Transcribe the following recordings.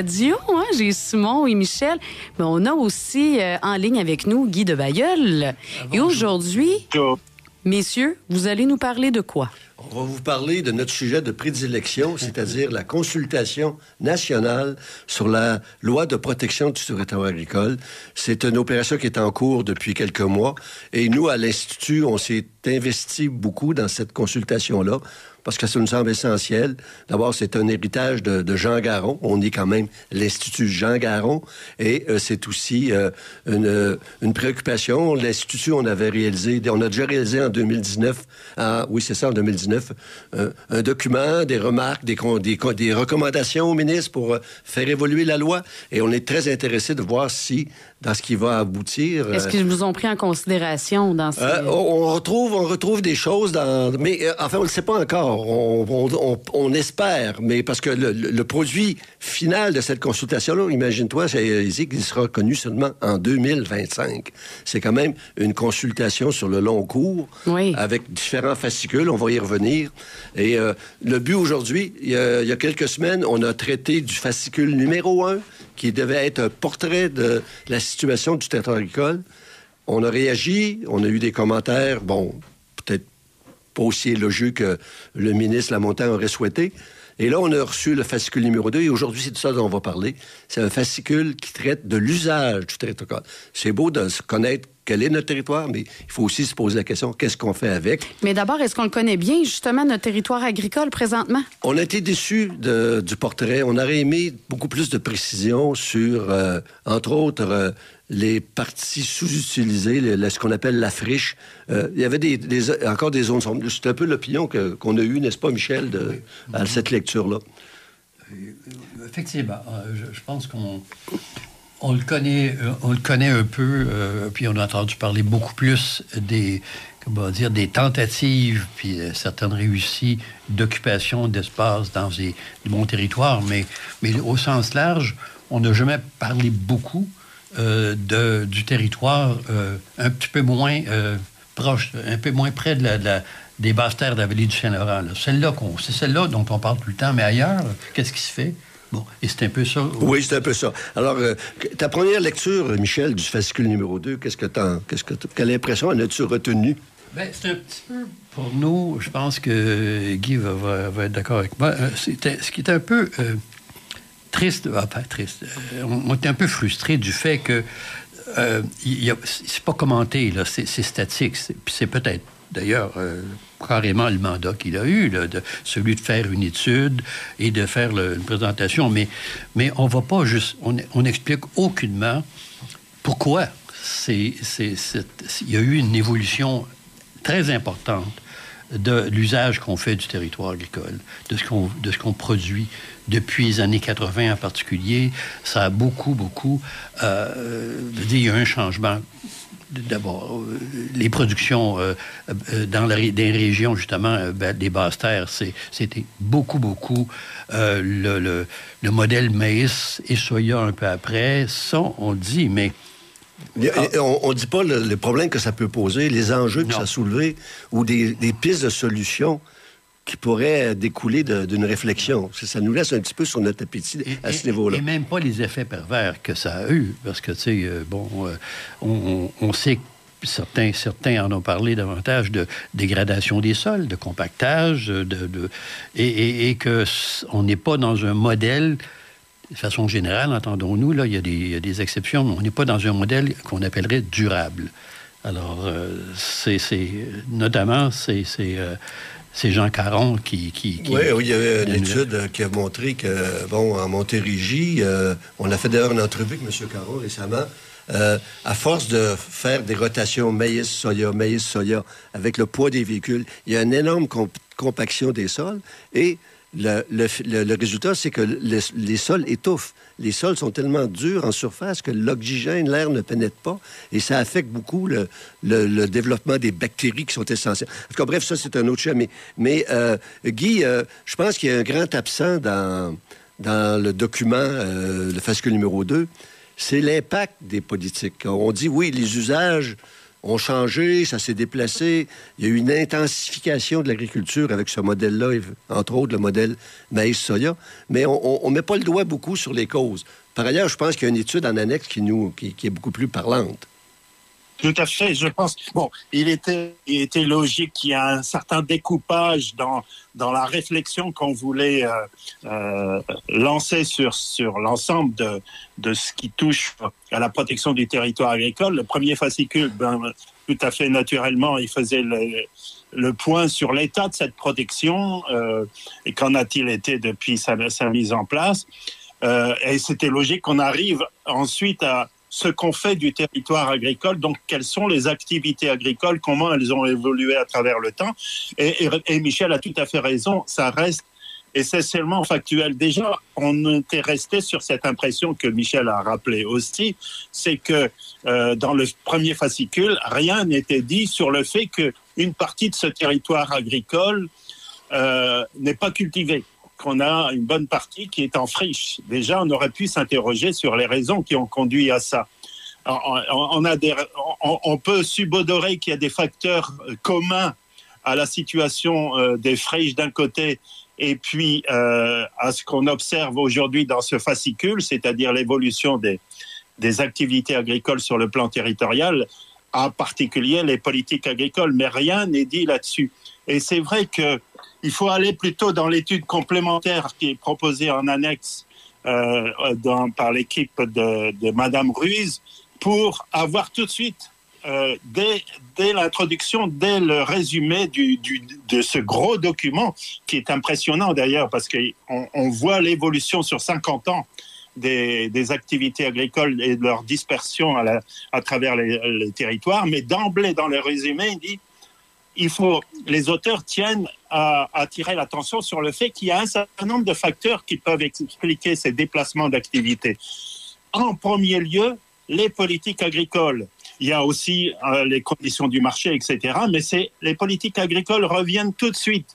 Radio, hein, j'ai Simon et Michel. Mais on a aussi euh, en ligne avec nous Guy de Bayeul. Et aujourd'hui, messieurs, vous allez nous parler de quoi? On va vous parler de notre sujet de prédilection, c'est-à-dire la consultation nationale sur la loi de protection du territoire agricole. C'est une opération qui est en cours depuis quelques mois et nous, à l'Institut, on s'est investi beaucoup dans cette consultation-là parce que ça nous semble essentiel. D'abord, c'est un héritage de, Jean Garon. On est quand même l'Institut Jean Garon. Et euh, c'est aussi euh, une, une, préoccupation. L'Institut, on avait réalisé, on a déjà réalisé en 2019, ah, oui, c'est ça, en 2019, euh, un document, des remarques, des, des recommandations au ministre pour faire évoluer la loi. Et on est très intéressé de voir si dans ce qui va aboutir. Est-ce qu'ils vous ont pris en considération dans ce... on, retrouve, on retrouve des choses dans... Mais enfin, on ne le sait pas encore. On, espère, mais parce que le, produit final de cette consultation-là, imagine-toi, c'est qu'il sera connu seulement en 2025. C'est quand même une consultation sur le long cours, avec différents fascicules. On va y revenir. Et euh, le but aujourd'hui, il, y a quelques semaines, on a traité du fascicule numéro un, qui devait être un portrait de la situation du territoire agricole. On a réagi, on a eu des commentaires, bon, peut-être pas aussi élogieux que le ministre Lamontagne aurait souhaité. Et là, on a reçu le fascicule numéro 2 et aujourd'hui, c'est de ça dont on va parler. C'est un fascicule qui traite de l'usage du territoire. C'est beau de se connaître quel est notre territoire, mais il faut aussi se poser la question qu'est-ce qu'on fait avec? Mais d'abord, est-ce qu'on le connaît bien, justement, notre territoire agricole présentement? On a été déçus du portrait. On aurait aimé beaucoup plus de précision sur, euh, entre autres, euh, les parties sous-utilisées, ce qu'on appelle la friche. Euh, il y avait des, encore des zones sombres. C'est un peu l'opinion qu'on a eue, n'est-ce pas, Michel, de, à cette lecture-là? Euh, effectivement. Euh, je, pense qu'on on le connaît, on le connaît un peu, puis on a entendu parler beaucoup plus des, comment dire, des tentatives, puis certaines réussies d'occupation d'espace dans des, mon territoire, mais, mais au sens large, on n'a jamais parlé beaucoup de, du territoire euh, un petit peu moins euh, proche, un peu moins près de la, des basses terres de la vallée du Saint-Laurent. Celle-là, c'est celle-là dont on parle tout le temps, mais ailleurs, qu'est-ce qui se fait? Bon, et c'est un peu ça. Oui, c'est un peu ça. Alors, ta première lecture, Michel, du fascicule numéro 2, qu'est-ce que tu qu'est-ce que quelle impression en as-tu retenu? Bien, c'est un petit peu pour nous, je pense que Guy va, être d'accord avec moi. C'était, ce qui est un peu triste, ah, pas triste, euh, on, était un peu frustré du fait que euh, c'est pas commenté, là, c'est, statique. Puis c'est peut-être d'ailleurs euh, carrément le mandat qu'il a eu, de, celui de faire une étude et de faire une présentation, mais, mais on va pas juste, on n'explique aucunement pourquoi il y a eu une évolution très importante de l'usage qu'on fait du territoire agricole, de ce qu'on, qu'on produit depuis les années 80 en particulier. Ça a beaucoup, beaucoup... Euh, il y a un changement d'abord, euh, les productions euh, euh, dans, la, des régions, justement, ben, des basses terres, c'était beaucoup, beaucoup le, le, modèle maïs et soya un peu après. Ça, on dit, mais on ne dit pas le, problème que ça peut poser, les enjeux que ça soulevé ou des, pistes de solutions qui pourraient découler d'une réflexion. Ça nous laisse un petit peu sur notre appétit à ce niveau-là. Et même pas les effets pervers que ça a eu, parce que, tu sais, euh, bon, euh, on, sait que certains, certains en ont parlé davantage de dégradation des sols, de compactage, de, et, et, que on n'est pas dans un modèle de façon générale, entendons-nous, là, il y, a des, des exceptions, mais on n'est pas dans un modèle qu'on appellerait durable. Alors, euh, c'est notamment, c'est euh, Jean Caron qui, qui, oui, oui, il y avait une étude qui a montré que, bon, en Montérégie, euh, on a fait d'ailleurs une entrevue avec M. Caron récemment, à force de faire des rotations maïs-soya, maïs-soya, avec le poids des véhicules, il y a une énorme compaction des sols et le, résultat, c'est que les sols étouffent. Les sols sont tellement durs en surface que l'oxygène, l'air ne pénètre pas et ça affecte beaucoup le, développement des bactéries qui sont essentielles. En tout cas, bref, ça, c'est un autre chemin. Mais, euh, Guy, euh, je pense qu'il y a un grand absent dans, le document, euh, le fascicule numéro 2, c'est l'impact des politiques. On dit, oui, les usages ont changé, ça s'est déplacé. Il y a eu une intensification de l'agriculture avec ce modèle-là, entre autres le modèle maïs-soya, mais on ne met pas le doigt beaucoup sur les causes. Par ailleurs, je pense qu'il y a une étude en annexe qui, nous, qui est beaucoup plus parlante. Tout à fait. Je pense. Bon, il était, il était logique qu'il y ait un certain découpage dans dans la réflexion qu'on voulait euh, euh, lancer sur sur l'ensemble de de ce qui touche à la protection du territoire agricole. Le premier fascicule, ben, tout à fait naturellement, il faisait le, le point sur l'état de cette protection euh, et qu'en a-t-il été depuis sa, sa mise en place. Euh, et c'était logique qu'on arrive ensuite à ce qu'on fait du territoire agricole, donc quelles sont les activités agricoles, comment elles ont évolué à travers le temps. Et, Michel a tout à fait raison, ça reste essentiellement factuel. Déjà, on était resté sur cette impression que Michel a rappelé aussi, c'est que euh, dans le premier fascicule, rien n'était dit sur le fait qu'une partie de ce territoire agricole euh, n'est pas cultivée qu'on a une bonne partie qui est en friche. Déjà, on aurait pu s'interroger sur les raisons qui ont conduit à ça. On, peut subodorer qu'il y a des facteurs euh, communs à la situation euh, des friches d'un côté et puis euh, à ce qu'on observe aujourd'hui dans ce fascicule, c'est-à-dire l'évolution des, des activités agricoles sur le plan territorial, en particulier les politiques agricoles, mais rien n'est dit là-dessus. Et c'est vrai que il faut aller plutôt dans l'étude complémentaire qui est proposée en annexe euh, dans, par l'équipe de, de Madame Ruiz pour avoir tout de suite, euh, dès, dès l'introduction, dès le résumé du, du, de ce gros document, qui est impressionnant d'ailleurs, parce qu'on on voit l'évolution sur 50 ans des, des, activités agricoles et de leur dispersion à, la, à travers les, les territoires, mais d'emblée dans le résumé, il dit il faut, les auteurs tiennent à attirer l'attention sur le fait qu'il y a un certain nombre de facteurs qui peuvent expliquer ces déplacements d'activité. En premier lieu, les politiques agricoles. Il y a aussi euh, les conditions du marché, etc. Mais c'est les politiques agricoles reviennent tout de suite.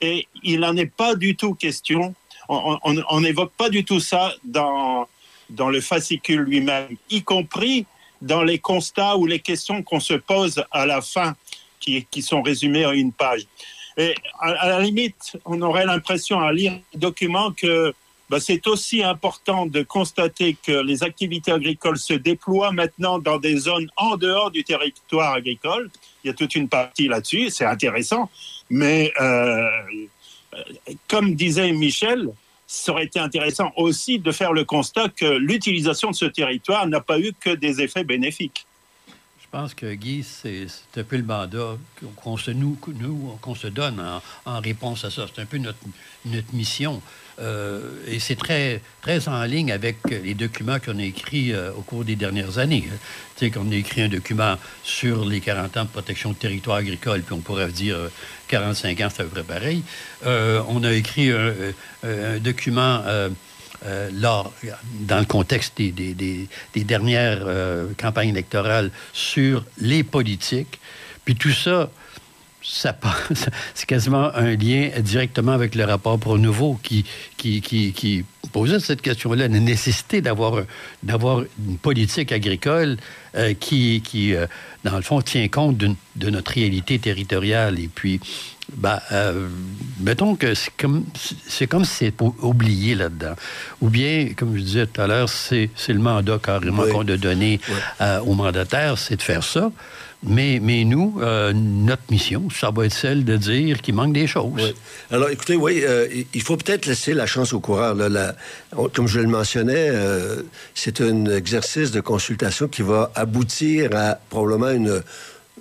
Et il n'en est pas du tout question. On n'évoque pas du tout ça dans, dans le fascicule lui-même, y compris dans les constats ou les questions qu'on se pose à la fin qui, sont résumés en une page. Et à, la limite, on aurait l'impression à lire le document que bah, c'est aussi important de constater que les activités agricoles se déploient maintenant dans des zones en dehors du territoire agricole. Il y a toute une partie là-dessus, c'est intéressant. Mais euh, comme disait Michel, ça aurait été intéressant aussi de faire le constat que l'utilisation de ce territoire n'a pas eu que des effets bénéfiques. Je pense que Guy, c'est un peu le mandat qu'on se, nous, nous se donne en, réponse à ça. C'est un peu notre, notre mission. Euh, et c'est très, très en ligne avec les documents qu'on a écrits euh, au cours des dernières années. Tu sais, qu'on a écrit un document sur les 40 ans de protection de territoire agricole, puis on pourrait dire 45 euh, ans, c'est à peu près pareil. on a écrit un document euh, lors, dans le contexte des, dernières euh, campagnes électorales sur les politiques. Puis tout ça, ça c'est quasiment un lien directement avec le rapport pour nouveau qui, posait cette question-là, la nécessité d'avoir, une politique agricole euh, qui, qui dans le fond, tient compte de notre réalité territoriale. Et puis, ben, euh, mettons que c'est comme c'est comme si c'est oublié là-dedans. Ou bien, comme je disais tout à l'heure, c'est, le mandat carrément qu'on a donné euh, au mandataire, c'est de faire ça. Mais, mais nous, euh, notre mission, ça va être celle de dire qu'il manque des choses. Alors, écoutez, oui, il faut peut-être laisser la chance au coureur. Là, comme je le mentionnais, c'est un exercice de consultation qui va aboutir à probablement une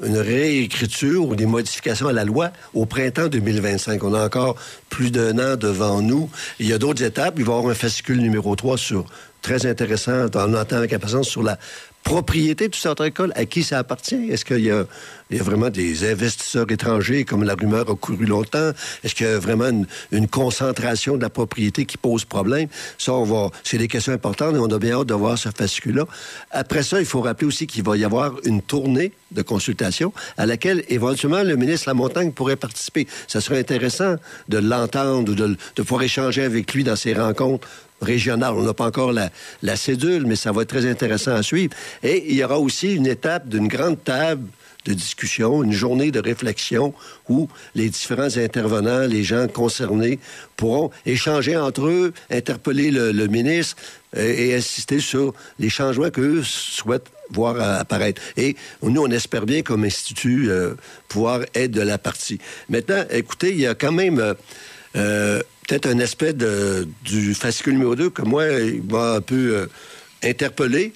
une réécriture ou des modifications à la loi au printemps 2025. On a encore plus d'un an devant nous. Il y a d'autres étapes. Il va y avoir un fascicule numéro 3 sur très intéressant. On entend avec impatience sur la propriété du centre école, à qui ça appartient? Est-ce qu'il y, a vraiment des investisseurs étrangers, comme la rumeur a couru longtemps? Est-ce qu'il y a vraiment une, concentration de la propriété qui pose problème? Ça, on va, c'est des questions importantes et on a bien hâte de voir ce fascicule-là. Après ça, il faut rappeler aussi qu'il va y avoir une tournée de consultation à laquelle éventuellement le ministre La Montagne pourrait participer. Ça serait intéressant de l'entendre ou de, de pouvoir échanger avec lui dans ces rencontres régionales. On n'a pas encore la, cédule, mais ça va être très intéressant à suivre. Et il y aura aussi une étape d'une grande table de discussion, une journée de réflexion où les différents intervenants, les gens concernés pourront échanger entre eux, interpeller le, ministre et, insister sur les changements qu'eux souhaitent voir apparaître. Et nous, on espère bien, comme institut, euh, pouvoir être de la partie. Maintenant, écoutez, il y a quand même... Euh, euh, peut-être un aspect de, du fascicule numéro 2 que moi, il m'a un peu interpellé.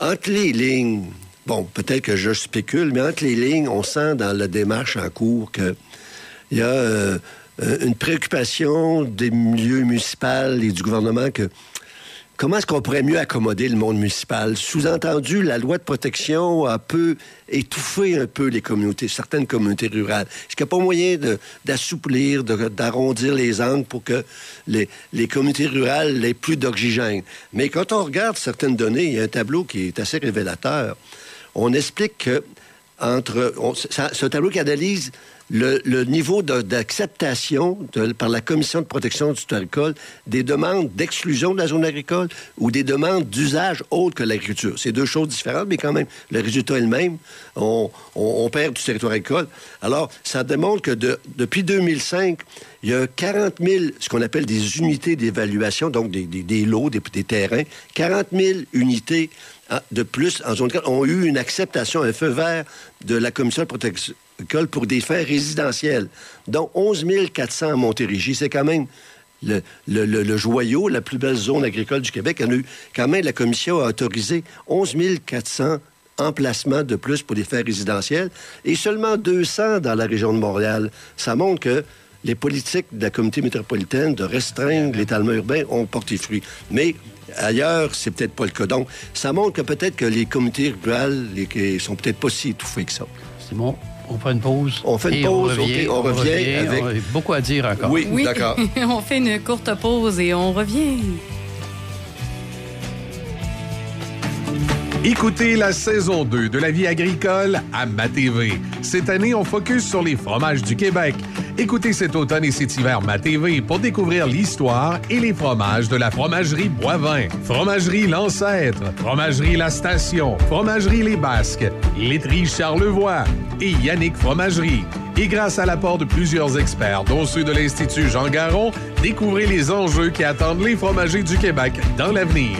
entre les lignes, bon, peut-être que je spécule, mais entre les lignes, on sent dans la démarche en cours qu'il y a une préoccupation des milieux municipaux et du gouvernement que Comment est-ce qu'on pourrait mieux accommoder le monde municipal? Sous-entendu, la loi de protection a peu étouffé un peu les communautés, certaines communautés rurales. Est-ce qu'il n'y a pas moyen d'assouplir, d'arrondir les angles pour que les, communautés rurales aient plus d'oxygène? Mais quand on regarde certaines données, il y a un tableau qui est assez révélateur. On explique que entre... C'est un tableau qui analyse le, niveau d'acceptation par la Commission de protection du territoire des demandes d'exclusion de la zone agricole ou des demandes d'usage autre que l'agriculture. C'est deux choses différentes, mais quand même, le résultat est le même. On, perd du territoire agricole. Alors, ça démontre que depuis 2005, il y a 40 000, ce qu'on appelle des unités d'évaluation, donc des, lots, des, terrains, 40 000 unités ah, de plus en zone agricole ont eu une acceptation, un feu vert de la Commission de protection pour des fins résidentielles, dont 11 400 à Montérégie. C'est quand même le, joyau, la plus belle zone agricole du Québec. quand même, la Commission a autorisé 11 400 emplacements de plus pour des fins résidentielles et seulement 200 dans la région de Montréal. Ça montre que les politiques de la communauté métropolitaine de restreindre l'étalement urbain ont porté fruit. Mais ailleurs, c'est peut-être pas le cas. Donc, ça montre que peut-être que les communautés rurales les, sont peut-être pas si étouffées que ça. C'est bon. On fait une pause. On fait une pause, on revient, avec... On a beaucoup à dire encore. Oui, oui. d'accord. on fait une courte pause et on revient. Écoutez la saison 2 de la vie agricole à MaTV. Cette année, on focus sur les fromages du Québec. Écoutez cet automne et cet hiver MaTV pour découvrir l'histoire et les fromages de la fromagerie Boivin, fromagerie L'Ancêtre, fromagerie La Station, fromagerie Les Basques, laiterie Charlevoix et Yannick Fromagerie. Et grâce à l'apport de plusieurs experts, dont ceux de l'Institut Jean Garon, découvrez les enjeux qui attendent les fromagers du Québec dans l'avenir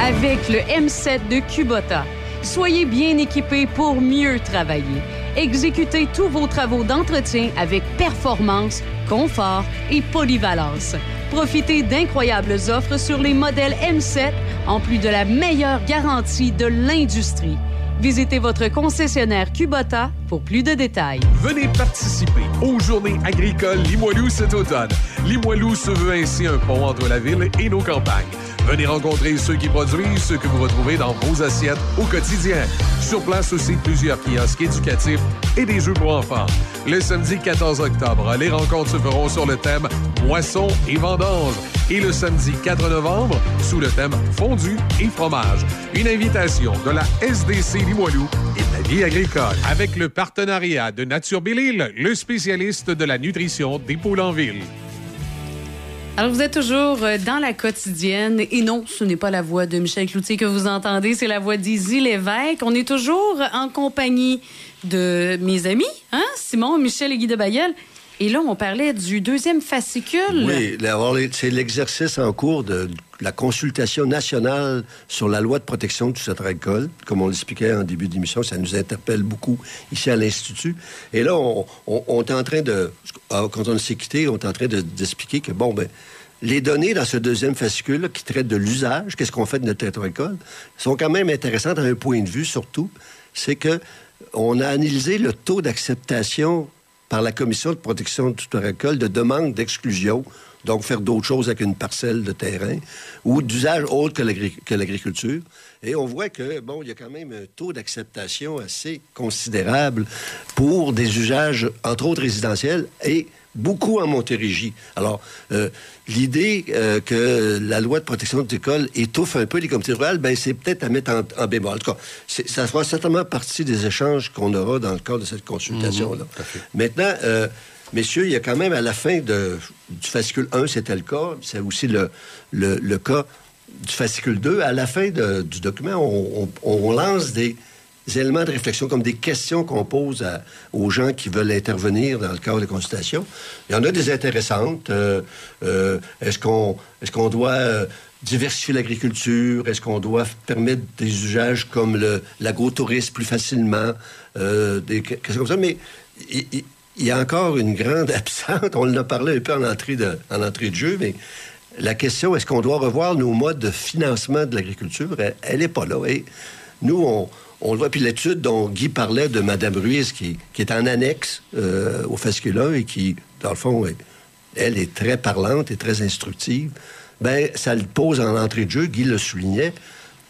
avec le M7 de Kubota. Soyez bien équipés pour mieux travailler. Exécutez tous vos travaux d'entretien avec performance, confort et polyvalence. Profitez d'incroyables offres sur les modèles M7 en plus de la meilleure garantie de l'industrie. Visitez votre concessionnaire Kubota pour plus de détails. Venez participer aux Journées agricoles Limoilou cet automne. Limoilou se veut ainsi un pont entre la ville et nos campagnes. Venez rencontrer ceux qui produisent ce que vous retrouvez dans vos assiettes au quotidien. Sur place aussi, plusieurs kiosques éducatifs et des jeux pour enfants. Le samedi 14 octobre, les rencontres se feront sur le thème Moisson et vendange. Et le samedi 4 novembre, sous le thème Fondu et fromage. Une invitation de la SDC Limoilou et de la vie agricole. Avec le partenariat de Nature Bellil, le spécialiste de la nutrition des poules en ville. Alors, vous êtes toujours euh, dans la quotidienne. Et non, ce n'est pas la voix de Michel Cloutier que vous entendez, c'est la voix d'Izzy Lévesque. On est toujours en compagnie de mes amis, hein? Simon, Michel et Guy de Bayeul. Et là, on parlait du deuxième fascicule. Oui, c'est l'exercice en cours de la consultation nationale sur la loi de protection du agricole. Comme on l'expliquait en début d'émission, ça nous interpelle beaucoup ici à l'Institut. Et là, on, est en train de, ah, quand on s'est quitté, on est en train d'expliquer que, bon, ben, les données dans ce deuxième fascicule qui traite de l'usage, qu'est-ce qu'on fait de notre agricole, sont quand même intéressantes à un point de vue surtout, c'est que on a analysé le taux d'acceptation par la Commission de protection du agricole de demande d'exclusion, donc faire d'autres choses avec une parcelle de terrain, ou d'usage autre que l'agriculture. Et on voit que, bon, il y a quand même un taux d'acceptation assez considérable pour des usages, entre autres résidentiels, et beaucoup en Montérégie. Alors, euh, l'idée euh, que la loi de protection de l'école étouffe un peu les communautés rurales, ben, c'est peut-être à mettre en, bémol. En tout cas, ça fera certainement partie des échanges qu'on aura dans le cadre de cette consultation-là. Mhm, Maintenant, euh, messieurs, il y a quand même à la fin du fascicule 1, c'était le cas, c'est aussi le, le, cas du fascicule 2, à la fin du document, on, lance des éléments de réflexion, comme des questions qu'on pose aux gens qui veulent intervenir dans le cadre des consultations. Il y en a des intéressantes. Euh, euh, est-ce qu'on est qu'on doit euh, diversifier l'agriculture? Est-ce qu'on doit permettre des usages comme l'agrotourisme plus facilement? des questions comme ça. Mais y a encore une grande absente. On en a parlé un peu en entrée de, en entrée de jeu, mais la question, est-ce qu'on doit revoir nos modes de financement de l'agriculture? Elle n'est pas là. Et nous, on, on le voit. Puis l'étude dont Guy parlait de Mme Ruiz, qui, est en annexe euh, au fascicule et qui, dans le fond, elle est très parlante et très instructive, ben ça le pose en entrée de jeu. Guy le soulignait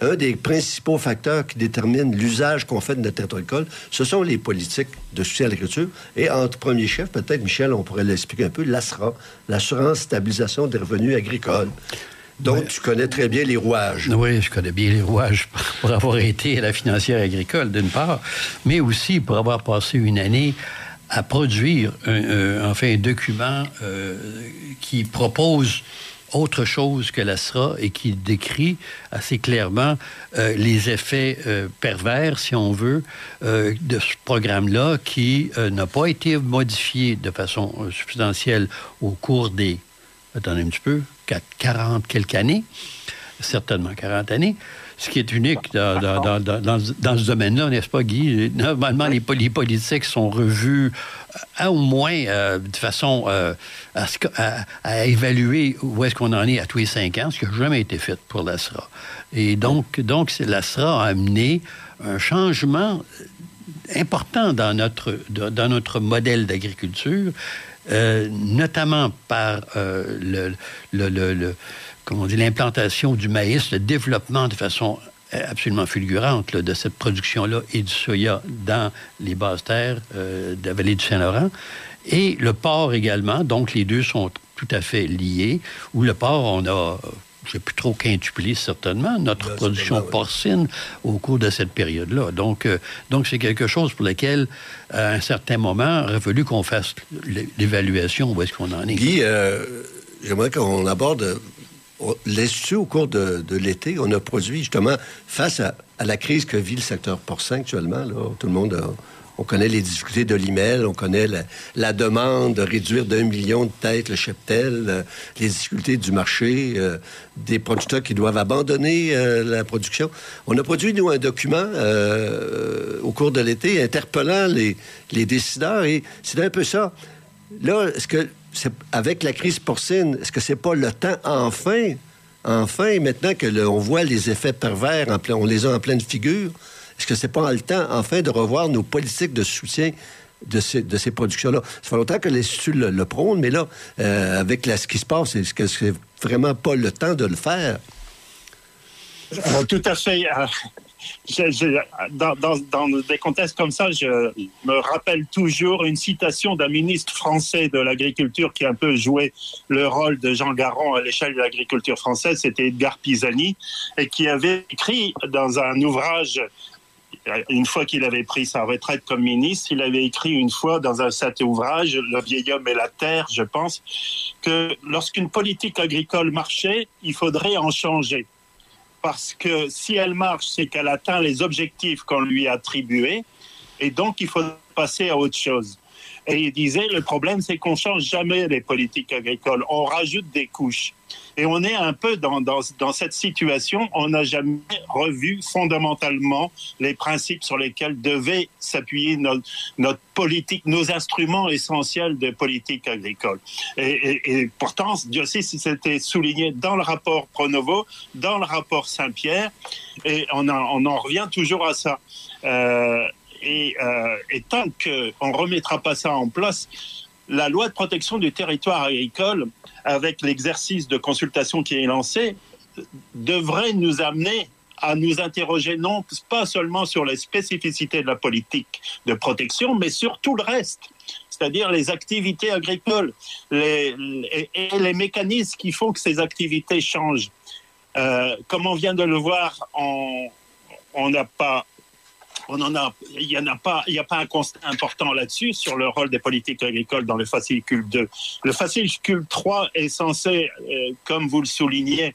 un des principaux facteurs qui déterminent l'usage qu'on fait de notre agricole, ce sont les politiques de soutien à l'agriculture. Et entre premiers chefs, peut-être, Michel, on pourrait l'expliquer un peu, l'ASRA, l'assurance stabilisation des revenus agricoles. Donc, tu connais très bien les rouages. Oui, je connais bien les rouages pour avoir été à la financière agricole, d'une part, mais aussi pour avoir passé une année à produire un, euh, enfin, un document euh, qui propose autre chose que la SRA et qui décrit assez clairement euh, les effets euh, pervers, si on veut, euh, de ce programme-là qui n'a pas été modifié de façon substantielle au cours des, attendez un petit peu, 40 quelques années, certainement 40 années. Ce qui est unique dans, ce domaine-là, n'est-ce pas, Guy? Normalement, les, les politiques sont revues au moins euh, de façon euh, à, évaluer où est-ce qu'on en est à tous les cinq ans, ce qui n'a jamais été fait pour l'ASRA. Et donc, donc l'ASRA a amené un changement important dans notre, dans notre modèle d'agriculture, euh, notamment par le, le, le, comment dit, l'implantation du maïs, le développement de façon absolument fulgurante de cette production-là et du soya dans les basses terres euh, de la vallée du Saint-Laurent. Et le porc également, donc les deux sont tout à fait liés. Où le porc, on a, je sais plus trop quintuplé certainement, notre production porcine au cours de cette période-là. Donc, euh, donc c'est quelque chose pour lequel, à un certain moment, il aurait fallu qu'on fasse l'évaluation où est-ce qu'on en est. Guy, euh, j'aimerais qu'on aborde l'Institut, au cours de, l'été, on a produit justement, face à, la crise que vit le secteur porcin actuellement, là, tout le monde, on connaît les difficultés de l'email, on connaît la, demande de réduire d'un million de têtes le cheptel, euh, les difficultés du marché, euh, des producteurs qui doivent abandonner euh, la production. On a produit, nous, un document au cours de l'été interpellant les, les décideurs et c'est un peu ça. Là, est-ce que avec la crise porcine, est-ce que c'est pas le temps enfin, enfin, maintenant que on voit les effets pervers, on les a en pleine figure, est-ce que c'est pas le temps enfin de revoir nos politiques de soutien de ces, de ces productions-là? Ça fait longtemps que l'Institut le, prône, mais là, euh, avec ce qui se passe, est-ce que c'est vraiment pas le temps de le faire? Euh, tout à fait. Dans, des contextes comme ça, je me rappelle toujours une citation d'un ministre français de l'agriculture qui a un peu joué le rôle de Jean Garon à l'échelle de l'agriculture française, c'était Edgar Pisani, et qui avait écrit dans un ouvrage une fois qu'il avait pris sa retraite comme ministre, il avait écrit une fois dans un cet ouvrage, Le vieil homme et la terre, je pense, que lorsqu'une politique agricole marchait, il faudrait en changer parce que si elle marche, c'est qu'elle atteint les objectifs qu'on lui a attribués, et donc il faut passer à autre chose. Et il disait, le problème, c'est qu'on change jamais les politiques agricoles, on rajoute des couches. Et on est un peu dans, dans, dans cette situation, on n'a jamais revu fondamentalement les principes sur lesquels devait s'appuyer notre, notre politique, nos instruments essentiels de politique agricole. Et, et, et pourtant, Dieu sait si c'était souligné dans le rapport Pronovo, dans le rapport Saint-Pierre, et on, on en revient toujours à ça. Euh, et, euh, et tant qu'on ne remettra pas ça en place, la loi de protection du territoire agricole, avec l'exercice de consultation qui est lancé, devrait nous amener à nous interroger non pas seulement sur les spécificités de la politique de protection, mais sur tout le reste, c'est-à-dire les activités agricoles les, et, les mécanismes qui font que ces activités changent. Euh, comme on vient de le voir, on n'a pas on en a, il n'y a pas un constat important là-dessus sur le rôle des politiques agricoles dans le fascicule 2. Le fascicule 3 est censé, euh, comme vous le soulignez,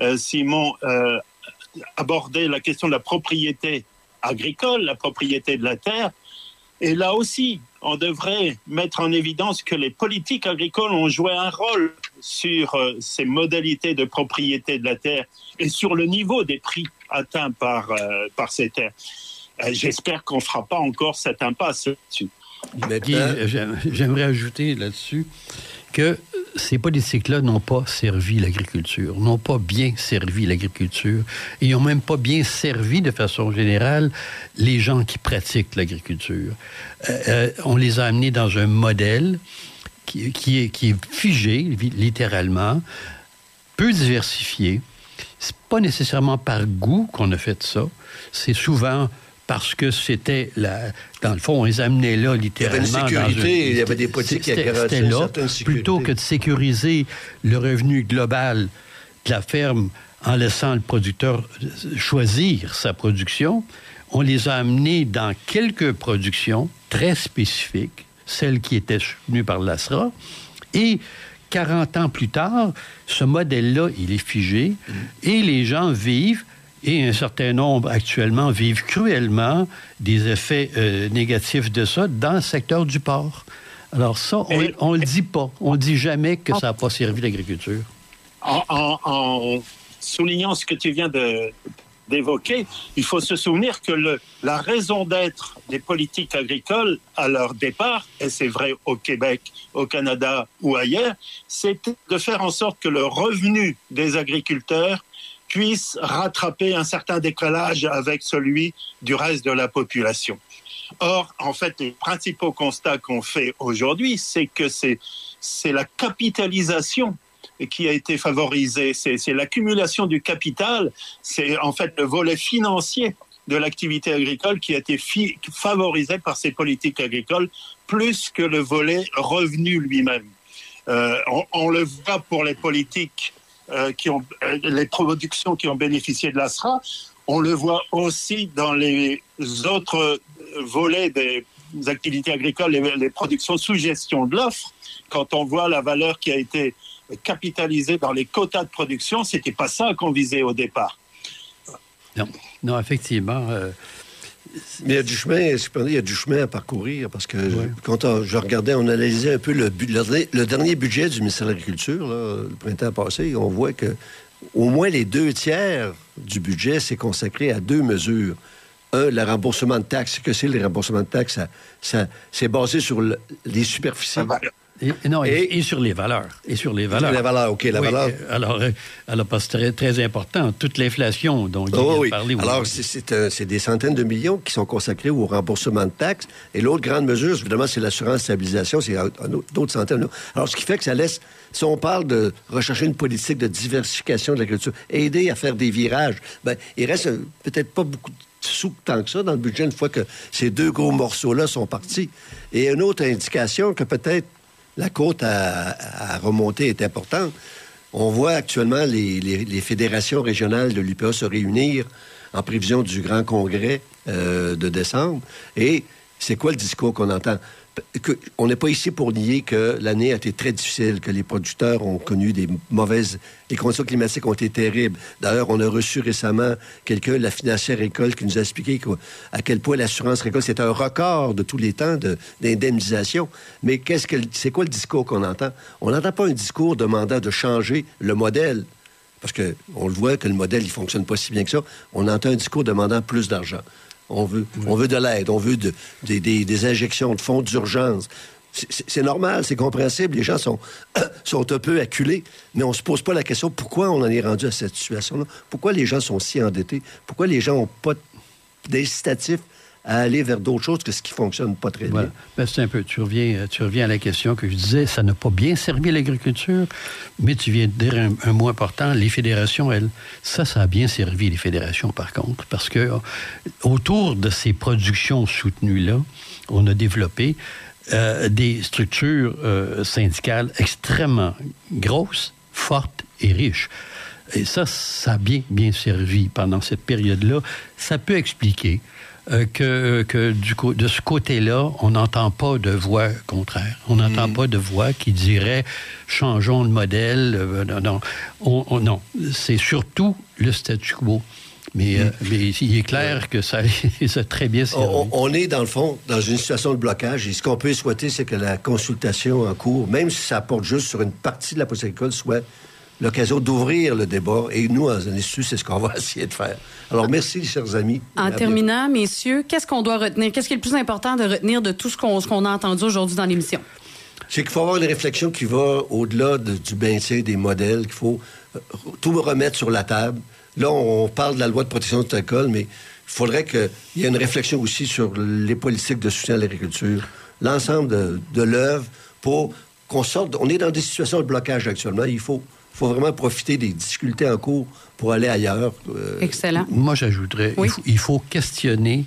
euh, Simon, euh, abordait la question de la propriété agricole, la propriété de la terre. Et là aussi, on devrait mettre en évidence que les politiques agricoles ont joué un rôle sur ces modalités de propriété de la terre et sur le niveau des prix atteints par, par ces terres. Euh, J'espère qu'on ne fera pas encore cette impasse là-dessus. Euh, j'aim- J'aimerais ajouter là-dessus que ces politiques-là n'ont pas servi l'agriculture, n'ont pas bien servi l'agriculture, et n'ont même pas bien servi de façon générale les gens qui pratiquent l'agriculture. Euh, on les a amenés dans un modèle qui, est, qui est figé, li- littéralement, peu diversifié. C'est pas nécessairement par goût qu'on a fait ça. C'est souvent parce que c'était la. Dans le fond, on les amenait là littéralement. dans sécurité, une- il y avait des politiques qui une là, sécurité. plutôt que de sécuriser le revenu global de la ferme en laissant le producteur choisir sa production, on les a amenés dans quelques productions très spécifiques, celles qui étaient soutenues par l'ASRA, et 40 ans plus tard, ce modèle-là, il est figé, et les gens vivent, et un certain nombre actuellement vivent cruellement des effets euh, négatifs de ça dans le secteur du porc. Alors ça, on ne le dit pas. On ne dit jamais que ça n'a pas servi l'agriculture. en, en- en soulignant ce que tu viens de- d'évoquer, il faut se souvenir que le- la raison d'être des politiques agricoles à leur départ, et c'est vrai au Québec, au Canada ou ailleurs, c'était de faire en sorte que le revenu des agriculteurs puisse rattraper un certain décalage avec celui du reste de la population. Or, en fait, les principaux constats qu'on fait aujourd'hui, c'est que c'est la capitalisation qui a été favorisée, c'est l'accumulation du capital, c'est en fait le volet financier de l'activité agricole qui a été favorisé par ces politiques agricoles plus que le volet revenu lui-même. Euh, on, on le voit pour les politiques euh, qui ont euh, les productions qui ont bénéficié de l'ASRA. On le voit aussi dans les autres volets des activités agricoles, les, productions sous gestion de l'offre. Quand on voit la valeur qui a été capitalisée dans les quotas de production, c'était pas ça qu'on visait au départ. Non, non effectivement. euh, Mais il y a du chemin, cependant, il y a du chemin à parcourir parce que quand on- je regardais, on analysait un peu le, dernier- le dernier budget du ministère de l'Agriculture, le printemps passé, on voit que au moins les deux tiers du budget, c'est consacré à deux mesures. Un, le remboursement de taxes. Que c'est le remboursement de taxes? Ça, ça- c'est basé sur le- les superficies. et, et non, et, Et- et sur les valeurs. Et sur les valeurs. OK, la Oui, valeur. euh, alors, euh, alors, parce que c'est très, très important. Toute l'inflation dont Guy Oh, oui. parler. Alors, aujourd'hui. c'est- des centaines de millions qui sont consacrés au remboursement de taxes. Et l'autre grande mesure, évidemment, c'est l'assurance stabilisation. C'est d'autres centaines. Alors, ce qui fait que ça laisse, si on parle de rechercher une politique de diversification de l'agriculture, aider à faire des virages, ben, il reste euh, peut-être pas beaucoup de sous tant que ça dans le budget une fois que ces deux gros morceaux-là sont partis. Et une autre indication que peut-être la côte à, remonter est importante. On voit actuellement les fédérations régionales de l'UPA se réunir en prévision du grand congrès euh, de décembre. Et c'est quoi le discours qu'on entend? On n'est pas ici pour nier que l'année a été très difficile, que les producteurs ont connu des mauvaises... Les conditions climatiques ont été terribles. D'ailleurs, on a reçu récemment quelqu'un la financière récolte qui nous a expliqué à quel point l'assurance récolte, c'est un record de tous les temps de- d'indemnisation. Mais qu'est-ce que, c'est quoi le discours qu'on entend? On n'entend pas un discours demandant de changer le modèle parce qu'on le voit que le modèle, il fonctionne pas si bien que ça. On entend un discours demandant plus d'argent. On veut, on veut de l'aide, on veut de- des, injections de fonds d'urgence. C'est- normal, c'est compréhensible. Les gens sont, sont un peu acculés, mais on se pose pas la question pourquoi on en est rendu à cette situation-là? Pourquoi les gens sont si endettés? Pourquoi les gens n'ont pas d'incitatif à aller vers d'autres choses que ce qui fonctionne pas très Voilà. bien? Ben, c'est un peu, tu reviens, euh, tu reviens à la question que je disais, ça n'a pas bien servi l'agriculture, mais tu viens de dire un, un mot important, les fédérations, elles, ça, ça a bien servi les fédérations par contre, parce que euh, autour de ces productions soutenues-là, on a développé euh, des structures euh, syndicales extrêmement grosses, fortes et riches. Et ça, ça a bien, bien servi pendant cette période-là. Ça peut expliquer euh, que, que du coup, de ce côté-là, on n'entend pas de voix contraire. On n'entend Mm. pas de voix qui dirait changeons le modèle. euh, non, non. On- on- non. c'est surtout le statu quo. Mais, euh, mais il est clair que ça les a très bien. On, on est, dans le fond, dans une situation de blocage. Et ce qu'on peut souhaiter, c'est que la consultation en cours, même si ça porte juste sur une partie de la agricole, soit l'occasion d'ouvrir le débat. Et nous, à l'Institut, c'est ce qu'on va essayer de faire. Alors, merci, chers amis. En terminant, messieurs, qu'est-ce qu'on doit retenir? Qu'est-ce qui est le plus important de retenir de tout ce qu'on a entendu aujourd'hui dans l'émission? C'est qu'il faut avoir une réflexion qui va au-delà de- du maintien des modèles, qu'il faut euh, tout remettre sur la table. Là, on parle de la loi de protection de l'alcool, mais il faudrait qu'il y ait une réflexion aussi sur les politiques de soutien à l'agriculture, l'ensemble de, de l'œuvre pour qu'on sorte. On est dans des situations de blocage actuellement. Il faut, faut vraiment profiter des difficultés en cours pour aller ailleurs. Euh, Excellent. Moi, j'ajouterais, Oui. il, faut, il faut questionner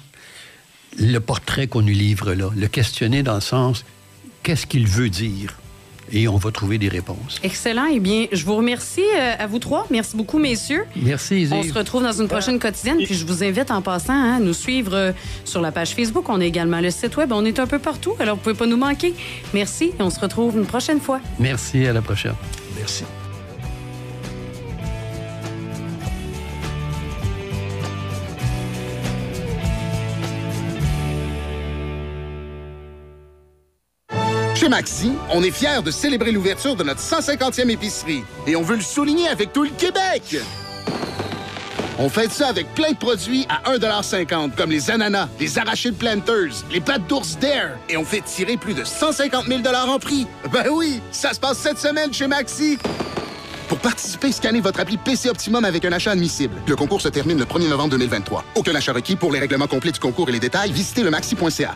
le portrait qu'on nous livre là. Le questionner dans le sens, qu'est-ce qu'il veut dire? Et on va trouver des réponses. Excellent. Eh bien, je vous remercie euh, à vous trois. Merci beaucoup, messieurs. Merci, On Izzy. se retrouve dans une prochaine quotidienne. Puis je vous invite en passant hein, à nous suivre euh, sur la page Facebook. On a également le site web. On est un peu partout, alors vous pouvez pas nous manquer. Merci et on se retrouve une prochaine fois. Merci, à la prochaine. Merci. Chez Maxi, on est fiers de célébrer l'ouverture de notre 150e épicerie et on veut le souligner avec tout le Québec. On fait ça avec plein de produits à 1,50 comme les ananas, les arachides planters, les pâtes d'ours d'air et on fait tirer plus de 150 000 en prix. Ben oui, ça se passe cette semaine chez Maxi. Pour participer, scannez votre appli PC Optimum avec un achat admissible. Le concours se termine le 1er novembre 2023. Aucun achat requis pour les règlements complets du concours et les détails, visitez le maxi.ca.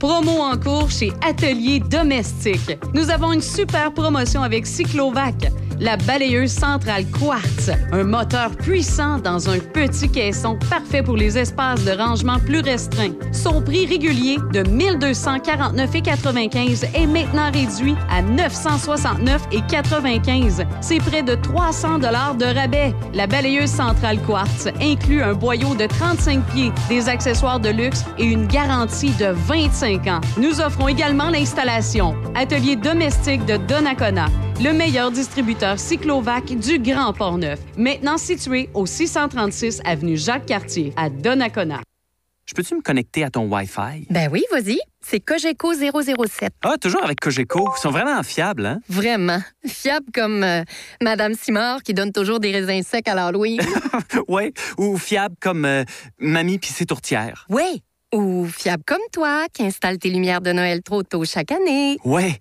Promo en cours chez Atelier Domestique. Nous avons une super promotion avec Cyclovac, la balayeuse centrale Quartz, un moteur puissant dans un petit caisson parfait pour les espaces de rangement plus restreints. Son prix régulier de 1249,95 est maintenant réduit à 969,95. C'est près de 300 dollars de rabais. La balayeuse centrale Quartz inclut un boyau de 35 pieds, des accessoires de luxe et une garantie de 25 ans. Nous offrons également l'installation. Atelier domestique de Donnacona, le meilleur distributeur cyclovac du Grand Port-Neuf. Maintenant situé au 636 avenue Jacques-Cartier à Donnacona. Je peux-tu me connecter à ton Wi-Fi? Ben oui, vas-y. C'est Cogeco 007. Ah, toujours avec Cogeco. Ils sont vraiment fiables, hein? Vraiment. Fiable comme euh, Madame Simard qui donne toujours des raisins secs à l'Halloween. ouais. Ou fiables comme euh, Mamie pis ses tourtières. oui. Ou fiable comme toi qui installe tes lumières de Noël trop tôt chaque année. Ouais.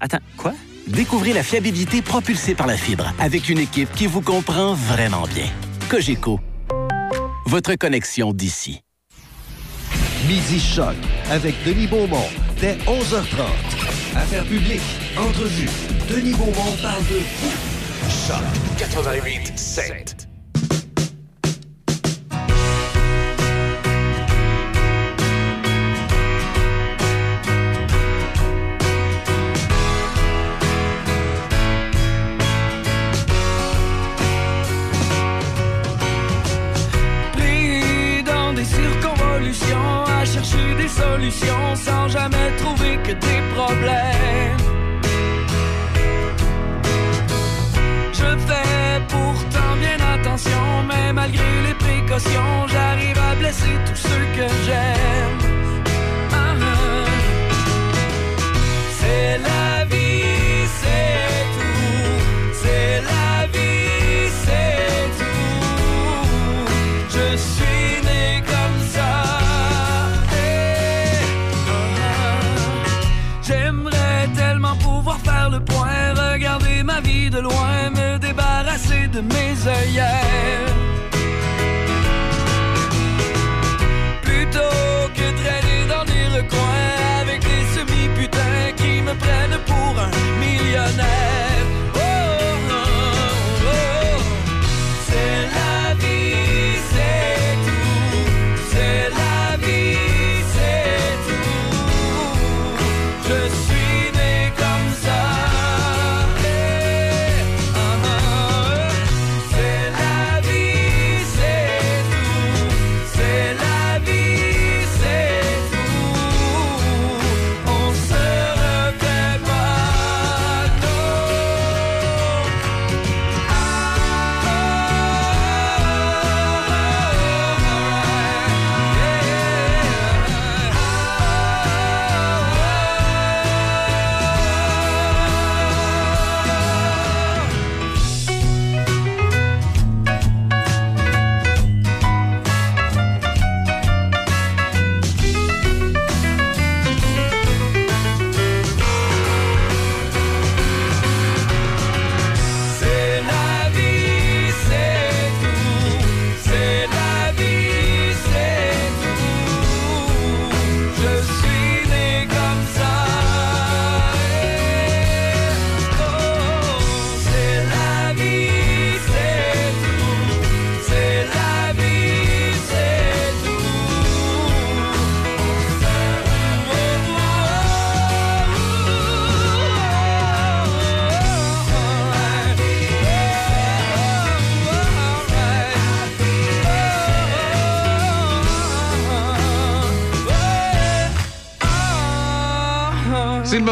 Attends, quoi? Découvrez la fiabilité propulsée par la fibre avec une équipe qui vous comprend vraiment bien. Cogeco. Votre connexion d'ici. Midi Choc avec Denis Beaumont dès 11h30. Affaires publiques, entrevue. Denis Beaumont parle de vous. Choc 88 7. Chercher des solutions sans jamais trouver que des problèmes. Je fais pourtant bien attention, mais malgré les précautions, j'arrive à blesser tous ceux que j'aime. Loin, me débarrasser de mes œillères.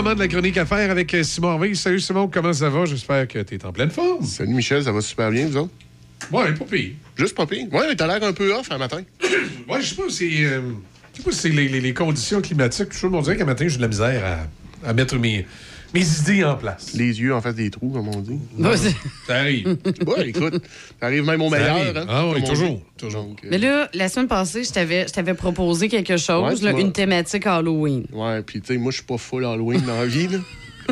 Moment de la chronique à faire avec euh, Simon Harvey. Salut Simon, comment ça va? J'espère que tu es en pleine forme. Salut Michel, ça va super bien, vous autres? Ouais, pas pire. Juste pas pire. Ouais, mais t'as l'air un peu off un matin. Ouais, je sais pas si euh, je sais pas si c'est les, les- les conditions climatiques. Tout le monde dirait qu'un matin, j'ai de la misère à, à mettre mes, mes idées en place. Les yeux en face des trous, comme on dit. Ouais, ça arrive. ouais, écoute, ça arrive même au Ça meilleur. Hein, Ah oui, toujours. Donc, euh, Mais là, la semaine passée, je t'avais, je t'avais proposé quelque chose, là, une thématique Halloween. Ouais, puis tu sais, moi, je suis pas full Halloween dans la vie, là.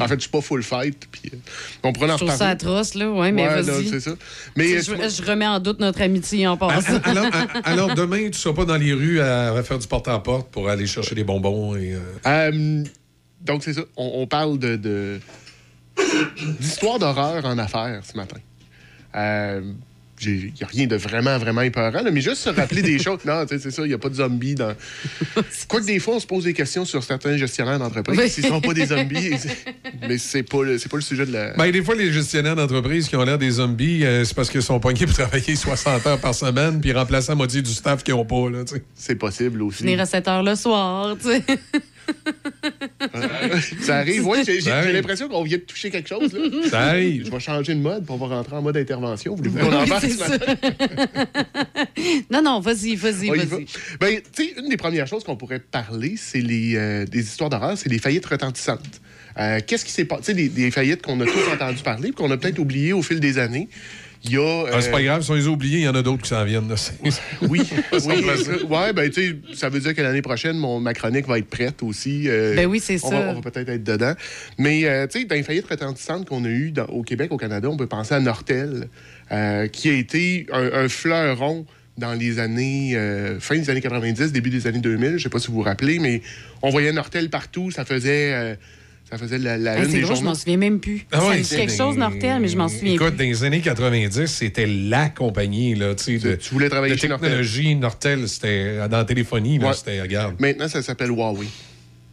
En fait, je suis pas full fight, puis euh, on Je trouve ça atroce, là. Ouais, mais Ouais, vas-y. c'est ça. Mais, je, euh, je remets en doute notre amitié en passant. Alors, a- alors, demain, tu ne seras pas dans les rues à, à faire du porte-à-porte pour aller chercher des bonbons et. euh, Euh, donc, c'est ça. On, on parle de, de- d'histoire d'horreur en affaires ce matin. Euh, Il n'y a rien de vraiment, vraiment épeurant, là, mais juste se rappeler des choses. Non, tu sais, c'est ça, il n'y a pas de zombies dans. Quoique des fois, on se pose des questions sur certains gestionnaires d'entreprise. Oui. S'ils ne sont pas des zombies, c'est- mais c'est pas, le- c'est pas le sujet de la. Ben, des fois, les gestionnaires d'entreprise qui ont l'air des zombies, euh, c'est parce qu'ils sont pognés pour travailler 60 heures par semaine puis remplacer la moitié du staff qu'ils n'ont pas. C'est possible aussi. Finir à 7 heures le soir, tu sais. Ça arrive, oui. J'ai, l'impression qu'on vient de toucher quelque chose. Là. Ça arrive. Je vais changer de mode pour on va rentrer en mode intervention. Voulez-vous qu'on en parle non, non, vas-y, vas-y, vas-y. va. Ben, tu sais, une des premières choses qu'on pourrait parler, c'est les, euh, des histoires d'horreur, c'est les faillites retentissantes. Euh, Qu'est-ce qui s'est passé? Tu sais, des, faillites qu'on a tous entendu parler, puis qu'on a peut-être oubliées au fil des années. Il y a. Ah, c'est euh, pas grave, si on les a oubliés, il y en a d'autres qui s'en viennent. là. Oui, Ça oui, euh, ouais, ben, tu sais, ça veut dire que l'année prochaine, mon, ma chronique va être prête aussi. euh, Ben oui, c'est on ça. Va, on va peut-être être dedans. Mais, euh, tu sais, dans les faillites retentissantes qu'on a eues dans- au Québec, au Canada, on peut penser à Nortel, euh, qui a été un, un fleuron dans les années, euh, fin des années 90, début des années 2000. Je sais pas si vous vous rappelez, mais on voyait Nortel partout. Ça faisait, euh, ça faisait la, la Hey, une c'est des je journaux. m'en souviens même plus. Ah ça ouais, c'est quelque chose, Nortel, mais je m'en souviens Écoute, plus. dans les années 90, c'était la compagnie. Là, tu sais, de, Tu voulais travailler de chez technologie. Nortel, c'était dans la téléphonie. Là, Ouais. C'était, regarde. Maintenant, ça s'appelle Huawei.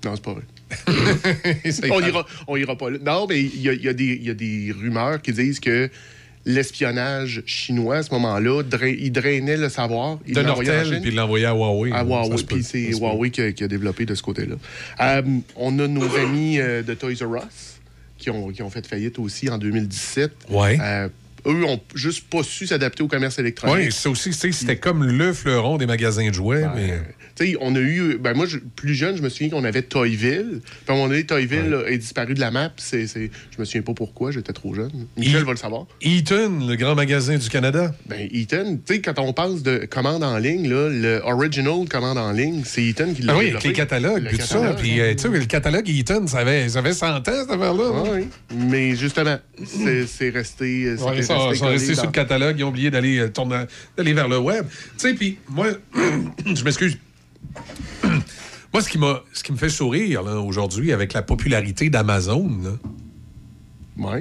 Non, c'est pas vrai. On, ira, on ira pas là. Non, mais il y y a des- il y a des rumeurs qui disent que l'espionnage chinois, à ce moment-là, dra- il drainait le savoir. Il de Nortel, puis il l'envoyait à Huawei. À Huawei, puis c'est. Huawei qui a, qui a développé de ce côté-là. Euh, on a nos amis euh, de Toys R Us qui ont, qui ont fait faillite aussi en 2017. Ouais. Euh, eux ont juste pas su s'adapter au commerce électronique. Oui, ça aussi, c'était comme le fleuron des magasins de jouets. mais... Tu sais, on a eu. Ben moi, je- plus jeune, je me souviens qu'on avait Toyville. Puis à un moment donné, Toyville là, est disparu de la map. C'est, c'est- je me souviens pas pourquoi, j'étais trop jeune. Michel va le savoir. Eaton, le grand magasin du Canada. Ben, Eaton, tu sais, quand on parle de commande en ligne, là, le original commande en ligne, c'est Eaton qui l'a Ah oui, avec les catalogues, Le puis tout ça. Puis, euh, tu sais, le catalogue Eaton, ça avait, ça avait 100 ans, cette affaire-là. Ah oui. Mais justement, c'est, c'est resté. ils sont restés dans- sur le catalogue, ils ont oublié d'aller euh, tourner- d'aller vers le web. Tu sais, puis moi, je m'excuse. Moi, ce qui, m'a, ce qui me fait sourire aujourd'hui avec la popularité d'Amazon,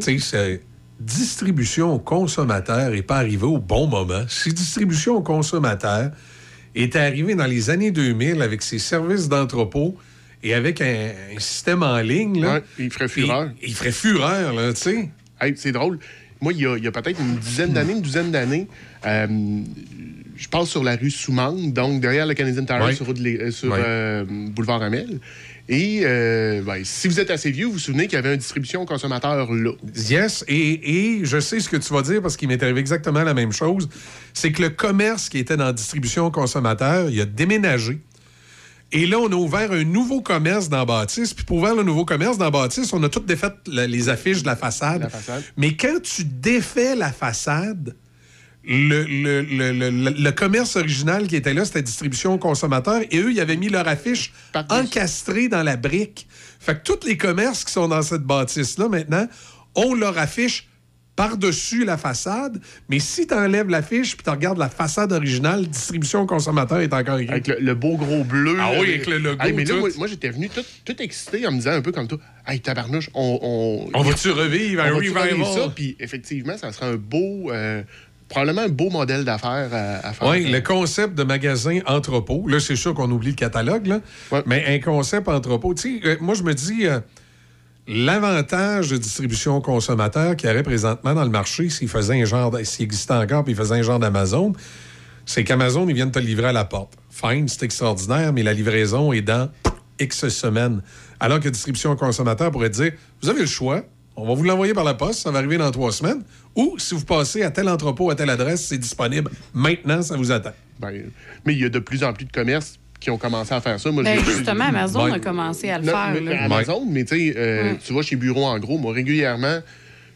sais, c'est distribution au consommateur n'est pas arrivé au bon moment. Si distribution au consommateur est arrivé dans les années 2000 avec ses services d'entrepôt et avec un, un système en ligne, là, Ouais, il ferait fureur. Il, il ferait fureur, là, tu sais. Hey, c'est drôle. Moi, il y a, il y a peut-être une dizaine d'années, une douzaine d'années, euh, je passe sur la rue Soumang, donc derrière le Canadian Tire Ouais. sur, euh, sur euh, boulevard Amel. Et euh, ben, si vous êtes assez vieux, vous vous souvenez qu'il y avait une distribution aux consommateurs là. Yes, et, et je sais ce que tu vas dire parce qu'il m'est arrivé exactement la même chose. C'est que le commerce qui était dans la distribution aux consommateurs, il a déménagé. Et là, on a ouvert un nouveau commerce dans Bâtisse. Puis pour ouvrir le nouveau commerce dans Bâtisse, on a tout défait la- les affiches de la façade. La façade. Mais quand tu défais la façade, le, le- le- le- commerce original qui était là, c'était distribution aux consommateurs. Et eux, ils avaient mis leur affiche encastrée dans la brique. Fait que tous les commerces qui sont dans cette bâtisse-là, maintenant, ont leur affiche par-dessus la façade. Mais si tu enlèves l'affiche puis tu regardes la façade originale, distribution aux consommateurs est encore écrit. Avec le, le beau gros bleu. Ah oui, avec le logo, Hey, mais là, moi, moi, j'étais venu tout, tout excité en me disant un peu comme toi Hey, tabarnouche, on. On, On va-tu revivre un revival? ça? Puis effectivement, ça serait un beau. euh, probablement un beau modèle d'affaires à, à faire. Oui, le concept de magasin entrepôt. Là, c'est sûr qu'on oublie le catalogue, là. mais un concept entrepôt. Tu sais, euh, moi, je me dis, euh, l'avantage de distribution consommateur qu'il y aurait présentement dans le marché s'il faisait un genre, s'il existait encore, puis il faisait un genre d'Amazon, c'est qu'Amazon, ils viennent te livrer à la porte. Fine, c'est extraordinaire, mais la livraison est dans X semaines. Alors que distribution consommateur pourrait te dire, vous avez le choix. On va vous l'envoyer par la poste, ça va arriver dans trois semaines. Ou si vous passez à tel entrepôt, à telle adresse, c'est disponible. Maintenant, ça vous attend. Ben, mais il y a de plus en plus de commerces qui ont commencé à faire ça. Moi, Ben, justement, Amazon Ouais. a commencé à le Non, faire. mais là. Amazon, mais tu sais, euh, tu vois, chez Bureau en gros, moi, régulièrement,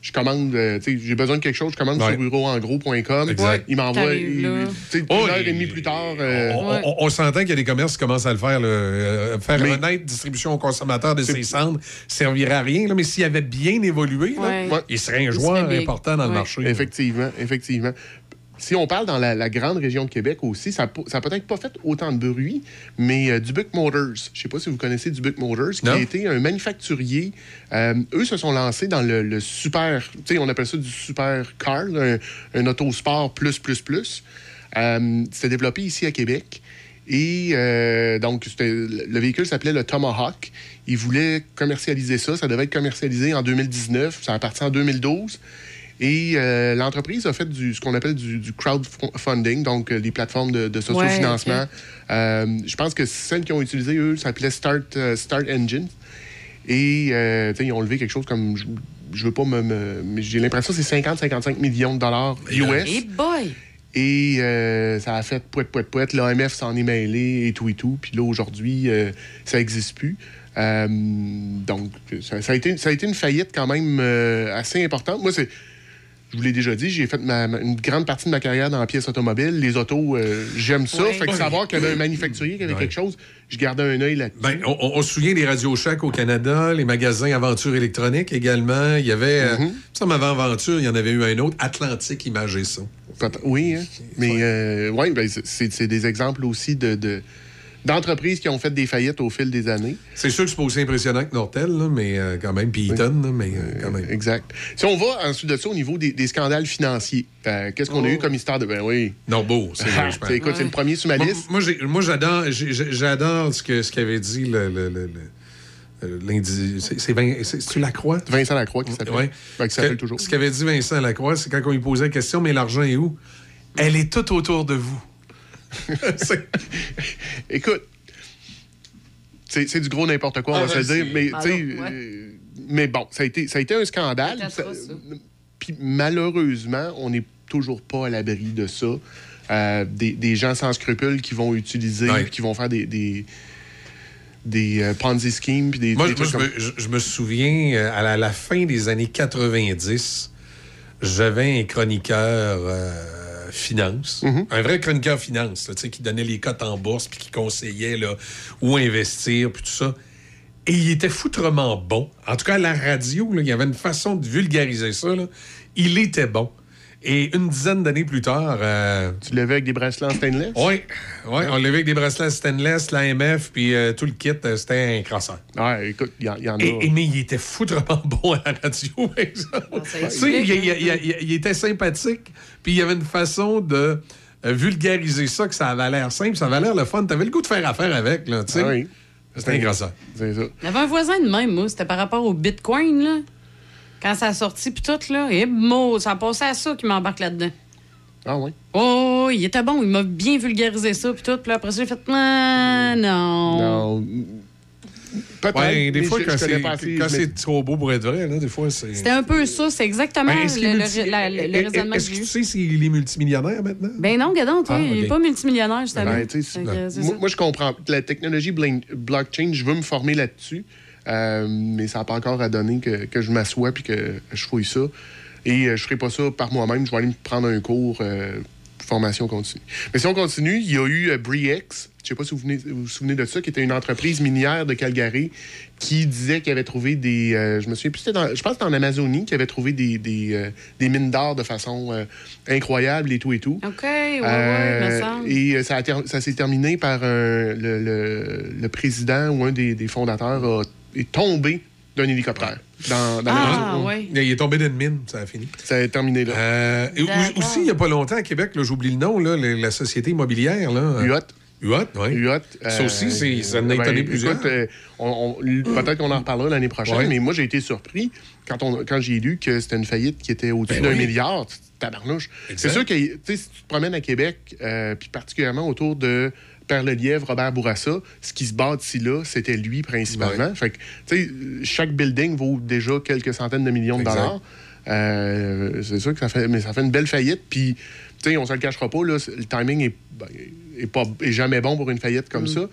je commande, euh, tu sais, j'ai besoin de quelque chose, je commande Ouais. sur bureauengros.com. Exact. Il m'envoie, tu sais, Oh, une heure et demie plus tard. euh, On, on- on s'entend qu'il y a des commerces qui commencent à le faire. là. Euh, faire Mais- honnête distribution aux consommateurs de ses cendres servirait à rien. là. mais s'il avait bien évolué, là, Ouais. Ouais. il serait un joueur important dans le marché. Effectivement, effectivement. Si on parle dans la, la grande région de Québec aussi, ça n'a peut-être pas fait autant de bruit, mais euh, Dubuque Motors, je ne sais pas si vous connaissez Dubuque Motors, qui Non. a été un manufacturier. euh, eux se sont lancés dans le, le super, tu sais, on appelle ça du super car, là, un, un autosport plus, plus, plus. Euh, C'était développé ici à Québec. Et euh, donc, le véhicule s'appelait le Tomahawk. Ils voulaient commercialiser ça. Ça devait être commercialisé en 2019. Ça a parti en 2012. Et euh, l'entreprise a fait du, ce qu'on appelle du, du crowdfunding, donc euh, des plateformes de, de sociofinancement. Ouais. Euh, je pense que celles qui ont utilisé, eux, s'appelait Start, euh, Start Engine. Et euh, ils ont levé quelque chose comme, je, veux pas me... me- mais j'ai l'impression que c'est 50-55 millions de dollars US. Hey boy! Et euh, ça a fait poète, poète, poète. L'AMF s'en est mêlé et tout et tout. Puis là, aujourd'hui, euh, ça n'existe plus. Euh, donc, ça, ça a été, ça a été une faillite quand même euh, assez importante. Moi, c'est. Je vous l'ai déjà dit, j'ai fait ma- ma- une grande partie de ma carrière dans la pièce automobile. Les autos, euh, j'aime ça. Ouais. Fait que savoir qu'il y avait un manufacturier qui avait Ouais. quelque chose, je gardais un œil là-dessus. Ben, on, se souvient des Radio Shack au Canada, les magasins Aventure électronique également. Il y avait, euh, Mhm. ça avant Aventure, il y en avait eu un autre, Atlantique Son. Peut- Oui, hein. mais euh, ouais, ben, c'est- des exemples aussi de, de- d'entreprises qui ont fait des faillites au fil des années. C'est sûr que c'est pas aussi impressionnant que Nortel, là, mais euh, quand même, puis Eaton, mais euh, quand même. Exact. Si on va ensuite de ça au niveau des, des scandales financiers, euh, qu'est-ce qu'on a Oh. eu comme histoire de. Ben oui. Norbeau, c'est vrai, je Ah, pense. écoute, c'est le premier sur ma liste. moi, moi, j'adore, ce que ce qu'avait dit le, le- le- le- c'est, Lacroix? Vincent Lacroix qui s'appelle. Ouais. Ben, qui toujours. Ce qu'avait dit Vincent Lacroix, c'est quand on lui posait la question, mais l'argent est où? Elle est tout autour de vous. Écoute, c'est c'est du gros n'importe quoi, on Ah, va se dire. Mais, ouais. euh, mais bon, ça a, été, ça a été un scandale. Puis malheureusement, on n'est toujours pas à l'abri de ça. Euh, des, des gens sans scrupules qui vont utiliser, Ouais. qui vont faire des, des, des, euh, Ponzi schemes. Puis des, Moi, des moi, trucs je, comme- me, je- je me souviens, euh, à la, la fin des années 90, j'avais un chroniqueur euh, finance, Mhm. un vrai chroniqueur finance, là, qui donnait les cotes en bourse, puis qui conseillait là, où investir, puis tout ça. Et il était foutrement bon. En tout cas, à la radio, là, il y avait une façon de vulgariser ça. là. Il était bon. Et une dizaine d'années plus tard. euh, Tu l'avais avec des bracelets en stainless? Oui, ouais, on l'avait avec des bracelets stainless, l'AMF, puis euh, tout le kit, euh, c'était un crosseur. Ouais, écoute, il y, en- il y en a. Et, et- mais il était foutrement bon à la radio, par exemple. ça Tu sais, il, il- était sympathique, puis il y avait une façon de euh, vulgariser ça, que ça avait l'air simple, ça avait l'air le fun. T'avais le goût de faire affaire avec, là, tu sais. Ah oui. C'était un crosseur. C'est ça. Il y avait un voisin de même, moi. C'était par rapport au Bitcoin, là. Quand ça a sorti, puis tout, là. Et mo, ça a passé à ça qui m'embarque là-dedans. Ah oui? Oh, il était bon. Il m'a bien vulgarisé ça, puis tout. Puis après ça, j'ai fait, non. Non. Peut-être. Ouais, des fois, je- quand je connais c'est pas assez, quand c'est trop beau pour être vrai, là, des fois, c'est. C'était un peu ça. C'est exactement Ben, le, multi- le- la- le- le est- raisonnement Est-ce que tu sais s'il est multimillionnaire maintenant? Ben non, Gadon, Ah, il ok. n'est pas multimillionnaire, justement. Ben, tu sais, Fait que, c'est moi, moi, je comprends. La technologie blockchain, je veux me former là-dessus, euh, mais ça n'a pas encore à donner que, que je m'assoie puis que je fouille ça. Et euh, je ne ferai pas ça par moi-même. Je vais aller me prendre un cours euh, formation continue. Mais si on continue, il y a eu Briex. Je ne sais pas si vous, venez- vous vous souvenez de ça, qui était une entreprise minière de Calgary qui disait qu'il avait trouvé des. euh, je me souviens plus, dans- je pense que c'était en Amazonie, qui avait trouvé des, des, euh, des mines d'or de façon euh, incroyable et tout et tout. OK, ouais, ouais, me semble. et ça, s'est terminé par un- le, le- le président ou un des, des fondateurs a- est tombé d'un hélicoptère dans, dans Ah, la ouais. Il est tombé d'une mine, ça a fini. Ça a terminé là. Euh, et aussi, il n'y a pas longtemps à Québec, j'oublie le nom, là, la, la société immobilière. Là, UOT. UOT, oui. UOT, Ça aussi, c'est- ça en a ben, étonné plusieurs. écoute, euh, Peut-être qu'on en reparlera l'année prochaine, Ouais. mais moi, j'ai été surpris quand, on- quand j'ai lu que c'était une faillite qui était au-dessus Ben d'un oui. milliard. Tabarnouche. C'est sûr que tu sais, si tu te promènes à Québec, euh, puis particulièrement autour de Père-le-Lièvre, Robert Bourassa, ce qui se bâtit là, c'était lui principalement. Fait que, tu sais, chaque building vaut déjà quelques centaines de millions de Exact. dollars. Euh, c'est sûr que ça fait, mais ça fait une belle faillite. Puis, tu sais, on se le cachera pas, là, le timing est, ben, est pas, est jamais bon pour une faillite comme ça.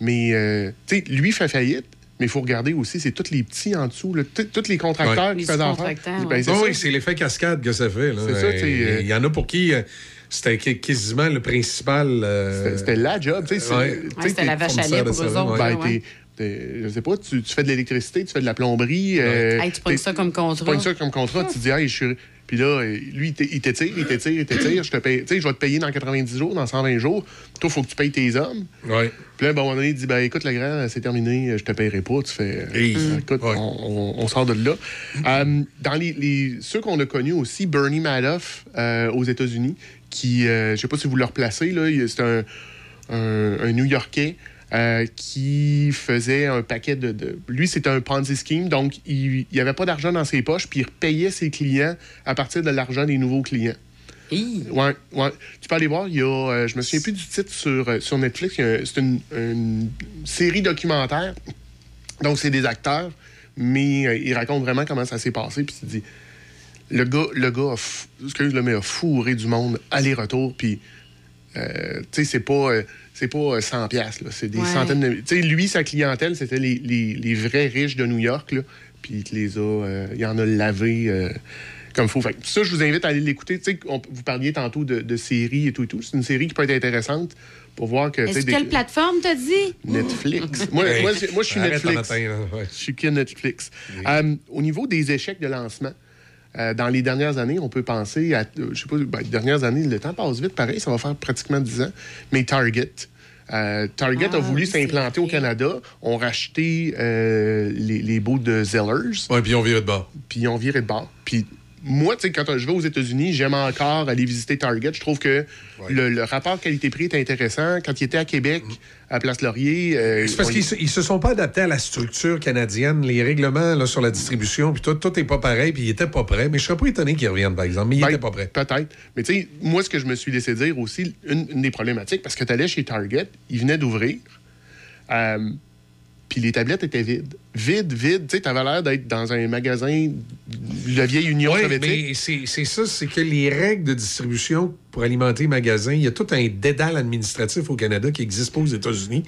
Mais, euh, tu sais, lui fait faillite. Mais il faut regarder aussi, c'est tous les petits en dessous, tous les contracteurs Ouais. qui Les faisaient affaire. Ben, Ah ça. oui, c'est l'effet cascade que ça fait. là. Ça, Euh, Il y en a pour qui euh, c'était quasiment le principal. euh, C'était- la job. tu Ouais. tu c'était la vache à lait pour eux autres. Ben, ouais. je sais pas, tu, tu fais de l'électricité, tu fais de la plomberie. euh, Hey, tu prends ça comme Tu contrat. pognes ça comme contrat, tu dis, hey, je suis. Puis là, lui, il t'étire, il t'étire, il t'étire. Je te paye. Tu sais, je vais te payer dans 90 jours, dans 120 jours. Toi, il faut que tu payes tes hommes. Ouais. Puis là, bon, à un moment donné, il dit, ben, écoute, le grand, c'est terminé, je te paierai pas. Tu fais. euh, Hey. Écoute, Ouais. on, on- on sort de là. Euh, dans les, les- ceux qu'on a connus aussi, Bernie Madoff euh, aux États-Unis, qui, je sais pas si vous le replacez, là, c'est un, un, un New-Yorkais. euh, qui faisait un paquet de... de- Lui, c'était un Ponzi scheme, donc il n'y avait pas d'argent dans ses poches, puis il payait ses clients à partir de l'argent des nouveaux clients. Hi. Ouais, ouais. Tu peux aller voir, il y a, euh, je me souviens plus du titre sur, euh, sur Netflix, c'est une, une série documentaire. Donc, c'est des acteurs, mais euh, ils racontent vraiment comment ça s'est passé. Puis tu te dis, le gars, le gars a, f- excuse le mais a fourré du monde aller-retour, puis, euh, tu sais, c'est pas, euh, c'est pas euh, 100 piastres, là, c'est des Ouais. centaines de... Tu sais, lui, sa clientèle, c'était les, les- les vrais riches de New York, là, puis il les a... euh, il en a lavé... comme faut. Fait que ça, je vous invite à aller l'écouter. Tu sais, on- vous parliez tantôt de, de séries et tout et tout. C'est une série qui peut être intéressante pour voir que... Est-ce des- quelle plateforme t'as dit? Netflix. moi, moi, moi, je suis arrête Netflix. matin, ouais. Je suis que Netflix. Euh, au niveau des échecs de lancement, euh, dans les dernières années, on peut penser à, euh, je sais pas, ben, les dernières années, le temps passe vite, pareil, ça va faire pratiquement 10 ans, mais Target. Euh, Target Ah, a voulu oui, c'est s'implanter au. Canada, ont racheté euh, les, les bouts de Zellers, Ouais, puis on virait de bord. puis ils ont viré de bord. Puis moi, tu sais, quand je vais aux États-Unis, j'aime encore aller visiter Target. Je trouve que le, le rapport qualité-prix est intéressant. Quand il était à Québec, à Place Laurier... euh, C'est parce on- qu'ils se, ils se sont pas adaptés à la structure canadienne, les règlements là, sur la distribution, puis tout, tout est pas pareil, puis ils étaient pas prêts. Mais je serais pas étonné qu'ils reviennent, par exemple, mais ils Ben, étaient pas prêts. Peut-être. Mais tu sais, moi, ce que je me suis laissé dire aussi, une, une des problématiques, parce que tu allais chez Target, ils venaient d'ouvrir, euh, puis les tablettes étaient vides. Vides, vides. Tu sais, t'avais l'air d'être dans un magasin de vieille Union Oui, soviétique. mais c'est ça, c'est que les règles de distribution pour alimenter les magasins, il y a tout un dédale administratif au Canada qui n'existe pas aux États-Unis.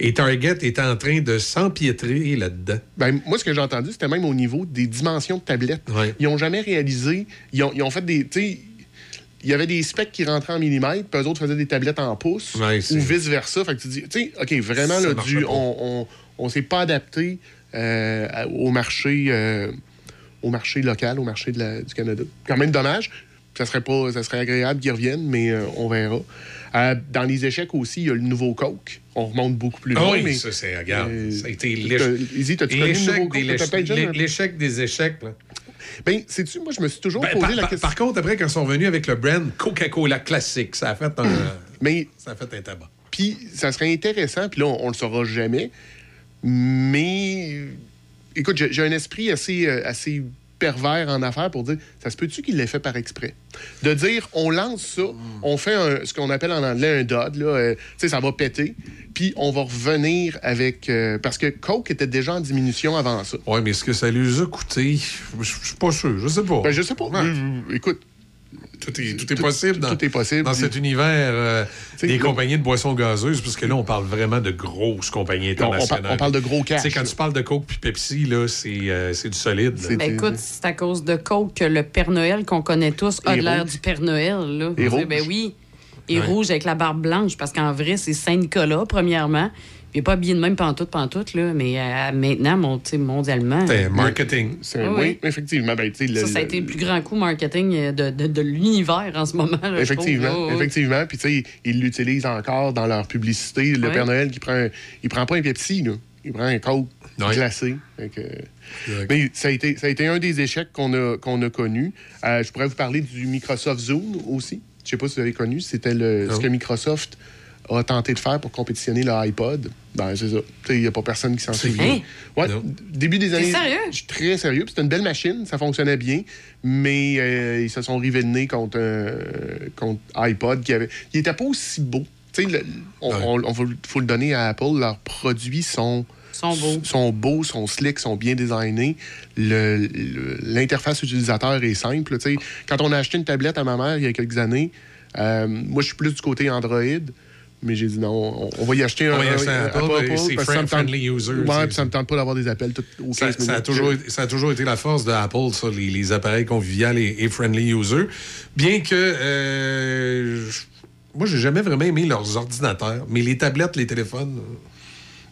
Et Target est en train de s'empiétrer là-dedans. Ben, moi, ce que j'ai entendu, c'était même au niveau des dimensions de tablettes. Ils n'ont jamais réalisé. Ils ont, ils ont fait des. Tu sais, il y avait des specs qui rentraient en millimètres, puis eux autres faisaient des tablettes en pouces, ou vice-versa. Fait que tu dis, tu sais, OK, vraiment, là, du, on, on s'est pas adapté euh, au marché. euh, au marché local, au marché de la- du Canada. Quand même dommage. ça serait pas, ça serait agréable qu'ils reviennent, mais euh, on verra. Dans les échecs aussi, il y a le nouveau Coke. On remonte beaucoup plus Ah loin. oui, mais, ça, c'est, regarde, ça a été l'échec- l'échec nouveau des échecs. Là. Ben, sais-tu, moi, je me suis toujours Ben, posé par, la question. par contre, après, quand ils sont revenus avec le brand Coca-Cola classique, ça a fait un, Mais ça a fait un tabac. Puis ça serait intéressant, puis là, on, on le saura jamais. Mais écoute, j'ai un esprit assez, euh, assez pervers en affaires pour dire ça se peut-tu qu'il l'ait fait par exprès? De dire on lance ça, on fait un- ce qu'on appelle en anglais un dod, là, euh, tu sais, ça va péter, puis on va revenir avec. euh, parce que Coke était déjà en diminution avant ça. Oui, mais est-ce que ça lui a coûté? Je suis pas sûr, je sais pas. Ben, je sais pas. Écoute, Tout est, tout est possible dans, tout est possible. dans Puis- cet univers euh, des compagnies de boissons gazeuses, parce que là, on parle vraiment de grosses compagnies on, on par- internationales. on parle de gros cash. Tu sais, quand là. tu parles de Coke puis Pepsi, là, c'est euh, c'est du solide. C'est- Ben, écoute, c'est à cause de Coke que le Père Noël qu'on connaît tous a de l'air du Père Noël. Là. Et rouge. Ben oui. Et Ouais. rouge avec la barbe blanche, parce qu'en vrai, c'est Saint-Nicolas, premièrement. Il n'est pas habillé de même pantoute, pantoute, là, mais euh, maintenant, mon, tu sais, mondialement, C'est marketing. C'est un- Oui, effectivement. Ben, le- ça, ça a été le plus grand coup marketing euh, de, de, de l'univers en ce moment. là, je Effectivement, trouve. Effectivement. Puis, tu sais, ils l'utilisent encore dans leur publicité. Le Ouais. Père Noël qui prend. Il prend pas un Pepsi, là. Il prend un Coke Ouais. glacé. Mais ça a, été, ça a été un des échecs qu'on a, qu'on a connus. Euh, je pourrais vous parler du Microsoft Zoom aussi. Je sais pas si vous avez connu. C'était le, ce que Microsoft a tenté de faire pour compétitionner le iPod. Ben, c'est ça. Tu sais, Il n'y a pas personne qui s'en souvient. Ouais, début des années. sérieux? Je suis très sérieux. C'était une belle machine, ça fonctionnait bien, mais euh, ils se sont rivés le nez contre, euh, contre iPod qui avait. Il était pas aussi beau. Tu sais, le- on, Ouais. on- on va- faut le donner à Apple. Leurs produits sont Sont beaux. sont beaux, sont slick, sont bien designés. Le- le- L'interface utilisateur est simple. Tu sais, Quand on a acheté une tablette à ma mère il y a quelques années, euh, moi, je suis plus du côté Android. Mais j'ai dit non, on, on va y acheter un. On va y acheter un Apple, c'est friend- friendly user, Ouais, puis ça me tente pas d'avoir des appels tout, aux 15 Ça, a toujours, été- ça a toujours été la force de Apple, ça, les, les appareils conviviaux et, et friendly user. Bien que euh, je- moi, j'ai jamais vraiment aimé leurs ordinateurs, mais les tablettes, les téléphones.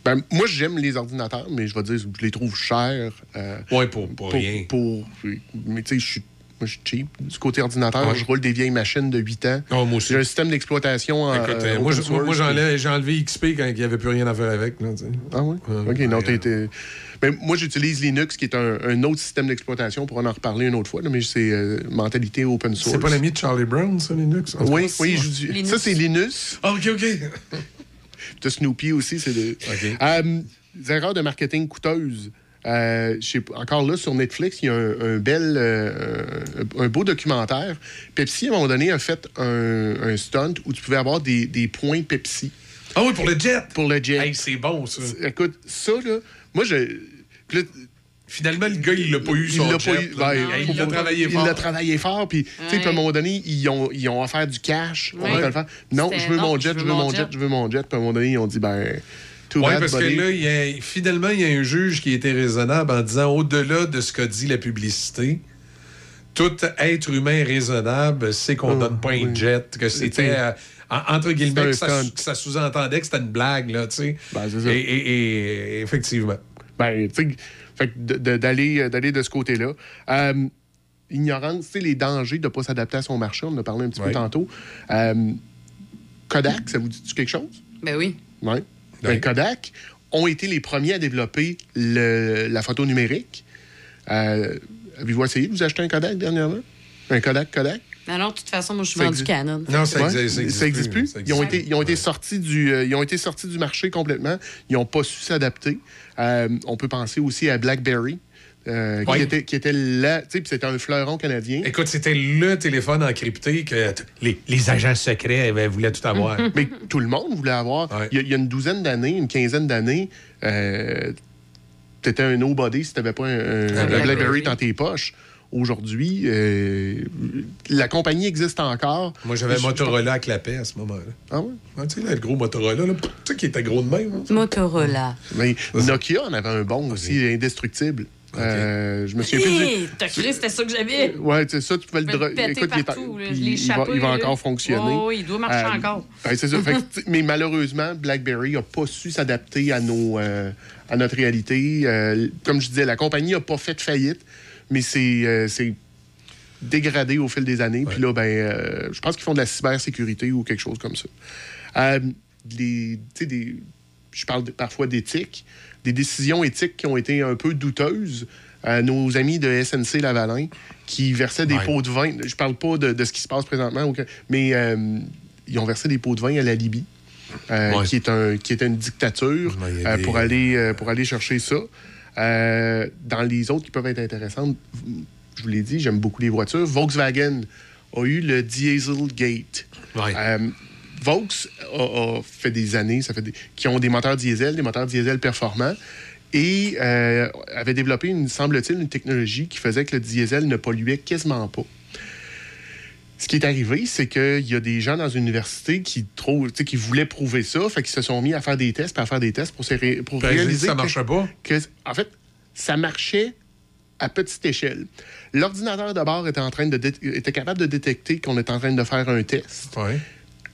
Ben, moi, j'aime les ordinateurs, mais je vais dire, je les trouve chers. euh, Ouais, pour, pour, pour, rien. pour- mais tu sais, je suis. Moi, je suis cheap. Du côté ordinateur, Ouais. je roule des vieilles machines de 8 ans. Oh, moi aussi. J'ai un système d'exploitation en. Écoute, euh, euh, moi, j'ai enlevé, enlevé XP quand il n'y avait plus rien à faire avec. Là. Ah oui? Ouais, OK, non, t'as été... Ben, moi, j'utilise Linux, qui est un, un autre système d'exploitation, pour en reparler une autre fois, là, mais c'est euh, mentalité open source. C'est pas l'ami de Charlie Brown, ça, Linux? En Oui, cas, oui, ça. je dis- Linux. ça, c'est Linux. Ah, OK, OK. De Snoopy aussi, c'est de... OK. Euh, des erreurs de marketing coûteuses. Euh, encore là, sur Netflix, il y a un, un bel, euh, un, beau documentaire. Pepsi, à un moment donné, a fait un, un stunt où tu pouvais avoir des, des points Pepsi Ah oui, pour le jet. pour le jet. Hey, c'est bon, ça. Écoute, ça, là, moi, je... puis là, Finalement, le gars, il l'a pas eu, Il son l'a jet. pas eu. Ben, il a pas- travaillé Il fort. l'a travaillé fort. Puis, tu sais, Ouais. puis à un moment donné, ils ont, ils ont offert du cash. On Ouais. va le faire. Non, je veux non, mon jet, je veux mon jet, je veux mon jet. Puis à un moment donné, ils ont dit, ben, too Oui, bad, parce buddy. que là, il y a- finalement, il y a un juge qui était raisonnable en disant au-delà de ce qu'a dit la publicité, tout être humain raisonnable sait qu'on Oh, donne pas un oui. jet, que c'était. Euh, en- entre guillemets, un que ça, sous-entendait que c'était une blague, là, tu sais. Ben, c'est ça. et, et- et- effectivement. Ben, tu sais, fait que de- de- d'aller euh, d'aller de ce côté-là. Euh, ignorance, tu sais, les dangers de ne pas s'adapter à son marché, on en a parlé un petit Ouais. peu tantôt. Euh, Kodak, ça vous dit quelque chose? Ben oui. Oui. Ouais. Kodak ont été les premiers à développer le- la photo numérique. Euh, Avez-vous essayé de vous acheter un Kodak dernièrement? Un Kodak Kodak? Non, non, de toute façon, moi, je suis vendu existe. Canon. Non, ça Ouais, existe, ça existe plus. Ça Ils ont existe été, ils ont été Ouais. sortis du, euh, ils ont été sortis du marché complètement. Ils n'ont pas su s'adapter. Euh, on peut penser aussi à BlackBerry, euh, Ouais. qui, était, qui était là, tu sais, puis c'était un fleuron canadien. Écoute, c'était le téléphone encrypté que les, les agents secrets eh, voulaient tout avoir. Mais tout le monde voulait avoir. Ouais. Il, y a, il y a une douzaine d'années, une quinzaine d'années, euh, t'étais un nobody si t'avais pas un, un- un Blackberry. Dans tes poches. Aujourd'hui, euh, la compagnie existe encore. Moi, j'avais Je- Motorola à clapet à ce moment-là. Ah ouais? Ah, tu sais, le gros Motorola, là, tu sais, qui était gros de même. hein. Motorola. Mais Nokia en avait un bon aussi, indestructible. Euh, je me plus. du- Hé, t'as cru c'était ça que j'avais? Ouais, c'est ça, tu pouvais le Je vais dro- le péter Écoute, il est partout, il, va, échappé, il va encore fonctionner. Oh, il doit marcher Euh, encore. ouais, c'est ça. Fait que, mais malheureusement, BlackBerry n'a pas su s'adapter à, nos, euh, à notre réalité. Euh, comme je disais, la compagnie n'a pas fait faillite, mais c'est. euh, c'est dégradé au fil des années. Puis là, ben, euh, je pense qu'ils font de la cybersécurité ou quelque chose comme ça. Euh, les, tu sais, des, je parle de- parfois d'éthique, des décisions éthiques qui ont été un peu douteuses. Euh, nos amis de SNC Lavalin qui versaient des Ouais. pots de vin, je parle pas de, de ce qui se passe présentement, mais euh, ils ont versé des pots de vin à la Libye. euh, Ouais. qui, est un, qui était une dictature Ouais, euh, des- pour, aller, pour aller chercher ça. Dans les autres qui peuvent être intéressantes, je vous l'ai dit, j'aime beaucoup les voitures. Volkswagen a eu le Dieselgate. Vaux a, a fait des années, ça fait des- qui ont des moteurs diesel, des moteurs diesel performants, et euh, avait développé, une, semble-t-il, une technologie qui faisait que le diesel ne polluait quasiment pas. Ce qui est arrivé, c'est qu'il y a des gens dans une université qui, trouvent, qui voulaient prouver ça, fait qu'ils se sont mis à faire des tests, puis à faire des tests pour, se ré- pour Ben, réaliser ça que- marchait pas. que, en fait, ça marchait à petite échelle. L'ordinateur de bord était, en train de dé- était capable de détecter qu'on était en train de faire un test, Ouais.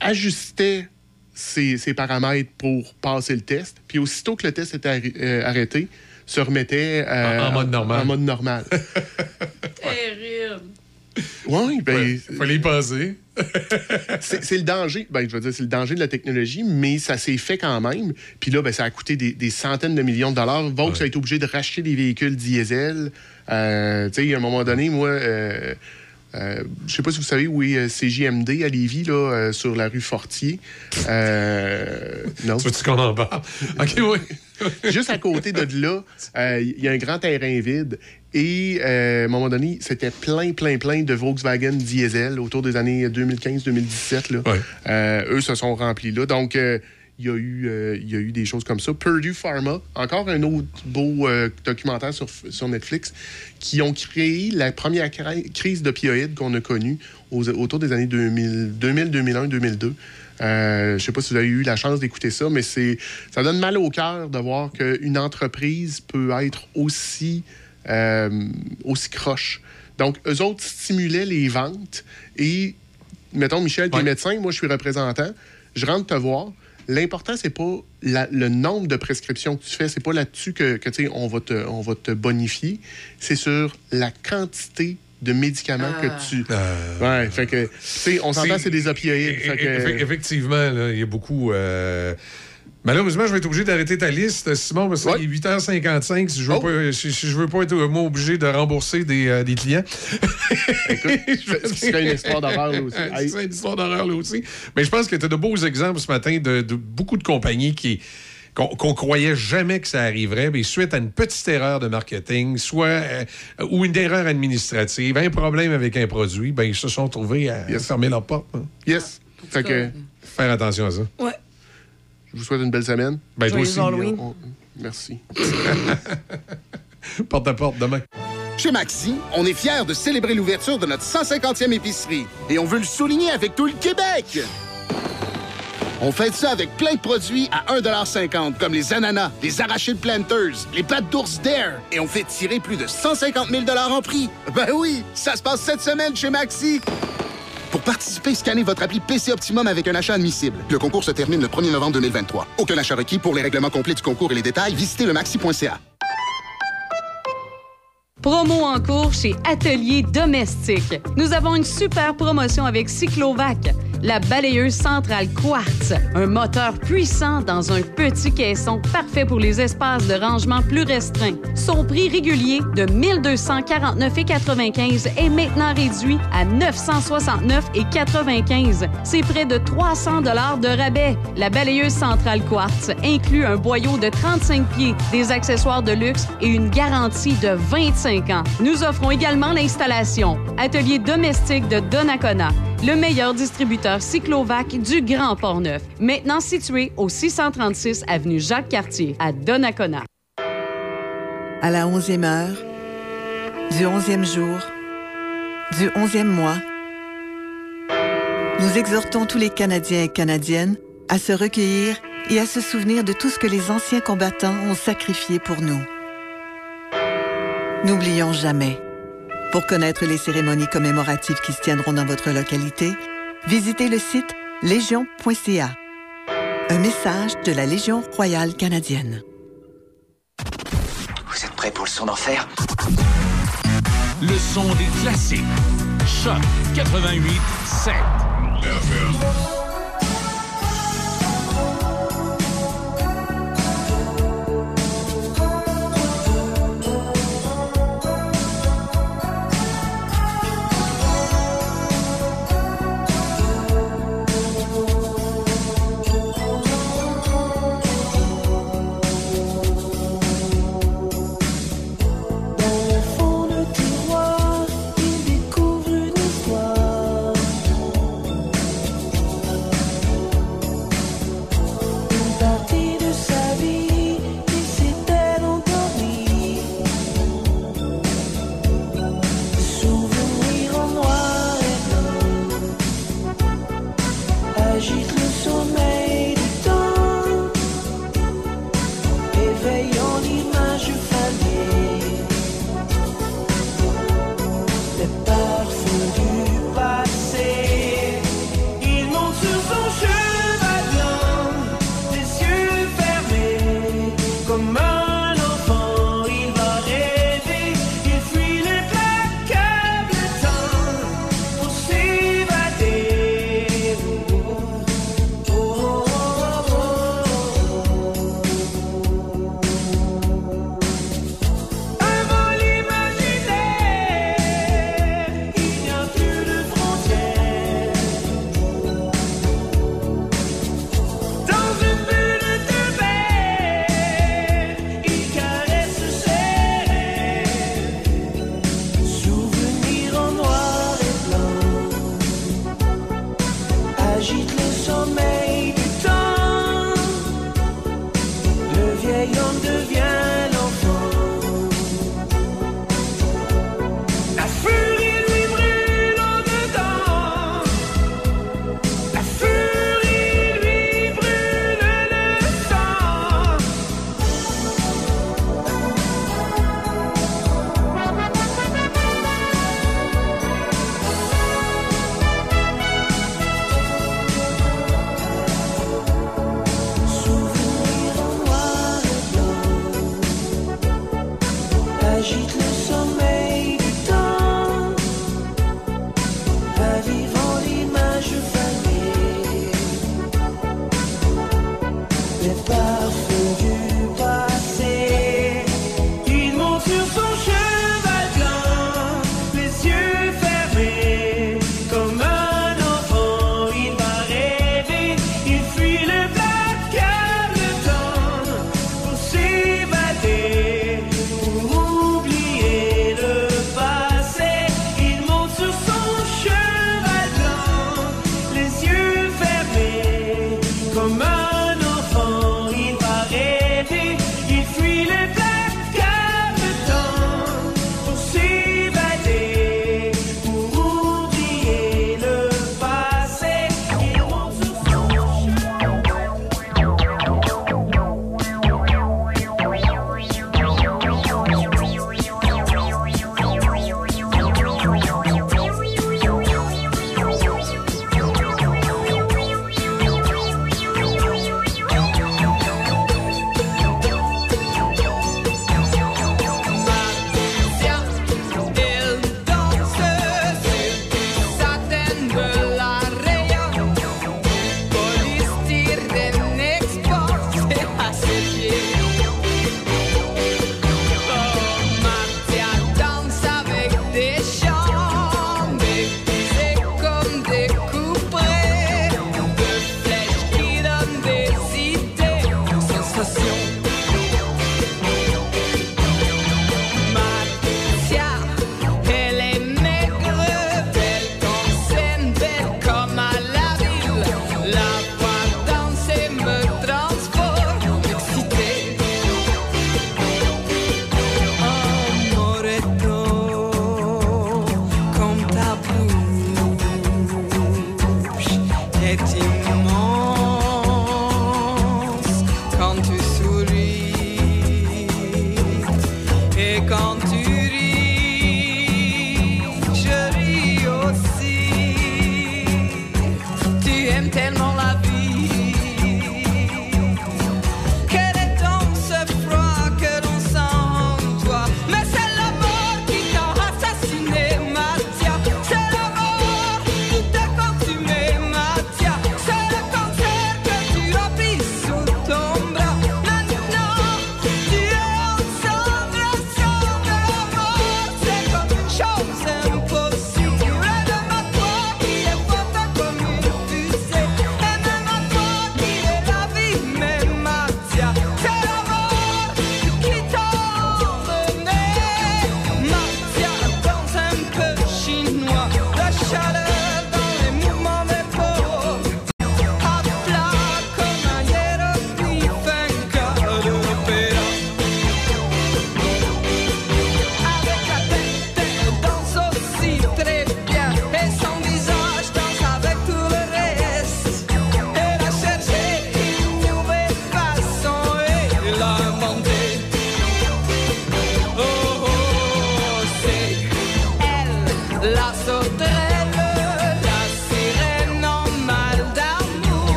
Ajustait ses, ses paramètres pour passer le test, puis aussitôt que le test était euh, arrêté, se remettait euh, En- en mode normal. en mode normal. Terrible. oui, ben, Ouais, fallait y penser. c'est c'est le danger. Ben, je veux dire, c'est le danger de la technologie, mais ça s'est fait quand même. Puis là, ben, ça a coûté des, des centaines de millions de dollars. Vaux a été obligé de racheter des véhicules diesel. Euh, tu sais, à un moment donné, moi, euh, je sais pas si vous savez où est euh, CJMD à Lévis, là, euh, sur la rue Fortier. Euh, non. Tu veux-tu qu'on en parle? OK, oui. Juste à côté de là, il y a un grand terrain vide. Et à un moment donné, c'était plein, plein, plein de Volkswagen diesel autour des années 2015-2017. là. Ouais. Euh, eux se sont remplis là. Donc, il y, a eu, euh, il y a eu des choses comme ça. Purdue Pharma, encore un autre beau euh, documentaire sur, sur Netflix, qui ont créé la première cri- crise d'opioïdes qu'on a connue aux- autour des années 2000, 2000 2001, 2002. Euh, je sais pas si vous avez eu la chance d'écouter ça, mais c'est ça donne mal au cœur de voir qu'une entreprise peut être aussi, euh, aussi croche. Donc, eux autres stimulaient les ventes et, mettons, Michel, tu es Ouais. médecin, moi je suis représentant, je rentre te voir. L'important, c'est pas la- le nombre de prescriptions que tu fais, c'est pas là-dessus que, que, tu sais, on, va te- on va te bonifier, c'est sur la quantité de médicaments Ah. que tu. Euh, Ouais, fait que, tu sais, on s'entend, c'est des opioïdes. fait que- Effe- Effectivement, là, il y a beaucoup. euh, Malheureusement, je vais être obligé d'arrêter ta liste, Simon, parce qu'il Ouais. est 8h55. Si je veux, Oh. pas, si, si je veux pas être euh, moi, obligé de rembourser des, euh, des clients. Écoute, ce qui serait une histoire d'horreur, là aussi. C'est une histoire d'horreur, là aussi. Mais je pense que tu as de beaux exemples ce matin de, de beaucoup de compagnies qui qu'on qu'on croyait jamais que ça arriverait, mais suite à une petite erreur de marketing, soit euh, ou une erreur administrative, un problème avec un produit, ben ils se sont trouvés à Yes. fermer leur porte. hein. Yes. Fait que, Faire attention à ça. Ouais. Je vous souhaite une belle semaine. Ben toi Joyeux aussi. Halloween. On- Merci. Porte à porte demain. Chez Maxi, on est fiers de célébrer l'ouverture de notre 150e épicerie et on veut le souligner avec tout le Québec. On fait ça avec plein de produits à 1,50 comme les ananas, les arachides planters, les pâtes d'ours Dare et on fait tirer plus de 150 000 en prix. Ben oui, ça se passe cette semaine chez Maxi. Pour participer, scannez votre appli PC Optimum avec un achat admissible. Le concours se termine le 1er novembre 2023. Aucun achat requis. Pour les règlements complets du concours et les détails, visitez le maxi.ca. Promo en cours chez Atelier Domestique. Nous avons une super promotion avec Cyclovac, la balayeuse centrale Quartz, un moteur puissant dans un petit caisson parfait pour les espaces de rangement plus restreints. Son prix régulier de 1249,95 est maintenant réduit à 969,95. C'est près de 300 dollars de rabais. La balayeuse centrale Quartz inclut un boyau de 35 pieds, des accessoires de luxe et une garantie de 25 ans. Nous offrons également l'installation. Atelier domestique de Donnacona, le meilleur distributeur cyclovac du Grand Port-Neuf. Maintenant situé au 636 avenue Jacques-Cartier à Donnacona. À la onzième heure, du onzième jour, du onzième mois, nous exhortons tous les Canadiens et Canadiennes à se recueillir et à se souvenir de tout ce que les anciens combattants ont sacrifié pour nous. N'oublions jamais. Pour connaître les cérémonies commémoratives qui se tiendront dans votre localité, visitez le site légion.ca. Un message de la Légion royale canadienne. Vous êtes prêts pour le son d'enfer? Le son des classiques. Choc 88 7. Dans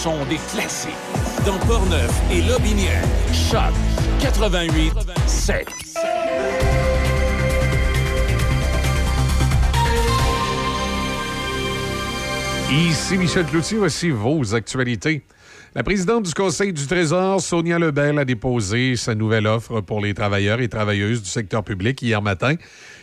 Le son des classiques. Dans Portneuf et Lobinière. Choc 88 7. Ici Michel Cloutier, voici vos actualités. La présidente du Conseil du Trésor, Sonia Lebel, a déposé sa nouvelle offre pour les travailleurs et travailleuses du secteur public hier matin,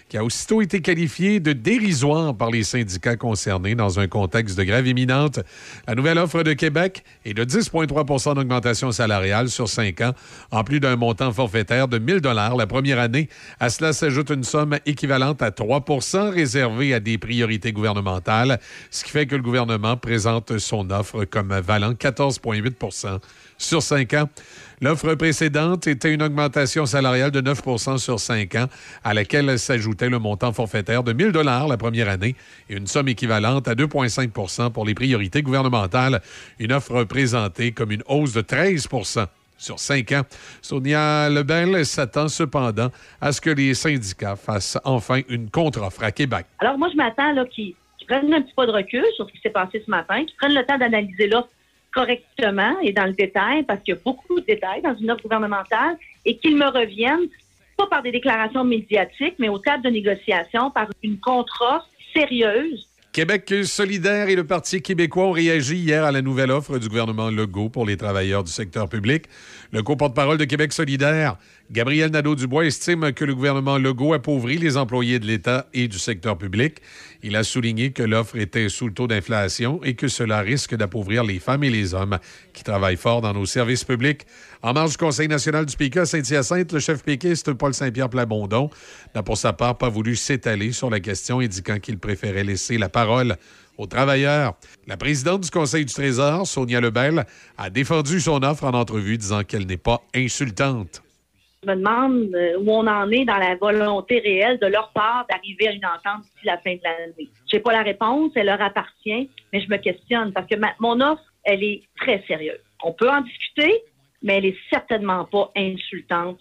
qui a aussitôt été qualifiée de dérisoire par les syndicats concernés dans un contexte de grève imminente. La nouvelle offre de Québec est de 10,3% d'augmentation salariale sur cinq ans, en plus d'un montant forfaitaire de 1 000 la première année. À cela s'ajoute une somme équivalente à 3% réservée à des priorités gouvernementales, ce qui fait que le gouvernement présente son offre comme valant 14,8 sur cinq ans. L'offre précédente était une augmentation salariale de 9% sur cinq ans, à laquelle s'ajoutait le montant forfaitaire de 1 000 la première année et une somme équivalente à 2,5% pour les priorités gouvernementales. Une offre présentée comme une hausse de 13 sur cinq ans. Sonia Lebel s'attend cependant à ce que les syndicats fassent enfin une contre-offre à Québec. Alors, moi, je m'attends qu'ils prennent un petit pas de recul sur ce qui s'est passé ce matin, qu'ils prennent le temps d'analyser l'offre correctement et dans le détail, parce qu'il y a beaucoup de détails dans une offre gouvernementale, et qu'ils me reviennent, pas par des déclarations médiatiques, mais au cadre de négociation, par une contre-offre sérieuse Québec solidaire et le Parti québécois ont réagi hier à la nouvelle offre du gouvernement Legault pour les travailleurs du secteur public. Le co-porte-parole de Québec solidaire, Gabriel Nadeau-Dubois, estime que le gouvernement Legault appauvrit les employés de l'État et du secteur public. Il a souligné que l'offre était sous le taux d'inflation et que cela risque d'appauvrir les femmes et les hommes qui travaillent fort dans nos services publics. En marge du Conseil national du PICA Saint-Hyacinthe, le chef péquiste Paul Saint-Pierre Plamondon n'a pour sa part pas voulu s'étaler sur la question, indiquant qu'il préférait laisser la parole aux travailleurs. La présidente du Conseil du Trésor, Sonia Lebel, a défendu son offre en entrevue, disant qu'elle n'est pas insultante. Je me demande euh, où on en est dans la volonté réelle de leur part d'arriver à une entente d'ici la fin de l'année. Je n'ai pas la réponse, elle leur appartient, mais je me questionne parce que mon offre, elle est très sérieuse. On peut en discuter, mais elle est certainement pas insultante.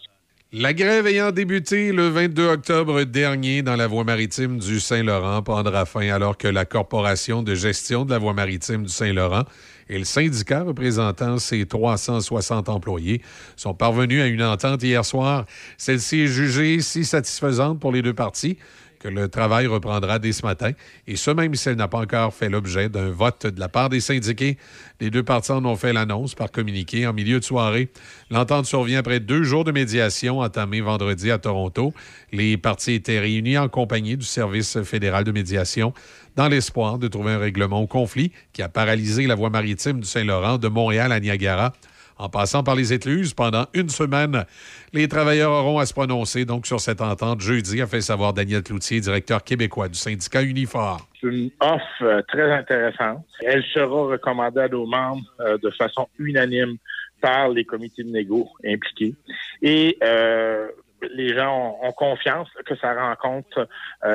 La grève ayant débuté le 22 octobre dernier dans la voie maritime du Saint-Laurent prendra fin alors que la Corporation de gestion de la voie maritime du Saint-Laurent et le syndicat représentant ses 360 employés sont parvenus à une entente hier soir. Celle-ci est jugée si satisfaisante pour les deux parties que le travail reprendra dès ce matin, et ce même si elle n'a pas encore fait l'objet d'un vote de la part des syndiqués. Les deux parties en ont fait l'annonce par communiqué en milieu de soirée. L'entente survient après deux jours de médiation entamés vendredi à Toronto. Les parties étaient réunies en compagnie du Service fédéral de médiation dans l'espoir de trouver un règlement au conflit qui a paralysé la voie maritime du Saint-Laurent de Montréal à Niagara. En passant par les écluses pendant une semaine, les travailleurs auront à se prononcer donc sur cette entente jeudi, a fait savoir Daniel Cloutier, directeur québécois du syndicat Unifor. C'est une offre euh, très intéressante. Elle sera recommandée à nos membres euh, de façon unanime par les comités de négo impliqués. Et euh, les gens ont, confiance que ça rencontre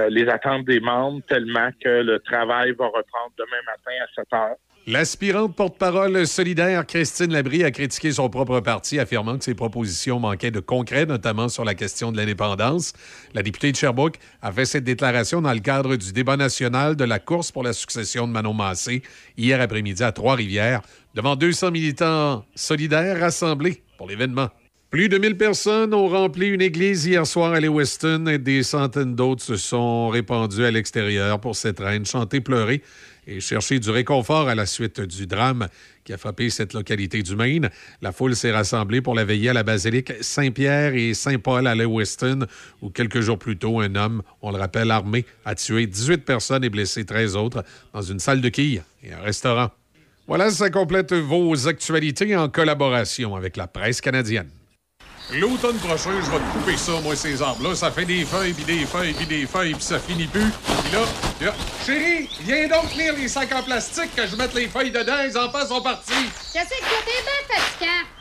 les attentes des membres tellement que le travail va reprendre demain matin à 7 heures L'aspirante porte-parole solidaire Christine Labrie a critiqué son propre parti, affirmant que ses propositions manquaient de concret, notamment sur la question de l'indépendance. La députée de Sherbrooke a fait cette déclaration dans le cadre du débat national de la course pour la succession de Manon Massé, hier après-midi à Trois-Rivières, devant 200 militants solidaires rassemblés pour l'événement. Plus de 1000 personnes ont rempli une église hier soir à Lewiston et des centaines d'autres se sont répandues à l'extérieur pour cette reine chanter, pleurer et chercher du réconfort à la suite du drame qui a frappé cette localité du Maine. La foule s'est rassemblée pour la veillée à la basilique Saint-Pierre et Saint-Paul à Lewiston, où quelques jours plus tôt, un homme, on le rappelle, armé, a tué 18 personnes et blessé 13 autres dans une salle de quilles et un restaurant. Voilà, ça complète vos actualités en collaboration avec la presse canadienne. L'automne prochain, je vais te couper ça, moi, ces arbres-là. Ça fait des feuilles, puis des feuilles, puis des feuilles, puis ça finit plus. Puis là, là, chérie, viens donc tenir les sacs en plastique que je mette les feuilles dedans. Les enfants sont partis. Qu'est-ce que t'es bien fatigant?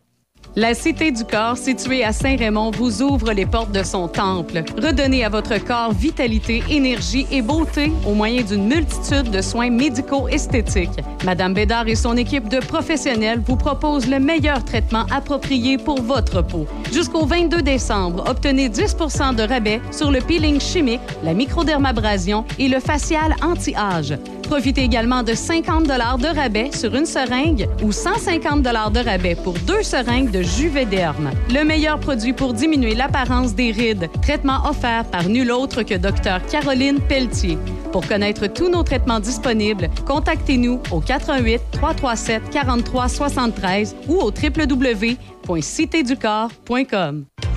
La Cité du Corps, située à Saint-Raymond, vous ouvre les portes de son temple. Redonnez à votre corps vitalité, énergie et beauté au moyen d'une multitude de soins médico-esthétiques. Madame Bédard et son équipe de professionnels vous proposent le meilleur traitement approprié pour votre peau. Jusqu'au 22 décembre, obtenez 10% de rabais sur le peeling chimique, la microdermabrasion et le facial anti-âge. Profitez également de 50 de rabais sur une seringue ou 150 de rabais pour deux seringues de Juvederm. Le meilleur produit pour diminuer l'apparence des rides. Traitement offert par nul autre que Dr Caroline Pelletier. Pour connaître tous nos traitements disponibles, contactez-nous au 88 337 43 73 ou au www.citéducorps.com.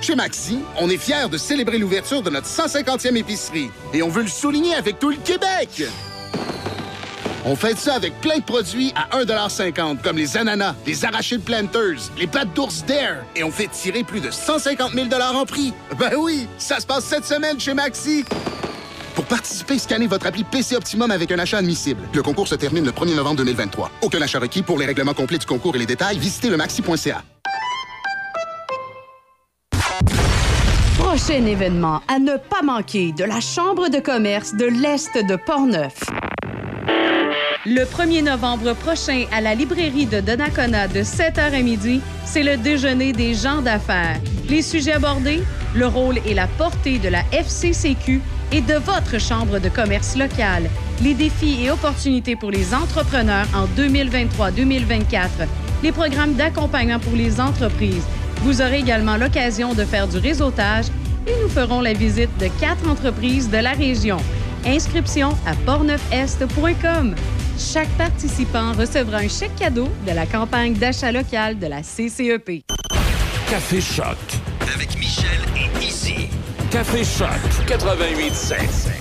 Chez Maxi, on est fiers de célébrer l'ouverture de notre 150e épicerie. Et on veut le souligner avec tout le Québec! On fait ça avec plein de produits à 1,50 comme les ananas, les arachides planters, les pattes d'ours Dare. Et on fait tirer plus de 150 000 en prix. Ben oui, ça se passe cette semaine chez Maxi. Pour participer, scannez votre appli PC Optimum avec un achat admissible. Le concours se termine le 1er novembre 2023. Aucun achat requis pour les règlements complets du concours et les détails, visitez le maxi.ca. Prochain événement à ne pas manquer de la Chambre de commerce de l'Est de Portneuf. Le 1er novembre prochain, à la librairie de Donnacona de 7h à midi, c'est le déjeuner des gens d'affaires. Les sujets abordés, le rôle et la portée de la FCCQ et de votre chambre de commerce locale, les défis et opportunités pour les entrepreneurs en 2023-2024, les programmes d'accompagnement pour les entreprises. Vous aurez également l'occasion de faire du réseautage et nous ferons la visite de quatre entreprises de la région. Inscription à portneufest.com. Chaque participant recevra un chèque cadeau de la campagne d'achat local de la CCEP. Café Choc. Avec Michel et Izzy. Café Choc 88.7.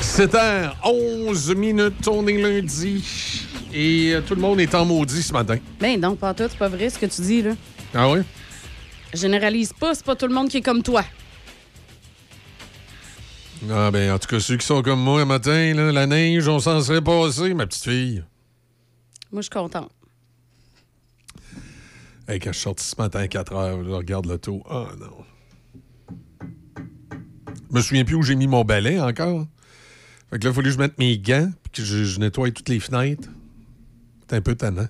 C'est heures 11 minutes, on est lundi. Et euh, tout le monde est en maudit ce matin. Ben donc, pas tout, c'est pas vrai ce que tu dis, là. Ah oui? Généralise pas, c'est pas tout le monde qui est comme toi. Ah, ben, en tout cas, ceux qui sont comme moi un matin, là, la neige, on s'en serait passé, ma petite fille. Moi, je suis contente. Hey, quand je suis sorti ce matin à 4 heures, je regarde l'auto. Ah, non. Je me souviens plus où j'ai mis mon balai encore. Fait que là, il fallu que je mette mes gants puis que je, je nettoie toutes les fenêtres. Un peu tannant.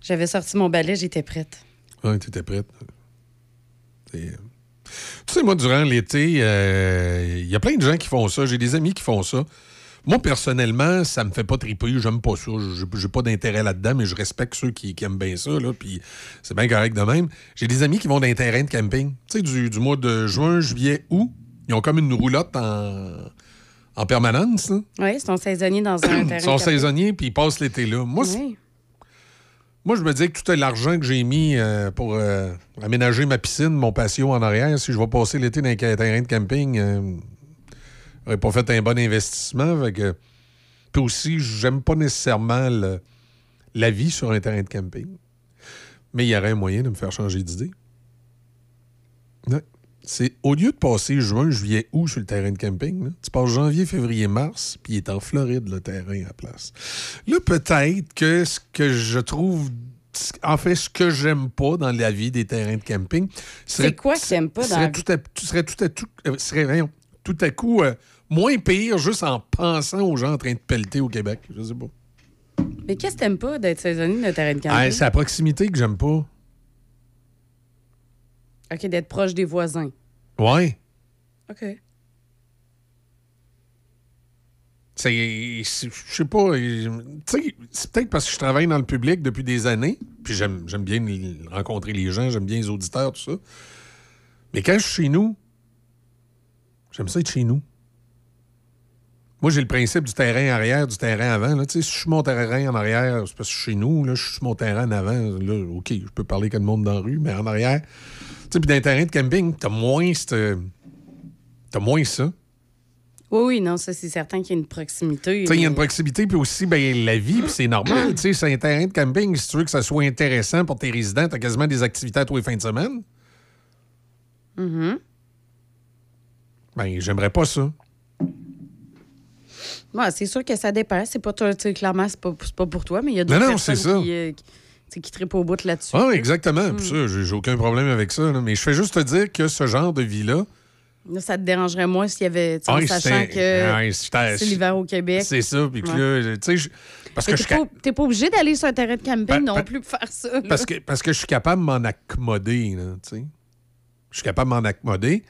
J'avais sorti mon balai, j'étais prête. Ouais, t'étais prête. C'est- euh, Tu sais, moi, durant l'été, euh, il y a plein de gens qui font ça. J'ai des amis qui font ça. Moi, personnellement, ça me fait pas triper. J'aime pas ça. J'ai- pas d'intérêt là-dedans, mais je respecte ceux qui, qui aiment bien ça. Là, puis c'est bien correct de même. J'ai des amis qui vont dans un terrain de camping. Tu sais, du, du mois de juin, juillet, août. Ils ont comme une roulotte en, en permanence. là. Oui, ils sont saisonniers dans un terrain. Ils sont saisonniers, puis ils passent l'été là. Moi, Oui. moi, je me dis que tout l'argent que j'ai mis euh, pour euh, aménager ma piscine, mon patio en arrière, si je vais passer l'été dans un terrain de camping, euh, j'aurais pas fait un bon investissement. Fait que... Puis aussi, j'aime pas nécessairement le- la vie sur un terrain de camping. Mais il y aurait un moyen de me faire changer d'idée. Ouais. C'est au lieu de passer juin, juillet, août sur le terrain de camping, là, tu passes janvier, février, mars, puis il est en Floride, le terrain à place. Là, peut-être que ce que je trouve. En fait, ce que j'aime pas dans la vie des terrains de camping. serait- C'est quoi que t'aimes pas dans serait la tout à, tu serais tout à, tout, euh, serait, voyons, tout à coup euh, moins pire juste en pensant aux gens en train de pelleter au Québec. Je sais pas. Mais qu'est-ce que t'aimes pas d'être saisonnier de terrain de camping? Ah, c'est la proximité que j'aime pas. OK, d'être proche des voisins. Ouais. OK. C'est. Je sais pas. Tu sais, c'est peut-être parce que je travaille dans le public depuis des années, puis j'aime bien rencontrer les gens, j'aime bien les auditeurs, tout ça. Mais quand je suis chez nous, j'aime ça être chez nous. Moi, j'ai le principe du terrain arrière, du terrain avant. Là. Si je suis mon terrain en arrière, c'est parce que je suis chez nous. Là, je suis mon terrain en avant. Là, OK, je peux parler comme le monde dans la rue, mais en arrière. Tu sais, puis dans un terrain de camping, t'as moins, t'as moins ça. Oui, oui, non, ça, c'est certain qu'il y a une proximité. Tu sais, il y a une proximité, puis aussi, ben, la vie, puis c'est normal. Tu sais, c'est un terrain de camping. Si tu veux que ça soit intéressant pour tes résidents, t'as quasiment des activités à tous les fins de semaine. Mhm. Ben, j'aimerais pas ça. Ouais, c'est sûr que ça dépend. C'est pas, toi, clairement, c'est pas, pour toi, mais il y a d'autres personnes qui, euh, qui, sais, qui trippent au bout là-dessus. Ah, exactement. Mm. ça, j'ai aucun problème avec ça. là. Mais je fais juste te dire que ce genre de vie-là, Là, ça te dérangerait moins s'il y avait, en Ah, sachant que ah, c'est l'hiver au Québec. c'est ça. Puis que Ouais. là, tu sais, parce que je t'es pas, obligé d'aller sur un terrain de camping Pa- non pa- plus pour faire ça. là. Parce que, parce que je suis capable de m'en accommoder, là, tu sais. Je suis capable de m'en accommoder.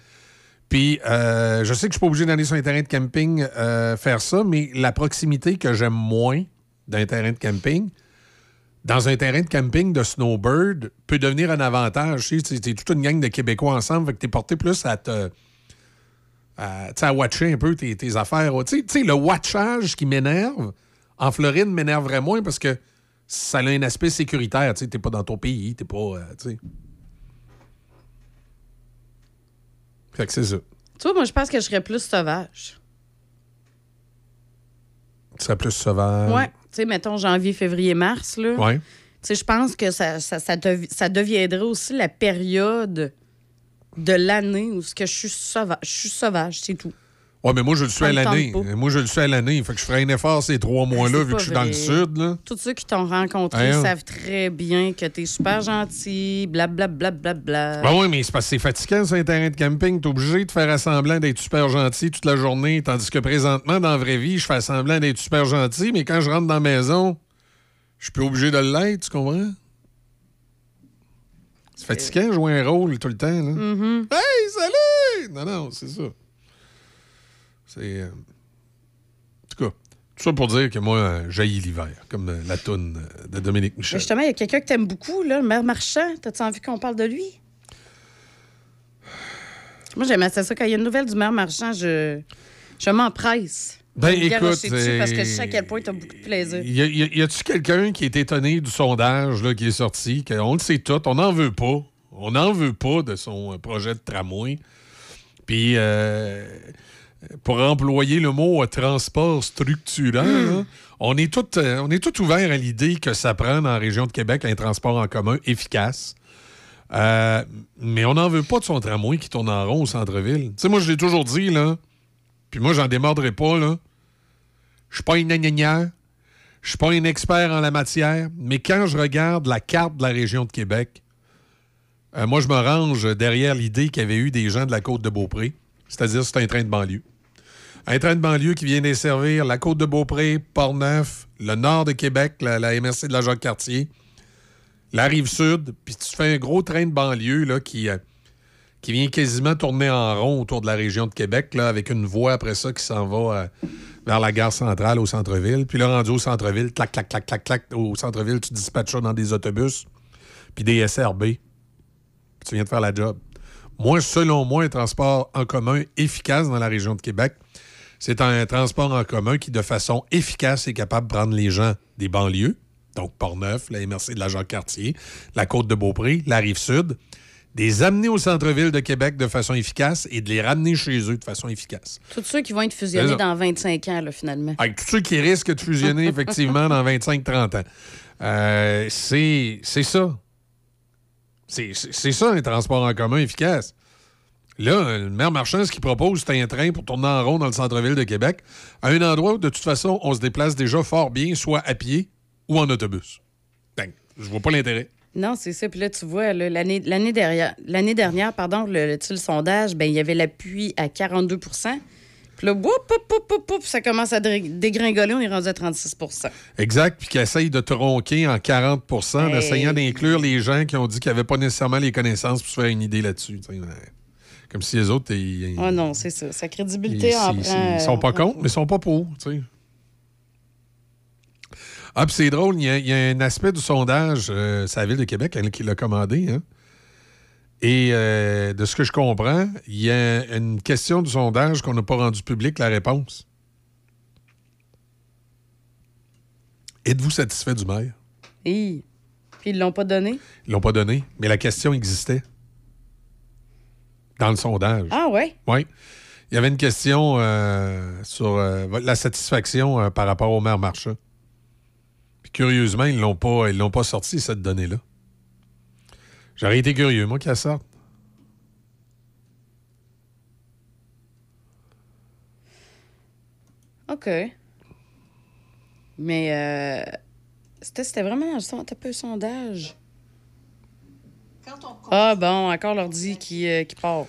Puis, euh, je sais que je suis pas obligé d'aller sur un terrain de camping euh, faire ça, mais la proximité que j'aime moins d'un terrain de camping, dans un terrain de camping de snowbird, peut devenir un avantage. Tu t'es toute une gang de Québécois ensemble, fait que t'es porté plus à te... À, à watcher un peu tes, tes affaires. Tu sais- tu sais, le watchage qui m'énerve, en Floride, m'énerverait moins parce que ça a un aspect sécuritaire. Tu sais, t'es pas dans ton pays, t'es pas. euh, tu sais. Fait que c'est ça. Tu vois, moi, je pense que je serais plus sauvage. Tu serais plus sauvage. Ouais. Tu sais, mettons janvier, février, mars, là. Ouais. Tu sais, je pense que ça, ça, ça, devi- ça deviendrait aussi la période de l'année où ce que je suis sauvage. Je suis sauvage, c'est tout. Ouais, mais moi, je le suis à l'année. Moi, je le suis à l'année. Fait que je ferais un effort ces trois mois-là, C'est vu que je suis dans le sud, là. Tous ceux qui t'ont rencontré Hein? savent très bien que t'es super gentil, blablabla. Bla, bla, bla, Ben oui, mais c'est parce que c'est fatigant sur un terrain de camping. T'es obligé de faire semblant d'être super gentil toute la journée, tandis que présentement, dans la vraie vie, je fais semblant d'être super gentil, mais quand je rentre dans la maison, je suis plus obligé de l'être, tu comprends? C'est fatigant de jouer un rôle tout le temps, là. Mhm. Hey, salut! Non, non, c'est ça. C'est. euh, En tout cas, tout ça pour dire que moi, j'haïs l'hiver, comme euh, la toune euh, de Dominique Mais Michel. justement, il y a quelqu'un que t'aimes beaucoup, là, le maire Marchand. T'as-tu envie qu'on parle de lui? Moi, j'aimais ça quand il y a une nouvelle du maire Marchand, je, je m'empresse. Ben, de me garocher écoute, parce que je sais à quel point t'as beaucoup de plaisir. Y, a-tu quelqu'un qui est étonné du sondage là, qui est sorti? on le sait tout, on n'en veut pas. On n'en veut pas de son projet de tramway. Puis, euh, pour employer le mot euh, transport structurant, là, on est tout, euh, on est tout ouvert à l'idée que ça prend dans la région de Québec un transport en commun efficace. Euh, mais on n'en veut pas de son tramway qui tourne en rond au centre-ville. Tu sais, moi, je l'ai toujours dit, là, puis moi, j'en démordrai pas, là. Je suis pas une gnagnagna, je suis pas un expert en la matière, mais quand je regarde la carte de la région de Québec, euh, moi, je me range derrière l'idée qu'il y avait eu des gens de la côte de Beaupré, c'est-à-dire c'est un train de banlieue. Un train de banlieue qui vient desservir la côte de Beaupré, Port-Neuf, le nord de Québec, la, MRC de la Jacques-Cartier, la rive sud, puis tu fais un gros train de banlieue là, qui, euh, qui vient quasiment tourner en rond autour de la région de Québec, là, avec une voie après ça qui s'en va euh, vers la gare centrale au centre-ville. Puis là, rendu au centre-ville, clac, clac, clac, clac, clac, au centre-ville, tu dispatches ça dans des autobus, puis des SRB. Puis tu viens de faire la job. Moi, selon moi, un transport en commun efficace dans la région de Québec, c'est un transport en commun qui, de façon efficace, est capable de prendre les gens des banlieues, donc Port-Neuf, la MRC de la Jacques-Cartier, la côte de Beaupré, la Rive-Sud, de les amener au centre-ville de Québec de façon efficace et de les ramener chez eux de façon efficace. Tous ceux qui vont être fusionnés dans 25 ans, là, finalement. Avec tous ceux qui risquent de fusionner, effectivement, dans 25-30 ans. Euh, c'est ça. C'est ça, un transport en commun efficace. Là, le maire marchand, ce qu'il propose, c'est un train pour tourner en rond dans le centre-ville de Québec, à un endroit où, de toute façon, on se déplace déjà fort bien, soit à pied ou en autobus. Ben, je vois pas l'intérêt. Non, c'est ça. Puis là, tu vois, l'année dernière, l'année dernière, pardon, le, le, sondage, ben, il y avait l'appui à 42% Puis là, whoop, whoop, whoop, whoop, ça commence à dé- dégringoler, on est rendu à 36% Exact, puis qui essaye de tronquer en 40% en Hey. essayant d'inclure les gens qui ont dit qu'ils n'avaient pas nécessairement les connaissances pour se faire une idée là-dessus. Comme si les autres, ils, Oh non, c'est ça. Sa ils, crédibilité en ils- prend... ils sont pas euh, contre, mais ils sont pas pour. tu sais. Ah, puis c'est drôle, il y, a- il y a un aspect du sondage, euh, c'est la Ville de Québec elle, qui l'a commandé. hein. Et euh, de ce que je comprends, il y a une question du sondage qu'on n'a pas rendu public la réponse. Êtes-vous satisfait du maire? Hi. Puis ils l'ont pas donné? Ils l'ont pas donné, mais la question existait dans le sondage. Ah ouais? Oui. Il y avait une question euh, sur euh, la satisfaction euh, par rapport au maire Marchand. Puis curieusement, ils l'ont pas, ils l'ont pas sorti, cette donnée-là. J'aurais été curieux, moi, qu'elle sorte. OK. Mais c'était c'était vraiment dans le son- t'as Ah bon, encore l'ordi qui, euh, qui part.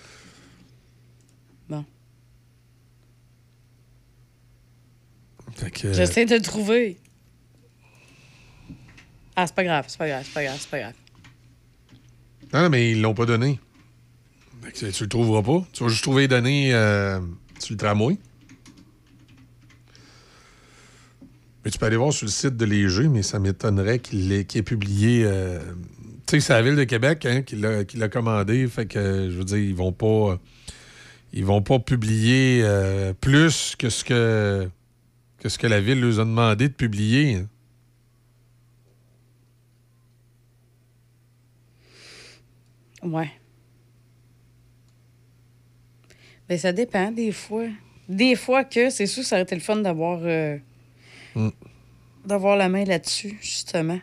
Bon. Que, euh, J'essaie de le trouver. Ah, c'est pas grave, c'est pas grave, c'est pas grave, c'est pas grave. Non, non, mais ils l'ont pas donné. Fait que tu le trouveras pas. Tu vas juste trouver les données euh, sur le tramway. Mais tu peux aller voir sur le site de Léger, mais ça m'étonnerait qu'il ait, publié. euh, sais, c'est la Ville de Québec hein, qui l'a commandé. Fait que, je veux dire, ils vont pas. Ils vont pas publier euh, plus que ce que, que ce que la Ville leur a demandé de publier. hein. Ouais. Mais ça dépend, des fois. Des fois que, c'est sûr, ça aurait été le fun d'avoir euh, Mm. d'avoir la main là-dessus, justement.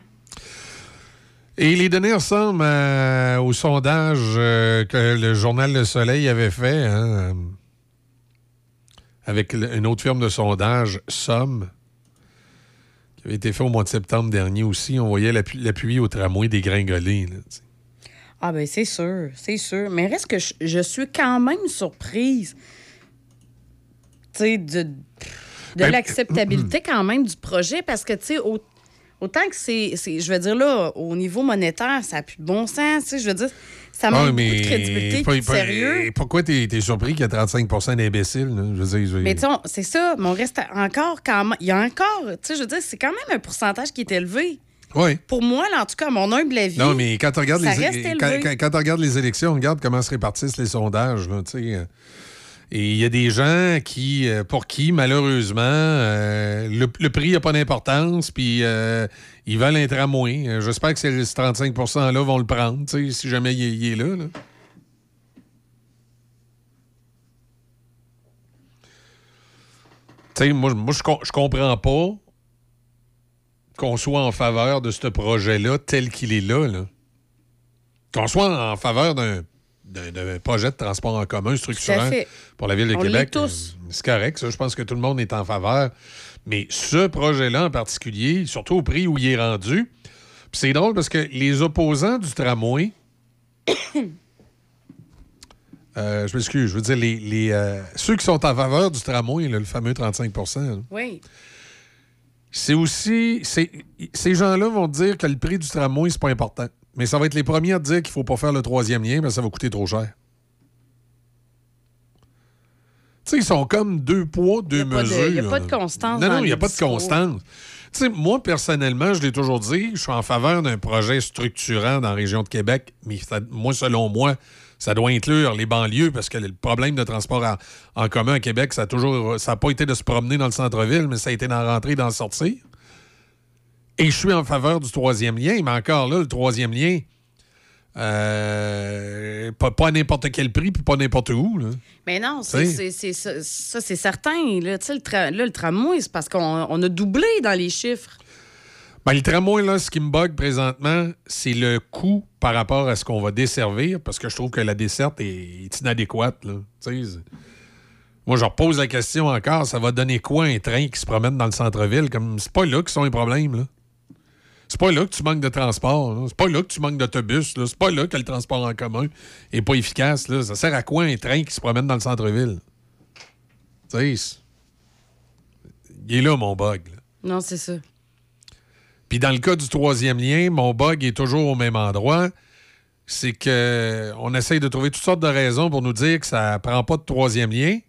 Et les données ressemblent euh, au sondage euh, que le journal Le Soleil avait fait hein, euh, avec une autre firme de sondage, Somme, qui avait été fait au mois de septembre dernier aussi. On voyait l'appui au tramway là, tu sais. Ah ben c'est sûr, c'est sûr. Mais reste que je, je suis quand même surprise, tu sais, de, de Ben, l'acceptabilité quand même du projet parce que, tu sais, autant que c'est, je veux dire là, au niveau monétaire, ça n'a plus de bon sens, tu sais, je veux dire, ça manque Ah, beaucoup de crédibilité, pas- sérieux. Pourquoi t'es es surpris qu'il y a 35 d'imbéciles? Je veux dire, je- Mais tu sais, on- c'est ça, mais on reste encore quand même, il y a encore, tu sais, je veux dire, c'est quand même un pourcentage qui est élevé. Oui. Pour moi, là, en tout cas, mon humble avis. Non, mais quand tu regardes, ça les, quand, quand- tu les élections, on regarde comment se répartissent les sondages. là, tu sais, euh. Et il y a des gens qui, euh, pour qui, malheureusement, euh, le, prix n'a pas d'importance, puis euh, ils veulent un. Euh, J'espère que ces 35 %-là vont le prendre, si jamais il, est- là. là. Tu sais, moi, moi je, je comprends pas qu'on soit en faveur de ce projet-là tel qu'il est là. Qu'on soit en faveur d'un d'un projet de transport en commun structurant pour la ville de On Québec. euh, C'est correct, ça. Je pense que tout le monde est en faveur. Mais ce projet-là en particulier, surtout au prix où il est rendu, c'est drôle parce que les opposants du tramway, euh, je m'excuse, je veux dire, les, les, euh, ceux qui sont en faveur du tramway, là, le fameux 35 là, Oui. c'est aussi. Ces gens-là vont dire que le prix du tramway, c'est pas important. Mais ça va être les premiers à te dire qu'il faut pas faire le troisième lien parce que ça va coûter trop cher. Tu sais, ils sont comme deux poids, deux mesures. y a pas de constance Non, non, il n'y a pas de constance. Tu sais, moi, personnellement, je l'ai toujours dit, je suis en faveur d'un projet structurant dans la région de Québec, mais ça- moi, selon moi, ça doit inclure les banlieues parce que le problème de transport en, en commun à Québec, ça a toujours. Ça n'a pas été de se promener dans le centre-ville, mais ça a été d'en rentrer et d'en sortir. Et je suis en faveur du troisième lien, mais encore là, le troisième lien, euh, pas, pas à n'importe quel prix puis pas n'importe où. Là. Mais non, c'est, T'sais. c'est- c'est- ça, ça, c'est certain. Là, le, tra- là, le tramway, c'est parce qu'on on a doublé dans les chiffres. Ben, le tramway, là, ce qui me bug présentement, c'est le coût par rapport à ce qu'on va desservir, parce que je trouve que la desserte est, est inadéquate. Là. Moi, je repose la question encore, ça va donner quoi un train qui se promène dans le centre-ville? Comme c'est pas là que sont les problèmes. Là. C'est pas là que tu manques de transport. C'est pas là que tu manques d'autobus. C'est pas là que le transport en commun est pas efficace. Là. Ça sert à quoi un train qui se promène dans le centre-ville? Tu sais, il est là, mon bug. là. Non, c'est ça. Puis dans le cas du troisième lien, mon bug est toujours au même endroit. C'est que on essaye de trouver toutes sortes de raisons pour nous dire que ça prend pas de troisième lien.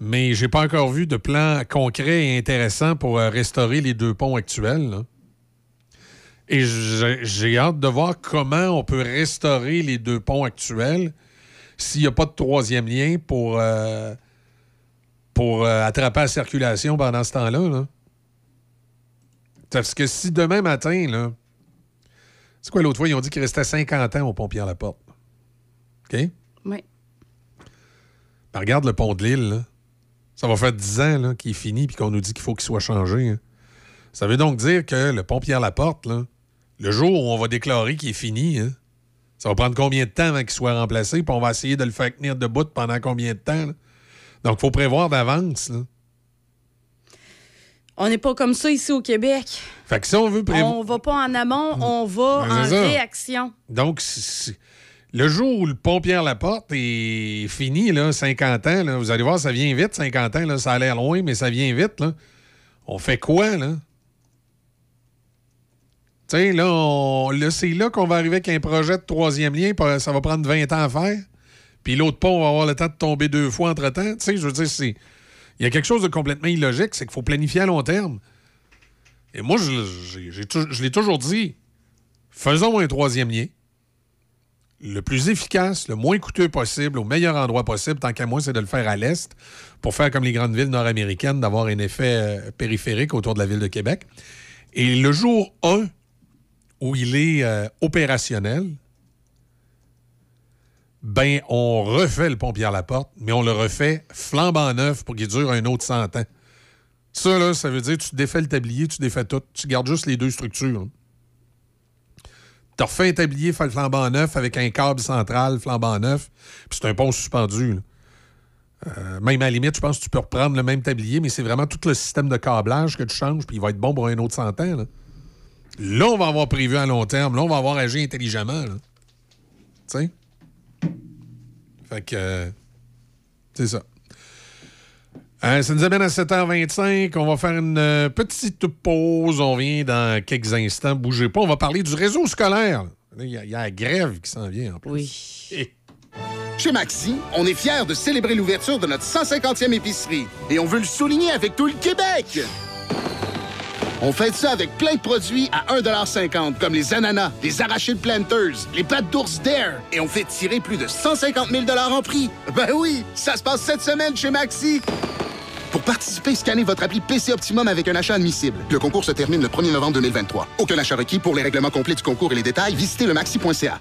Mais j'ai pas encore vu de plan concret et intéressant pour euh, restaurer les deux ponts actuels. là. Et j'ai hâte de voir comment on peut restaurer les deux ponts actuels s'il n'y a pas de troisième lien pour, euh, pour euh, attraper la circulation pendant ce temps-là. là. Parce que si demain matin, là. C'est quoi l'autre fois? Ils ont dit qu'il restait 50 ans au pont Pierre-Laporte. OK? Oui. Ben, regarde le pont de l'île, là. Ça va faire 10 ans là, qu'il est fini puis qu'on nous dit qu'il faut qu'il soit changé. hein. Ça veut donc dire que le pont Pierre-Laporte, là, le jour où on va déclarer qu'il est fini, hein, ça va prendre combien de temps avant qu'il soit remplacé? Puis on va essayer de le faire tenir debout pendant combien de temps? là? Donc, il faut prévoir d'avance. On n'est pas comme ça ici au Québec. Fait que si on veut prévoir. On va pas en amont, on va Ben, en ça. réaction. Donc, le jour où le pont Pierre-Laporte est fini, là, 50 ans, là, vous allez voir, ça vient vite, 50 ans, là, ça a l'air loin, mais ça vient vite. Là. On fait quoi, là? Sais, là, on- c'est là qu'on va arriver avec un projet de troisième lien, puis ça va prendre 20 ans à faire. Puis l'autre pont va avoir le temps de tomber deux fois entre-temps. Je veux dire, c'est... Il y a quelque chose de complètement illogique, c'est qu'il faut planifier à long terme. Et moi, je l'ai toujours dit, faisons un troisième lien le plus efficace, le moins coûteux possible, au meilleur endroit possible, tant qu'à moi, c'est de le faire à l'est, pour faire comme les grandes villes nord-américaines, d'avoir un effet euh, périphérique autour de la ville de Québec. Et le jour 1, où il est euh, opérationnel, ben, on refait le pont Pierre-Laporte, mais on le refait flambant neuf pour qu'il dure un autre 100 ans. Ça, là, ça veut dire tu défais le tablier, tu défais tout. Tu gardes juste les deux structures. hein. T'as refait un tablier flambant neuf avec un câble central flambant neuf, puis c'est un pont suspendu. Euh, même à la limite, je pense que tu peux reprendre le même tablier, mais c'est vraiment tout le système de câblage que tu changes, puis il va être bon pour un autre 100 ans. Là, Là, on va avoir prévu à long terme. Là, on va avoir agi intelligemment. là. Tu sais? Fait que. euh, c'est ça. Euh, ça nous amène à 7h25. On va faire une euh, petite pause. On vient dans quelques instants. Bougez pas. On va parler du réseau scolaire. Il y, a- il y a la grève qui s'en vient en plus. Oui. Chez Maxi, on est fiers de célébrer l'ouverture de notre 150e épicerie. Et on veut le souligner avec tout le Québec. On fait ça avec plein de produits à 1,50 comme les ananas, les arachides planters, les pâtes d'ours Dare. Et on fait tirer plus de 150 000 en prix. Ben oui, ça se passe cette semaine chez Maxi. Pour participer, scannez votre appli PC Optimum avec un achat admissible. Le concours se termine le 1er novembre 2023. Aucun achat requis. Pour les règlements complets du concours et les détails, visitez le maxi.ca.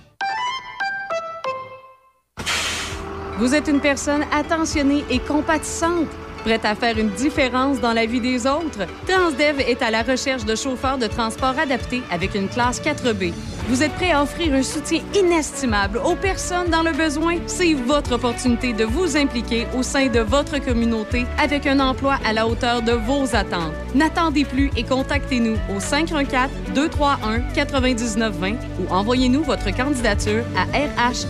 Vous êtes une personne attentionnée et compatissante, prête à faire une différence dans la vie des autres. Transdev est à la recherche de chauffeurs de transport adaptés avec une classe 4B. Vous êtes prêt à offrir un soutien inestimable aux personnes dans le besoin? C'est votre opportunité de vous impliquer au sein de votre communauté avec un emploi à la hauteur de vos attentes. N'attendez plus et contactez-nous au 514-231-9920 ou envoyez-nous votre candidature à rh.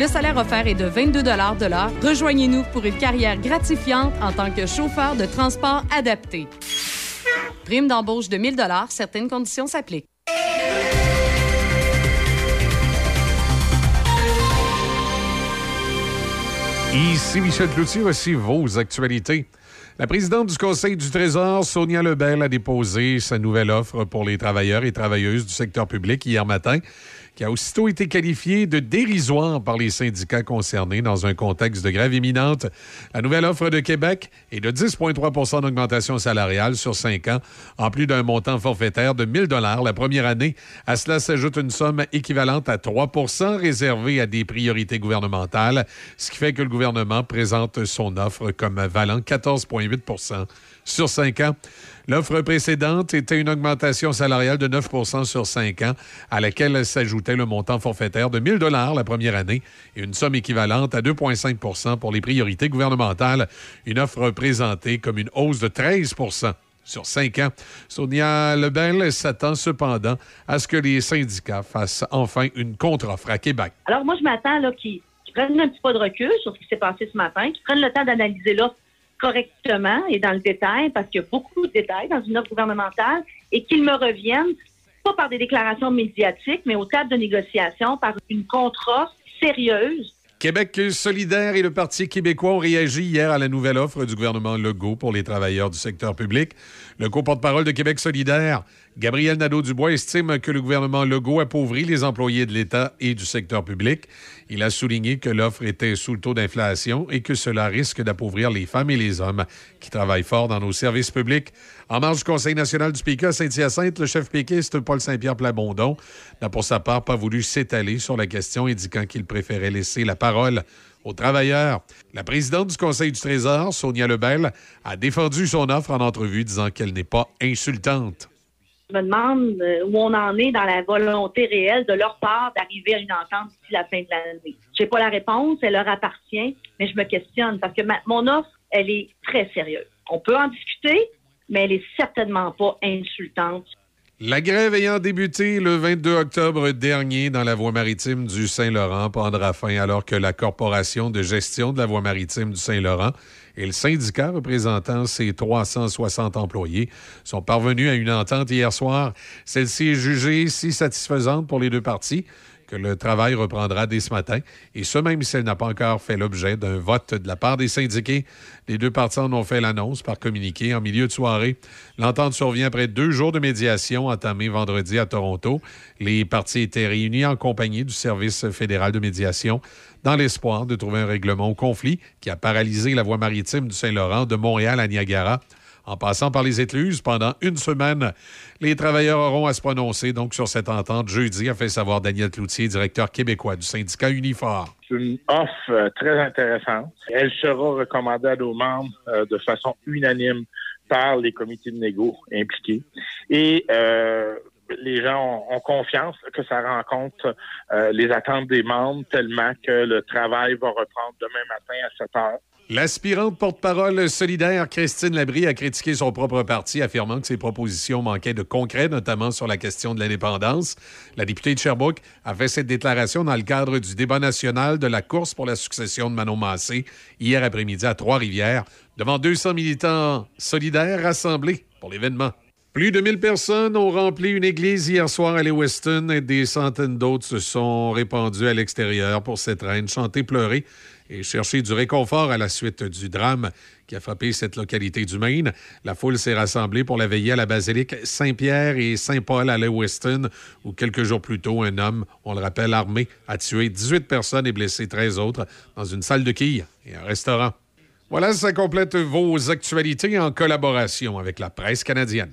Le salaire offert est de 22 de l'heure. Rejoignez-nous pour une carrière gratifiante en tant que chauffeur de transport adapté. Prime d'embauche de 1000 certaines conditions s'appliquent. Ici Michel Cloutier, voici vos actualités. La présidente du Conseil du Trésor, Sonia Lebel, a déposé sa nouvelle offre pour les travailleurs et travailleuses du secteur public hier matin, qui a aussitôt été qualifiée de dérisoire par les syndicats concernés dans un contexte de grève imminente. La nouvelle offre de Québec est de 10,3% d'augmentation salariale sur cinq ans, en plus d'un montant forfaitaire de 1000 dollars la première année. À cela s'ajoute une somme équivalente à 3% réservée à des priorités gouvernementales, ce qui fait que le gouvernement présente son offre comme valant 14,8% sur cinq ans. L'offre précédente était une augmentation salariale de 9% sur cinq ans, à laquelle s'ajoutait le montant forfaitaire de 1000 dollars la première année et une somme équivalente à 2,5% pour les priorités gouvernementales. Une offre présentée comme une hausse de 13% sur cinq ans. Sonia Lebel s'attend cependant à ce que les syndicats fassent enfin une contre-offre à Québec. Alors, moi, je m'attends qu'ils prennent un petit pas de recul sur ce qui s'est passé ce matin, qu'ils prennent le temps d'analyser l'offre correctement et dans le détail, parce qu'il y a beaucoup de détails dans une offre gouvernementale, et qu'ils me reviennent, pas par des déclarations médiatiques, mais au table de négociation, par une contre-offre sérieuse Québec solidaire et le Parti québécois ont réagi hier à la nouvelle offre du gouvernement Legault pour les travailleurs du secteur public. Le co-porte-parole de Québec solidaire, Gabriel Nadeau-Dubois, estime que le gouvernement Legault appauvrit les employés de l'État et du secteur public. Il a souligné que l'offre était sous le taux d'inflation et que cela risque d'appauvrir les femmes et les hommes qui travaillent fort dans nos services publics. En marge du Conseil national du PICA Saint-Hyacinthe, le chef péquiste Paul Saint-Pierre Plamondon n'a pour sa part pas voulu s'étaler sur la question, indiquant qu'il préférait laisser la parole aux travailleurs. La présidente du Conseil du Trésor, Sonia Lebel, a défendu son offre en entrevue, disant qu'elle n'est pas insultante. Je me demande euh, où on en est dans la volonté réelle de leur part d'arriver à une entente d'ici la fin de l'année. Je n'ai pas la réponse, elle leur appartient, mais je me questionne parce que mon offre, elle est très sérieuse. On peut en discuter, mais elle est certainement pas insultante. La grève ayant débuté le 22 octobre dernier dans la voie maritime du Saint-Laurent prendra fin alors que la Corporation de gestion de la voie maritime du Saint-Laurent et le syndicat représentant ses 360 employés sont parvenus à une entente hier soir. Celle-ci est jugée si satisfaisante pour les deux parties que le travail reprendra dès ce matin, et ce même si elle n'a pas encore fait l'objet d'un vote de la part des syndiqués. Les deux parties en ont fait l'annonce par communiqué en milieu de soirée. L'entente survient après deux jours de médiation entamés vendredi à Toronto. Les parties étaient réunies en compagnie du Service fédéral de médiation dans l'espoir de trouver un règlement au conflit qui a paralysé la voie maritime du Saint-Laurent de Montréal à Niagara. En passant par les écluses pendant une semaine, les travailleurs auront à se prononcer donc sur cette entente jeudi, a fait savoir Daniel Cloutier, directeur québécois du syndicat Unifor. C'est une offre euh, très intéressante. Elle sera recommandée à nos membres euh, de façon unanime par les comités de négo impliqués. Et euh, les gens ont, confiance que ça rencontre euh, les attentes des membres tellement que le travail va reprendre demain matin à 7 heures. L'aspirante porte-parole solidaire Christine Labrie a critiqué son propre parti, affirmant que ses propositions manquaient de concret, notamment sur la question de l'indépendance. La députée de Sherbrooke a fait cette déclaration dans le cadre du débat national de la course pour la succession de Manon Massé hier après-midi à Trois-Rivières, devant 200 militants solidaires rassemblés pour l'événement. Plus de 1000 personnes ont rempli une église hier soir à Lewiston et des centaines d'autres se sont répandues à l'extérieur pour cette reine chanter, pleurer et chercher du réconfort à la suite du drame qui a frappé cette localité du Maine. La foule s'est rassemblée pour la veillée à la basilique Saint-Pierre et Saint-Paul à Lewiston, où quelques jours plus tôt, un homme, on le rappelle, armé, a tué 18 personnes et blessé 13 autres dans une salle de quilles et un restaurant. Voilà, ça complète vos actualités en collaboration avec la presse canadienne.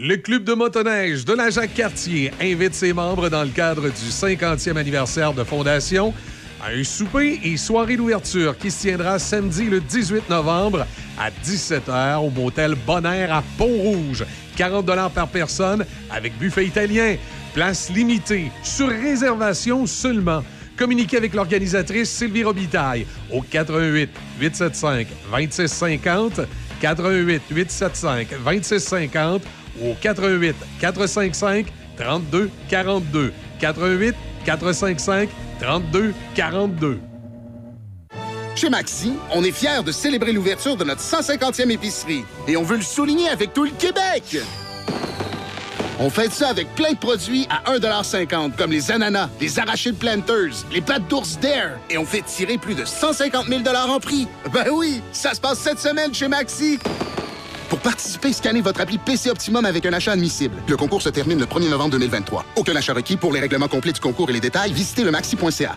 Le Club de motoneige de la Jacques-Cartier invite ses membres dans le cadre du 50e anniversaire de fondation à un souper et soirée d'ouverture qui se tiendra samedi le 18 novembre à 17h au motel Bonaire à Pont-Rouge. 40 par personne avec buffet italien. Place limitée, sur réservation seulement. Communiquez avec l'organisatrice Sylvie Robitaille au 88 875 2650 88 875 2650 au 88 455 32 42 88 455 32 42 Chez Maxi, on est fiers de célébrer l'ouverture de notre 150e épicerie et on veut le souligner avec tout le Québec. On fait ça avec plein de produits à 1,50 comme les ananas, les arachides planters, les pattes d'ours d'air et on fait tirer plus de 150 000 en prix. Ben oui, ça se passe cette semaine chez Maxi. Pour participer, scannez votre appli PC Optimum avec un achat admissible. Le concours se termine le 1er novembre 2023. Aucun achat requis pour les règlements complets du concours et les détails, visitez le maxi.ca.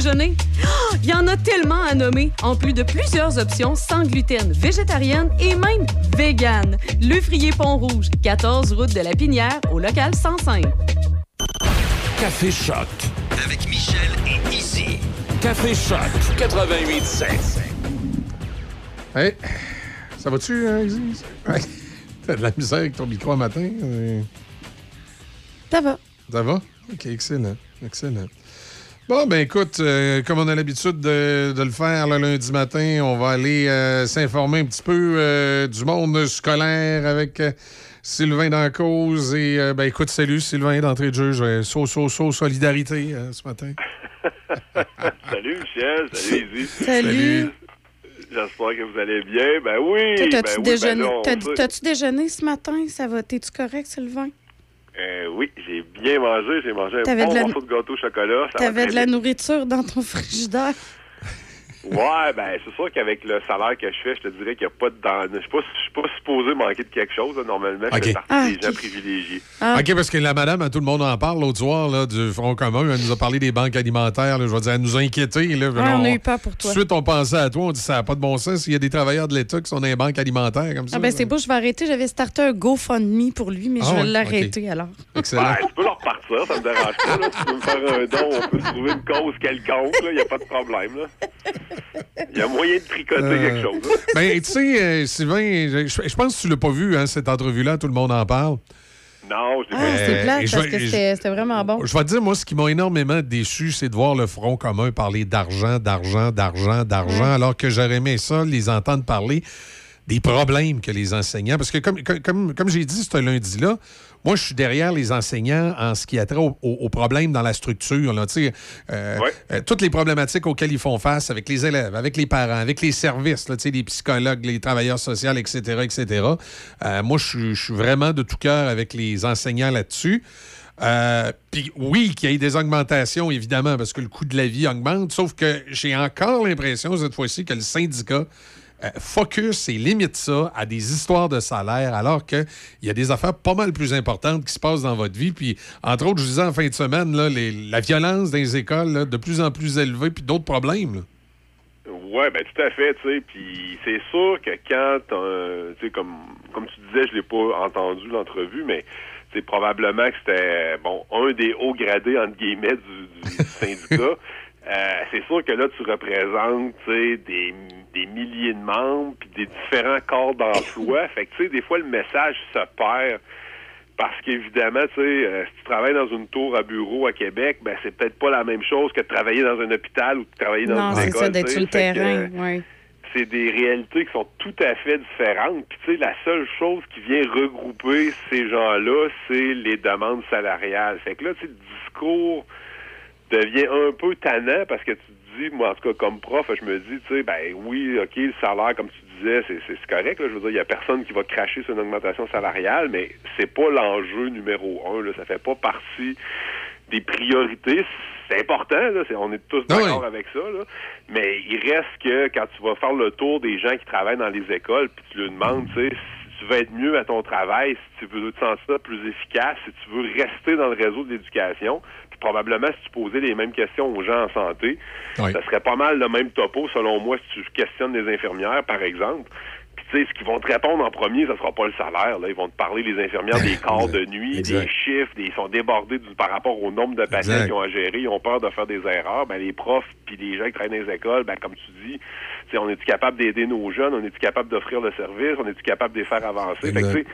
déjeuner? Il y en a tellement à nommer, en plus de plusieurs options sans gluten, végétarienne et même vegan. Le Frier Pont-Rouge, 14 route de la Pinière, au local 105. Café Choc. Avec Michel et Izzy. Café Choc 88.7. Hey, ça va-tu, hein, Izzy? Ouais. T'as de la misère avec ton micro un matin? euh, Ça va. Ça va? OK, excellent. Excellent. Bon, ben écoute, euh, comme on a l'habitude de, de le faire le lundi matin, on va aller euh, s'informer un petit peu euh, du monde scolaire avec euh, Sylvain Dancause. Et euh, ben écoute, salut Sylvain, d'entrée de jeu. Je- So, so, so, solidarité euh, ce matin. Salut Michel, salut Izzy. Salut. J'espère que vous allez bien. Ben oui. Ben T'as-tu oui, déjeuné, ben t'as- sait. t'as-tu déjeuné ce matin? Ça va? T'es-tu correct, Sylvain? Euh, oui, j'ai bien mangé. J'ai mangé un bon de la- morceau de gâteau au chocolat. T'avais de la nourriture dans ton frigidaire? Ouais, ben c'est sûr qu'avec le salaire que je fais, je te dirais qu'il n'y a pas de... dans- Je suis pas, je suis pas supposé manquer de quelque chose. là. Normalement, je Ok. fais partie Ah, des gens privilégiés. OK, parce que la madame, à tout le monde en parle l'autre soir là, du Front commun. Elle nous a parlé des banques alimentaires. là. je veux dire, elle nous a inquiétés. Là. Ouais, on a eu peur pour toi. Tout de suite, on pensait à toi. On dit ça n'a pas de bon sens s'il y a des travailleurs de l'État qui sont dans les banques alimentaires comme ça. Ah ben c'est beau, je vais arrêter. J'avais starté un GoFundMe pour lui, mais Ah je vais ouais, l'arrêter alors. Excellent. Ben, tu peux leur repartir, ça me dérange pas. Là. Si tu veux me faire un don, on peut trouver une cause quelconque. Il n'y a pas de problème. Il y a moyen de tricoter Euh, quelque chose. Ben, tu sais, euh, Sylvain, je, je pense que tu l'as pas vu, hein, cette entrevue-là. Tout le monde en parle. Non, je Ah, c'est Euh, plate parce vais- que c'était c'était vraiment bon. Je vais te dire, moi, ce qui m'a énormément déçu, c'est de voir le Front commun parler d'argent, d'argent, d'argent, d'argent, alors que j'aurais aimé ça, les entendre parler des problèmes que les enseignants. Parce que, comme, comme, comme, comme j'ai dit ce lundi-là, moi, je suis derrière les enseignants en ce qui a trait aux au, aux problèmes dans la structure. Là, tu sais, euh, euh, toutes les problématiques auxquelles ils font face avec les élèves, avec les parents, avec les services, là, les psychologues, les travailleurs sociaux, etc., etc. Euh, moi, je suis- vraiment de tout cœur avec les enseignants là-dessus. Euh, Puis oui, qu'il y ait des augmentations, évidemment, parce que le coût de la vie augmente, sauf que j'ai encore l'impression, cette fois-ci, que le syndicat euh, focus et limite ça à des histoires de salaire, alors qu'il y a des affaires pas mal plus importantes qui se passent dans votre vie. Puis, entre autres, je disais en fin de semaine, là, les- la violence dans les écoles, là, de plus en plus élevée, puis d'autres problèmes. là. Ouais, ben tout à fait, tu sais. Puis c'est sûr que quand, euh, tu sais, comme comme tu disais, je l'ai pas entendu l'entrevue, mais c'est probablement que c'était bon un des hauts gradés entre guillemets du, du syndicat. Euh, c'est sûr que là, tu représentes tu sais, des, des milliers de membres puis des différents corps d'emploi. Fait que tu sais, des fois le message se perd. Parce qu'évidemment, tu sais, euh, si tu travailles dans une tour à bureau à Québec, ben c'est peut-être pas la même chose que de travailler dans un hôpital ou de travailler dans Non, une c'est école. ça, d'être tu sur sais. le que, terrain. euh, ouais. c'est des réalités qui sont tout à fait différentes. Puis tu sais, la seule chose qui vient regrouper ces gens-là, c'est les demandes salariales. Fait que là, tu sais, le discours devient un peu tannant parce que tu dis, moi en tout cas comme prof, je me dis, tu sais, ben oui, ok, le salaire, comme tu disais, c'est correct. Là, je veux dire, il y a personne qui va cracher sur une augmentation salariale, mais c'est pas l'enjeu numéro un. Là, ça fait pas partie des priorités. C'est important, là, c'est- on est tous Ah d'accord avec ça, là. mais il reste que quand tu vas faire le tour des gens qui travaillent dans les écoles, puis tu leur demandes, tu sais, si tu veux être mieux à ton travail, si tu veux te sentir plus efficace, si tu veux rester dans le réseau de l'éducation, probablement si tu posais les mêmes questions aux gens en santé, ça serait pas mal le même topo, selon moi, si tu questionnes les infirmières, par exemple. Puis tu sais, ce qu'ils vont te répondre en premier, ça sera pas le salaire. Là. Ils vont te parler, les infirmières, des quarts de nuit, des chiffres, des- ils sont débordés du- par rapport au nombre de patients qu'ils ont à gérer. Ils ont peur de faire des erreurs. Ben, les profs puis les gens qui travaillent dans les écoles, ben, comme tu dis, on est-tu capable d'aider nos jeunes? On est-tu capable d'offrir le service? On est-tu capable de les faire avancer? Fait que, Exact. tu sais,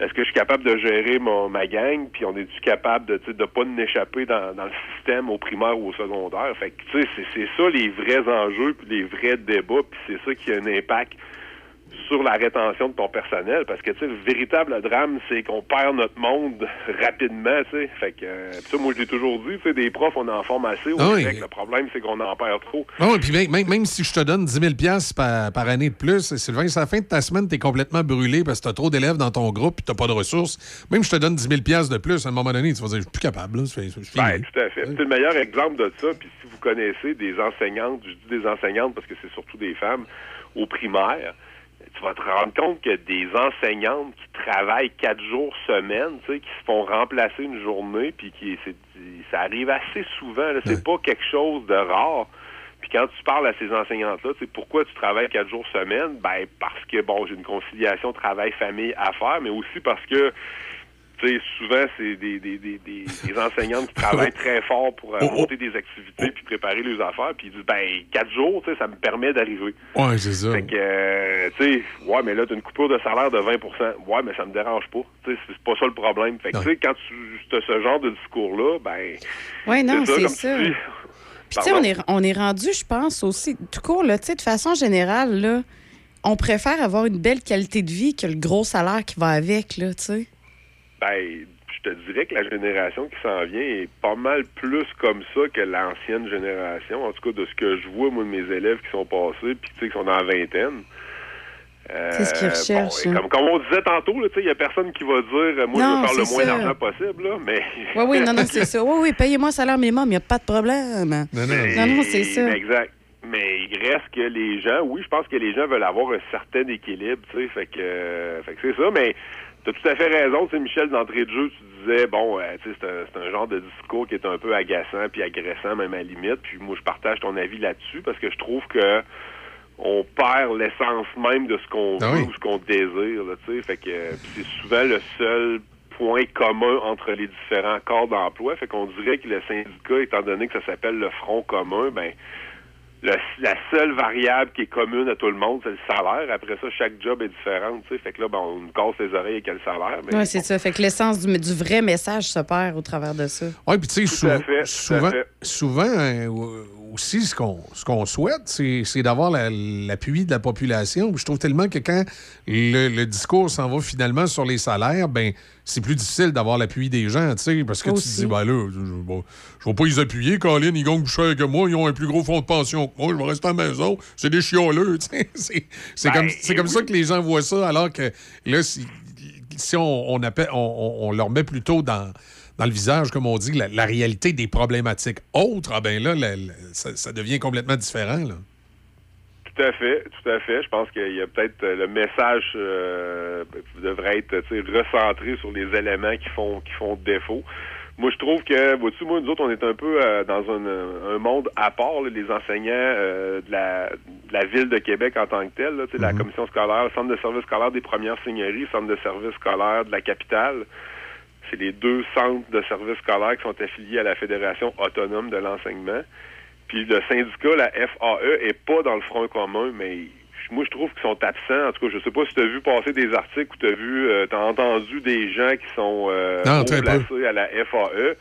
est-ce que je suis capable de gérer mon, ma gang, puis on est-tu capable de ne pas nous échapper dans, dans le système au primaire ou au secondaire? Fait que, tu sais, c'est, c'est ça les vrais enjeux, puis les vrais débats, puis c'est ça qui a un impact sur la rétention de ton personnel, parce que, tu sais, le véritable drame, c'est qu'on perd notre monde rapidement, tu sais. Fait que, euh, ça, moi, je l'ai toujours dit, tu sais, des profs, on en forme assez au Ah oui. Québec. Le problème, c'est qu'on en perd trop. Ah oui, puis même, même, si je te donne 10 000 piastres par, par année de plus, Sylvain, c'est la fin de ta semaine, tu es complètement brûlé parce que tu as trop d'élèves dans ton groupe et tu pas de ressources. Même si je te donne 10 000 piastres de plus, à un moment donné, tu vas dire, je suis plus capable. Là. Ben, tout à fait. C'est le meilleur exemple de ça. Puis si vous connaissez des enseignantes, je dis des enseignantes parce que c'est surtout des femmes, au primaire, tu vas te rendre compte que des enseignantes qui travaillent quatre jours semaine, tu sais, qui se font remplacer une journée, puis qui c'est- ça arrive assez souvent. là. C'est pas quelque chose de rare. Puis quand tu parles à ces enseignantes-là, tu sais, pourquoi tu travailles quatre jours semaine? Ben parce que bon, j'ai une conciliation travail-famille à faire, mais aussi parce que sais, souvent, c'est des, des, des, des, des enseignantes qui travaillent très fort pour euh, monter des activités puis préparer les affaires. Puis ils disent, ben, quatre jours, tu sais, ça me permet d'arriver. Ouais, c'est ça. Fait que, euh, tu sais, ouais, mais là, t'as une coupure de salaire de 20% Ouais, mais ça me dérange pas. Tu sais, c'est pas ça le problème. Fait que, tu sais, quand tu as ce genre de discours-là, ben. Oui, non, c'est ça. Puis, tu sais, on est, on est rendu, je pense, aussi, tout court, là, tu sais, de façon générale, là, on préfère avoir une belle qualité de vie que le gros salaire qui va avec, là, tu sais. Ben, je te dirais que la génération qui s'en vient est pas mal plus comme ça que l'ancienne génération. En tout cas, de ce que je vois, moi, de mes élèves qui sont passés, puis tu sais, qui sont dans la vingtaine. Euh, C'est ce qu'ils recherchent, bon, comme, comme on disait tantôt, là, tu sais, il n'y a personne qui va dire euh, Moi, Non, je veux faire le moins d'argent possible, là, mais. Oui, oui, non, non, c'est ça. Oui, oui, payez-moi un salaire minimum, il n'y a pas de problème. Non, non, c'est ça. Exact. Mais il reste que les gens, oui, je pense que les gens veulent avoir un certain équilibre, tu sais, fait que, euh, fait que c'est ça, mais t'as tout à fait raison, sais, Michel, d'entrée de jeu, tu disais, bon, euh, c'est un, c'est un genre de discours qui est un peu agaçant puis agressant, même à la limite, puis moi, je partage ton avis là-dessus, parce que je trouve que on perd l'essence même de ce qu'on Ah veut oui. ou ce qu'on désire, là, tu sais, fait que c'est souvent le seul point commun entre les différents corps d'emploi, fait qu'on dirait que le syndicat, étant donné que ça s'appelle le front commun, ben le- la seule variable qui est commune à tout le monde, c'est le salaire. Après ça, chaque job est différent, tu sais. Fait que là, ben, on nous casse les oreilles avec le salaire. Mais Oui, c'est ça. Fait que l'essence du, du vrai message se perd au travers de ça. Oui, puis tu sais, souvent, fait. souvent euh, aussi, ce qu'on ce qu'on souhaite, c'est c'est d'avoir la- l'appui de la population. Je trouve tellement que quand le, le discours s'en va finalement sur les salaires, ben c'est plus difficile d'avoir l'appui des gens, tu sais, parce que tu te dis, ben là, je, bon, je vais pas les appuyer, Colin, ils gagnent plus cher que moi, ils ont un plus gros fonds de pension que moi, je vais rester à la maison, c'est des chioleux, tu sais. C'est c'est Ben, comme, c'est comme ça que les gens voient ça, alors que là, si, si on, on, appelle- on, on- on leur met plutôt dans, dans le visage, comme on dit, la, la réalité des problématiques autres, ah ben là, la- la- ça, ça devient complètement différent. Là. Tout à fait, tout à fait. Je pense qu'il y a peut-être euh, le message euh, devrait être recentré sur les éléments qui font qui font défaut. Moi, je trouve que, vois-tu, moi, nous autres, on est un peu euh, dans un, un monde à part, là, les enseignants euh, de, la, de la ville de Québec en tant que telle, là, la commission scolaire, le centre de service scolaire des premières seigneuries, le centre de service scolaire de la capitale. C'est les deux centres de services scolaires qui sont affiliés à la Fédération autonome de l'enseignement. Puis le syndicat, la FAE, est pas dans le front commun, mais moi je trouve qu'ils sont absents. En tout cas, je sais pas si tu as vu passer des articles ou tu as vu, euh, t'as entendu des gens qui sont euh, Non, haut très peu. placés à la FAE.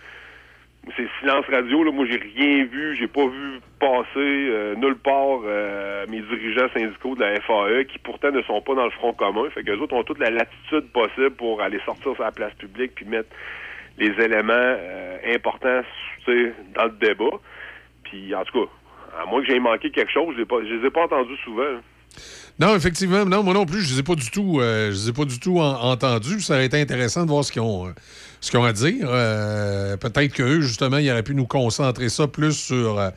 C'est silence radio. Là. Moi, j'ai rien vu, j'ai pas vu passer euh, nulle part euh, mes dirigeants syndicaux de la FAE qui pourtant ne sont pas dans le front commun. Fait que les autres ont toute la latitude possible pour aller sortir sur la place publique puis mettre les éléments euh, importants dans le débat. Puis en tout cas, à moins que j'aie manqué quelque chose, je je les ai pas entendus souvent. Non, effectivement, non, moi non plus, je les ai pas du tout, je les ai pas du tout en- entendus. Ça aurait été intéressant de voir ce qu'ils ont, ce qu'ils ont à dire. Euh, Peut-être qu'eux, justement, ils auraient pu nous concentrer ça plus sur, euh,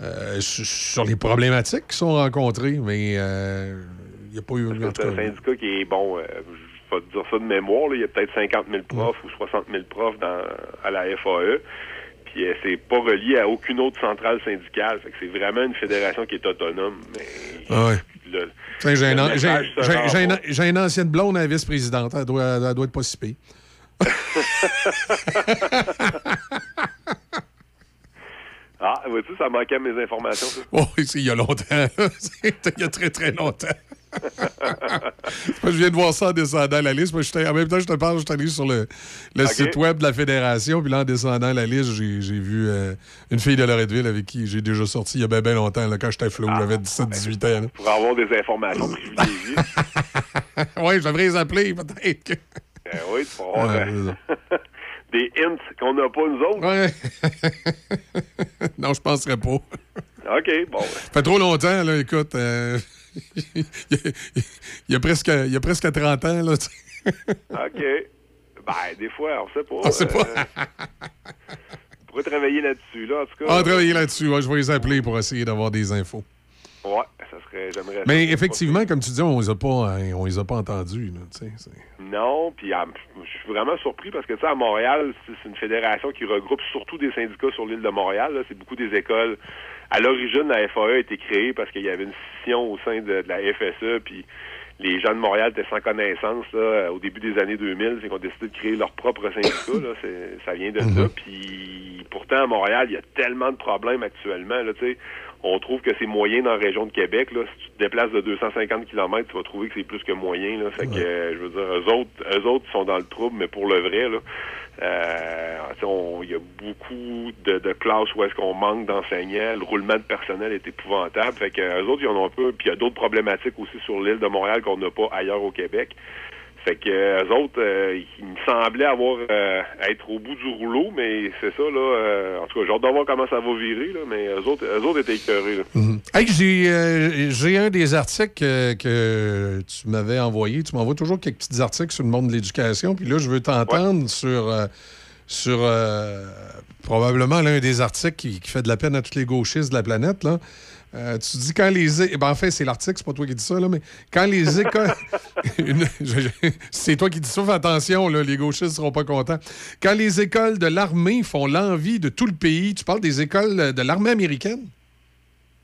euh, sur, les problématiques qui sont rencontrées, mais il n'y a pas eu. C'est un syndicat qui est bon, je vais te dire ça de mémoire, là, il y a peut-être 50 000 profs ou 60 000 profs dans, à la FAE. Puis c'est pas relié à aucune autre centrale syndicale. Fait que c'est vraiment une fédération qui est autonome. Mais Ah ouais. J'ai une- ancienne blonde à la vice-présidente. Elle doit, elle doit être pas si pire. Ah, vois-tu, ça manquait à mes informations. ça. Oh, c'est il y a longtemps. Il y a très, très longtemps. Moi, je viens de voir ça en descendant la liste. Moi, en même temps, je te parle, je suis allé sur le, le site web de la Fédération. Puis là, en descendant la liste, j'ai vu euh, une fille de Loretteville avec qui j'ai déjà sorti il y a bien, bien longtemps, là, quand j'étais flou. J'avais 17-18 ans. là. Pour avoir des informations privilégiées. ouais, je devrais les appeler, peut-être. que- Ben oui, tu pourras avoir Ouais, euh, des hints qu'on n'a pas nous autres. Ouais. non, je penserais pas. OK, bon. Ça fait trop longtemps, là, écoute. euh, il, y a, il y a presque, il y a presque 30 ans, là. OK. Ben, des fois, on sait pas. On sait pas. euh, on pourrait travailler là-dessus, là, en tout cas. On va travailler là-dessus. ouais, je vais les appeler pour essayer d'avoir des infos. Ouais, ça serait... J'aimerais Mais ça. effectivement, comme tu dis, on les a pas, hein, on les a pas entendus. là, tu sais, c'est- Non, puis ah, je suis vraiment surpris parce que, tu sais, à Montréal, c'est une fédération qui regroupe surtout des syndicats sur l'île de Montréal. C'est beaucoup des écoles. À l'origine, la FAE a été créée parce qu'il y avait une scission au sein de, de la FSE, puis les gens de Montréal étaient sans connaissance là, au début des années 2000, c'est qu'on a décidé de créer leur propre syndicat. Là, ça vient de ça. Puis pourtant, à Montréal, il y a tellement de problèmes actuellement. Là, tu sais, on trouve que c'est moyen dans la région de Québec. Là. Si tu te déplaces de 250 km, tu vas trouver que c'est plus que moyen. Là. Fait que, euh, je veux dire, eux autres, eux autres sont dans le trouble, mais pour le vrai, là, euh, il y a beaucoup de, de classes où est-ce qu'on manque d'enseignants. Le roulement de personnel est épouvantable. Fait que eux autres, ils en ont un peu. Puis il y a d'autres problématiques aussi sur l'île de Montréal qu'on n'a pas ailleurs au Québec. Fait que euh, eux autres, euh, ils me semblaient avoir euh, être au bout du rouleau, mais c'est ça, là. euh, en tout cas, j'ai hâte de voir comment ça va virer, là, mais eux autres, eux autres étaient écœurés, là. Hey, j'ai, j'ai un des articles que tu m'avais envoyé. Tu m'envoies toujours quelques petits articles sur le monde de l'éducation. Puis là, je veux t'entendre sur, sur probablement l'un des articles qui, qui fait de la peine à tous les gauchistes de la planète. Là. Euh, tu dis quand les... é- ben, en fait, c'est l'article, c'est pas toi qui dis ça, là, mais quand les écoles... Une- c'est toi qui dis ça, fais attention, là, les gauchistes seront pas contents. Quand les écoles de l'armée font l'envie de tout le pays, tu parles des écoles de l'armée américaine?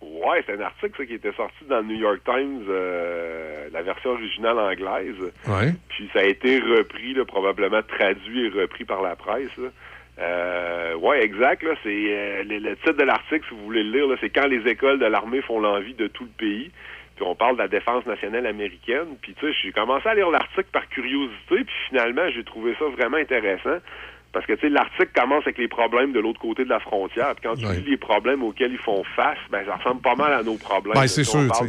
Ouais, c'est un article ça, qui était sorti dans le New York Times, euh, la version originale anglaise. Ouais. Puis ça a été repris, là, probablement traduit et repris par la presse. Là. Euh, ouais, exact. Là, c'est euh, le, le titre de l'article, si vous voulez le lire, là, c'est quand les écoles de l'armée font l'envie de tout le pays. Puis on parle de la défense nationale américaine. Puis tu sais, j'ai commencé à lire l'article par curiosité, puis finalement, j'ai trouvé ça vraiment intéressant. Parce que tu sais, l'article commence avec les problèmes de l'autre côté de la frontière. Puis quand tu lis les problèmes auxquels ils font face, ben ça ressemble pas mal à nos problèmes. Ben, c'est sûr, parle-.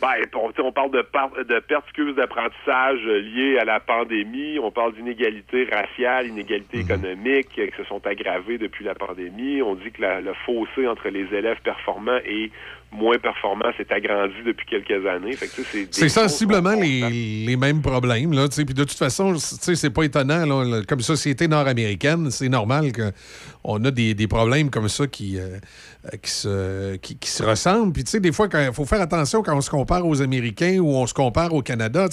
Ben, on, parle de, par- de pertes excuse d'apprentissage euh, liées à la pandémie. On parle d'inégalités raciales, inégalités économiques euh, qui se sont aggravées depuis la pandémie. On dit que la- le fossé entre les élèves performants et moins performants s'est agrandi depuis quelques années. Fait que, c'est C'est sensiblement les, les mêmes problèmes. Là. Puis de toute façon, c'est pas étonnant. là, comme société nord-américaine, c'est normal qu'on a des, des problèmes comme ça qui, euh, qui, se, qui, qui se ressemblent. Puis des fois, il faut faire attention quand on se compare aux Américains ou on se compare au Canada.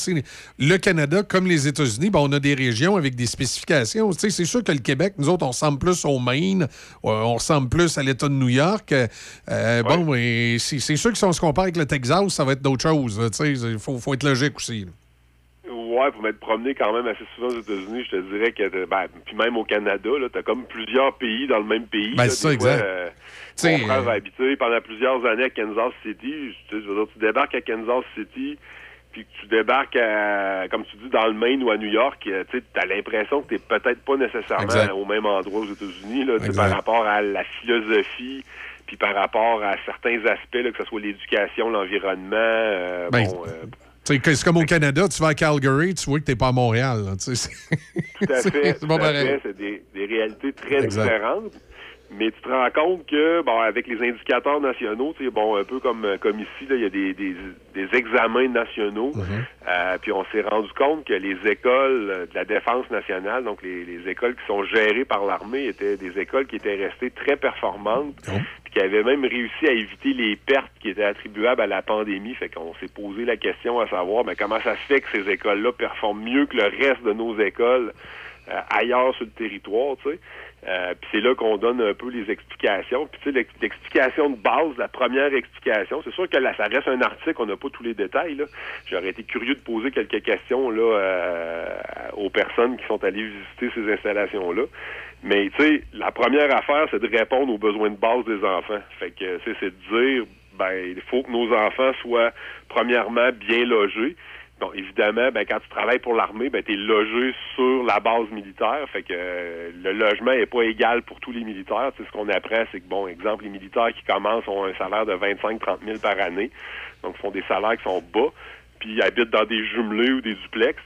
Le Canada, comme les États-Unis, ben, on a des régions avec des spécifications. C'est sûr que le Québec, nous autres, on ressemble plus au Maine, euh, on ressemble plus à l'État de New York. Euh, Bon, mais c'est c'est sûr que si on se compare avec le Texas, ça va être d'autres choses. tu. Il faut, faut être logique aussi. là. Ouais, pour m'être promené quand même assez souvent aux États-Unis, je te dirais que, ben, puis même au Canada, là, t'as comme plusieurs pays dans le même pays. Ben, c'est ça, exact. euh, mon frère euh, a habité pendant plusieurs années à Kansas City. Tu sais, je veux dire, tu débarques à Kansas City, puis tu débarques, à- comme tu dis, dans le Maine ou à New York, euh, tu as l'impression que tu peut-être pas nécessairement Exact. au même endroit aux États-Unis, tu par rapport à la philosophie, puis par rapport à certains aspects, là, que ce soit l'éducation, l'environnement. euh, Ben, bon, euh, Tu C'est comme au Canada, tu vas à Calgary, tu vois que t'es pas à Montréal. là, tu Tout à fait. C'est fait. Des, des réalités très Exact. différentes. Mais tu te rends compte que, bon, avec les indicateurs nationaux, tu sais, bon, un peu comme, comme ici, là, il y a des, des, des examens nationaux. Euh, puis on s'est rendu compte que les écoles de la défense nationale, donc les, les écoles qui sont gérées par l'armée, étaient des écoles qui étaient restées très performantes, puis qui avaient même réussi à éviter les pertes qui étaient attribuables à la pandémie. Fait qu'on s'est posé la question à savoir, mais comment ça se fait que ces écoles-là performent mieux que le reste de nos écoles euh, ailleurs sur le territoire, tu sais? Euh, puis c'est là qu'on donne un peu les explications. Puis tu sais, l'ex- l'explication de base, la première explication, c'est sûr que là, ça reste un article, on n'a pas tous les détails. J'aurais été curieux de poser quelques questions là euh, aux personnes qui sont allées visiter ces installations-là. Mais tu sais, la première affaire, c'est de répondre aux besoins de base des enfants. Fait que c'est de dire, ben, il faut que nos enfants soient premièrement bien logés. Bon, évidemment, ben, quand tu travailles pour l'armée, ben, tu es logé sur la base militaire. Fait que euh, le logement est pas égal pour tous les militaires. Ce qu'on apprend, c'est que, bon, exemple, les militaires qui commencent ont un salaire de 25-30 000 par année. Donc, font des salaires qui sont bas. Puis, ils habitent dans des jumelés ou des duplex.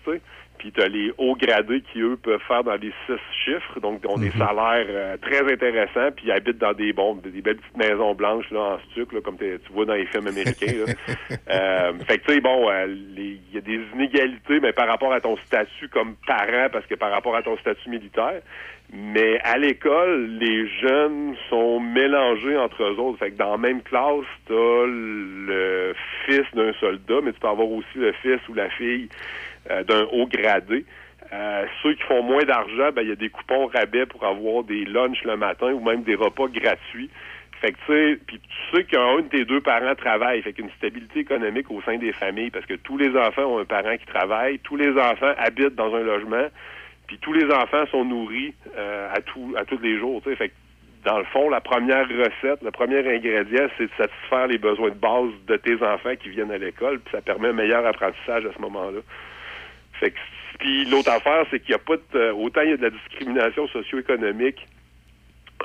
Puis, tu as les hauts gradés qui, eux, peuvent faire dans les six chiffres. Donc, ont des salaires euh, très intéressants. Puis, ils habitent dans des, bon, des belles petites maisons blanches, là, en stuc, là, comme tu vois dans les films américains, là. Euh, fait que, tu sais, bon, euh, il y a des inégalités, mais par rapport à ton statut comme parent, parce que par rapport à ton statut militaire. Mais à l'école, les jeunes sont mélangés entre eux autres. Fait que dans la même classe, t'as le fils d'un soldat, mais tu peux avoir aussi le fils ou la fille d'un haut gradé. Euh, ceux qui font moins d'argent, ben il y a des coupons rabais pour avoir des lunchs le matin ou même des repas gratuits. Fait que tu sais, puis tu sais qu'un de tes deux parents travaille, fait qu'une stabilité économique au sein des familles, parce que tous les enfants ont un parent qui travaille, tous les enfants habitent dans un logement, puis tous les enfants sont nourris euh, à tout, à tous les jours. Fait que dans le fond, la première recette, le premier ingrédient, c'est de satisfaire les besoins de base de tes enfants qui viennent à l'école, puis ça permet un meilleur apprentissage à ce moment-là. Fait que puis l'autre affaire, c'est qu'il n'y a pas de, euh, autant il y a de la discrimination socio-économique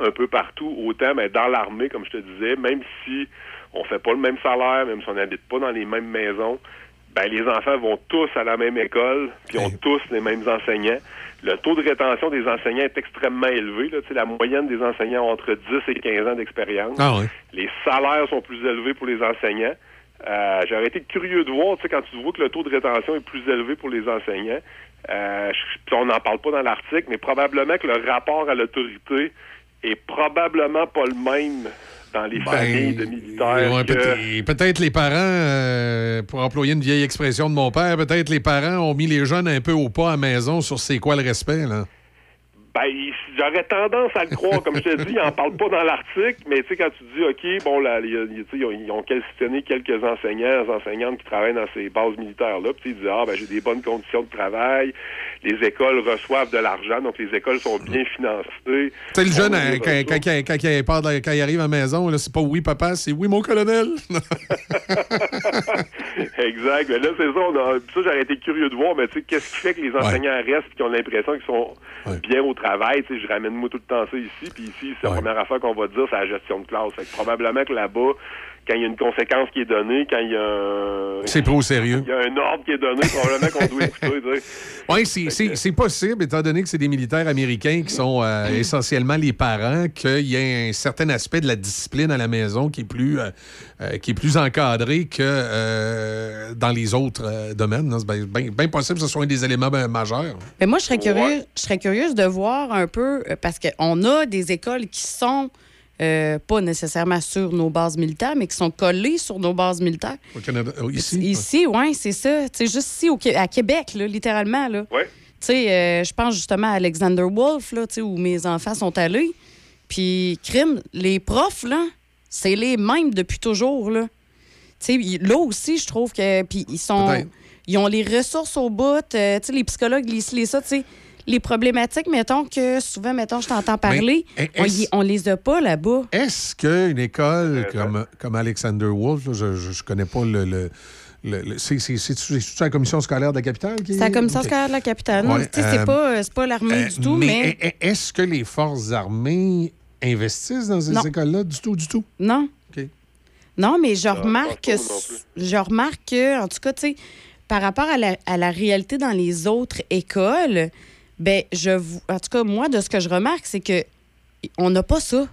un peu partout, autant mais dans l'armée, comme je te disais, même si on fait pas le même salaire, même si on n'habite pas dans les mêmes maisons, ben les enfants vont tous à la même école, puis ont tous les mêmes enseignants. Le taux de rétention des enseignants est extrêmement élevé. Là. La moyenne des enseignants ont entre 10 et 15 ans d'expérience. Ah. Les salaires sont plus élevés pour les enseignants. Euh, J'aurais été curieux de voir, tu sais, quand tu vois que le taux de rétention est plus élevé pour les enseignants, euh, je- on n'en parle pas dans l'article, mais probablement que le rapport à l'autorité est probablement pas le même dans les familles de militaires. Ben, Ouais, que- peut- Peut-être les parents, euh, pour employer une vieille expression de mon père, peut-être les parents ont mis les jeunes un peu au pas à la maison sur c'est quoi le respect. Là. Ben, j'aurais tendance à le croire. Comme je te dis, ils en parlent pas dans l'article, mais tu sais, quand tu dis, OK, bon, là, y a- y a- ils ont, ils ont questionné quelques enseignants, enseignantes qui travaillent dans ces bases militaires-là, puis ils disent, ah, ben, j'ai des bonnes conditions de travail, les écoles reçoivent de l'argent, donc les écoles sont bien financées. Tu sais, le jeune, des quand, il- quand il part de- quand il arrive à la maison, c'est pas oui, papa, c'est oui, mon colonel. exact. Mais là, c'est ça, on a, ça, j'aurais été curieux de voir, mais tu sais, qu'est-ce qui fait que les enseignants restent et qui ont l'impression qu'ils sont bien au travail? Tu sais, je ramène moi tout le temps ça ici, puis ici, c'est la première affaire qu'on va dire, c'est la gestion de classe. Fait que probablement que là-bas, quand il y a une conséquence qui est donnée, quand il y a un... C'est pas au sérieux. Il y a un ordre qui est donné, probablement qu'on doit écouter, tu sais. Oui, c'est- c'est c'est possible, étant donné que c'est des militaires américains qui sont euh, essentiellement les parents, qu'il y ait un certain aspect de la discipline à la maison qui est plus, euh, euh, qui est plus encadré que euh, dans les autres euh, domaines. là. C'est bien bien possible que ce soit un des éléments ben, majeurs. Mais moi, je serais, curieuse, je serais curieuse de voir un peu, parce qu'on a des écoles qui sont euh, pas nécessairement sur nos bases militaires, mais qui sont collées sur nos bases militaires. Au Canada, oh, ici? Ici, oui, c'est ça. Tu sais, juste ici, au Qué- à Québec, là, littéralement. Là. Ouais. Tu sais, euh, je pense justement à Alexander Wolf, là, tu sais, où mes enfants sont allés. Puis, crime, les profs, là, c'est les mêmes depuis toujours, là. Tu sais, y- là aussi, je trouve que. Puis, ils sont. Ils ont les ressources au bout. euh, tu sais, les psychologues, les, les ça, tu sais. Les problématiques, mettons que souvent, mettons, je t'entends parler, on, y- on les a pas là-bas. Est-ce qu'une école comme, comme Alexander Wolf, là, je ne connais pas le, le- c'est la commission scolaire de la capitale qui C'est la commission scolaire de la capitale. Ouais, c'est euh, pas, euh, c'est pas l'armée Euh, du tout, mais. Est-ce que les forces armées investissent dans ces Non. écoles-là du tout, du tout? Non. OK. Non, mais je Ah, remarque que. Je remarque que, en tout cas, tu sais, par rapport à la, à la réalité dans les autres écoles, ben, je vous. En tout cas, moi, de ce que je remarque, c'est que on n'a pas ça.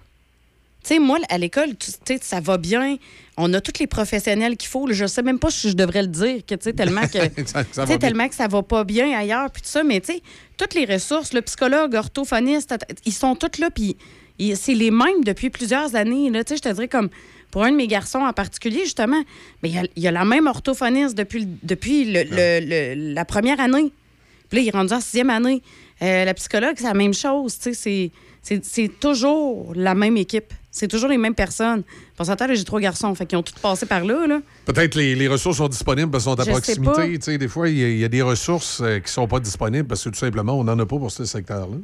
Tu sais, moi, à l'école, tu sais, ça va bien. On a tous les professionnels qu'il faut. Je sais même pas si je devrais le dire, que, tu sais, tellement que. Ça- ça bien. tellement que ça va pas bien ailleurs, puis tout ça, mais tu sais, toutes les ressources, le psychologue, orthophoniste, ils sont tous là, puis c'est les mêmes depuis plusieurs années. Là, tu sais, je te dirais comme pour un de mes garçons en particulier, justement, mais il y a, il y a la même orthophoniste depuis, depuis le- le- le- la première année. Puis là, il est rendu en sixième année. Euh, la psychologue, c'est la même chose. C'est, toujours la même équipe. C'est toujours les mêmes personnes. Pour s'entendre, j'ai trois garçons, fait qu'ils ont tous passé par là. là. Peut-être les, les ressources sont disponibles parce qu'elles sont à Je proximité. sais, Des fois, il y, y a des ressources euh, qui sont pas disponibles parce que tout simplement, on n'en a pas pour ce secteur-là.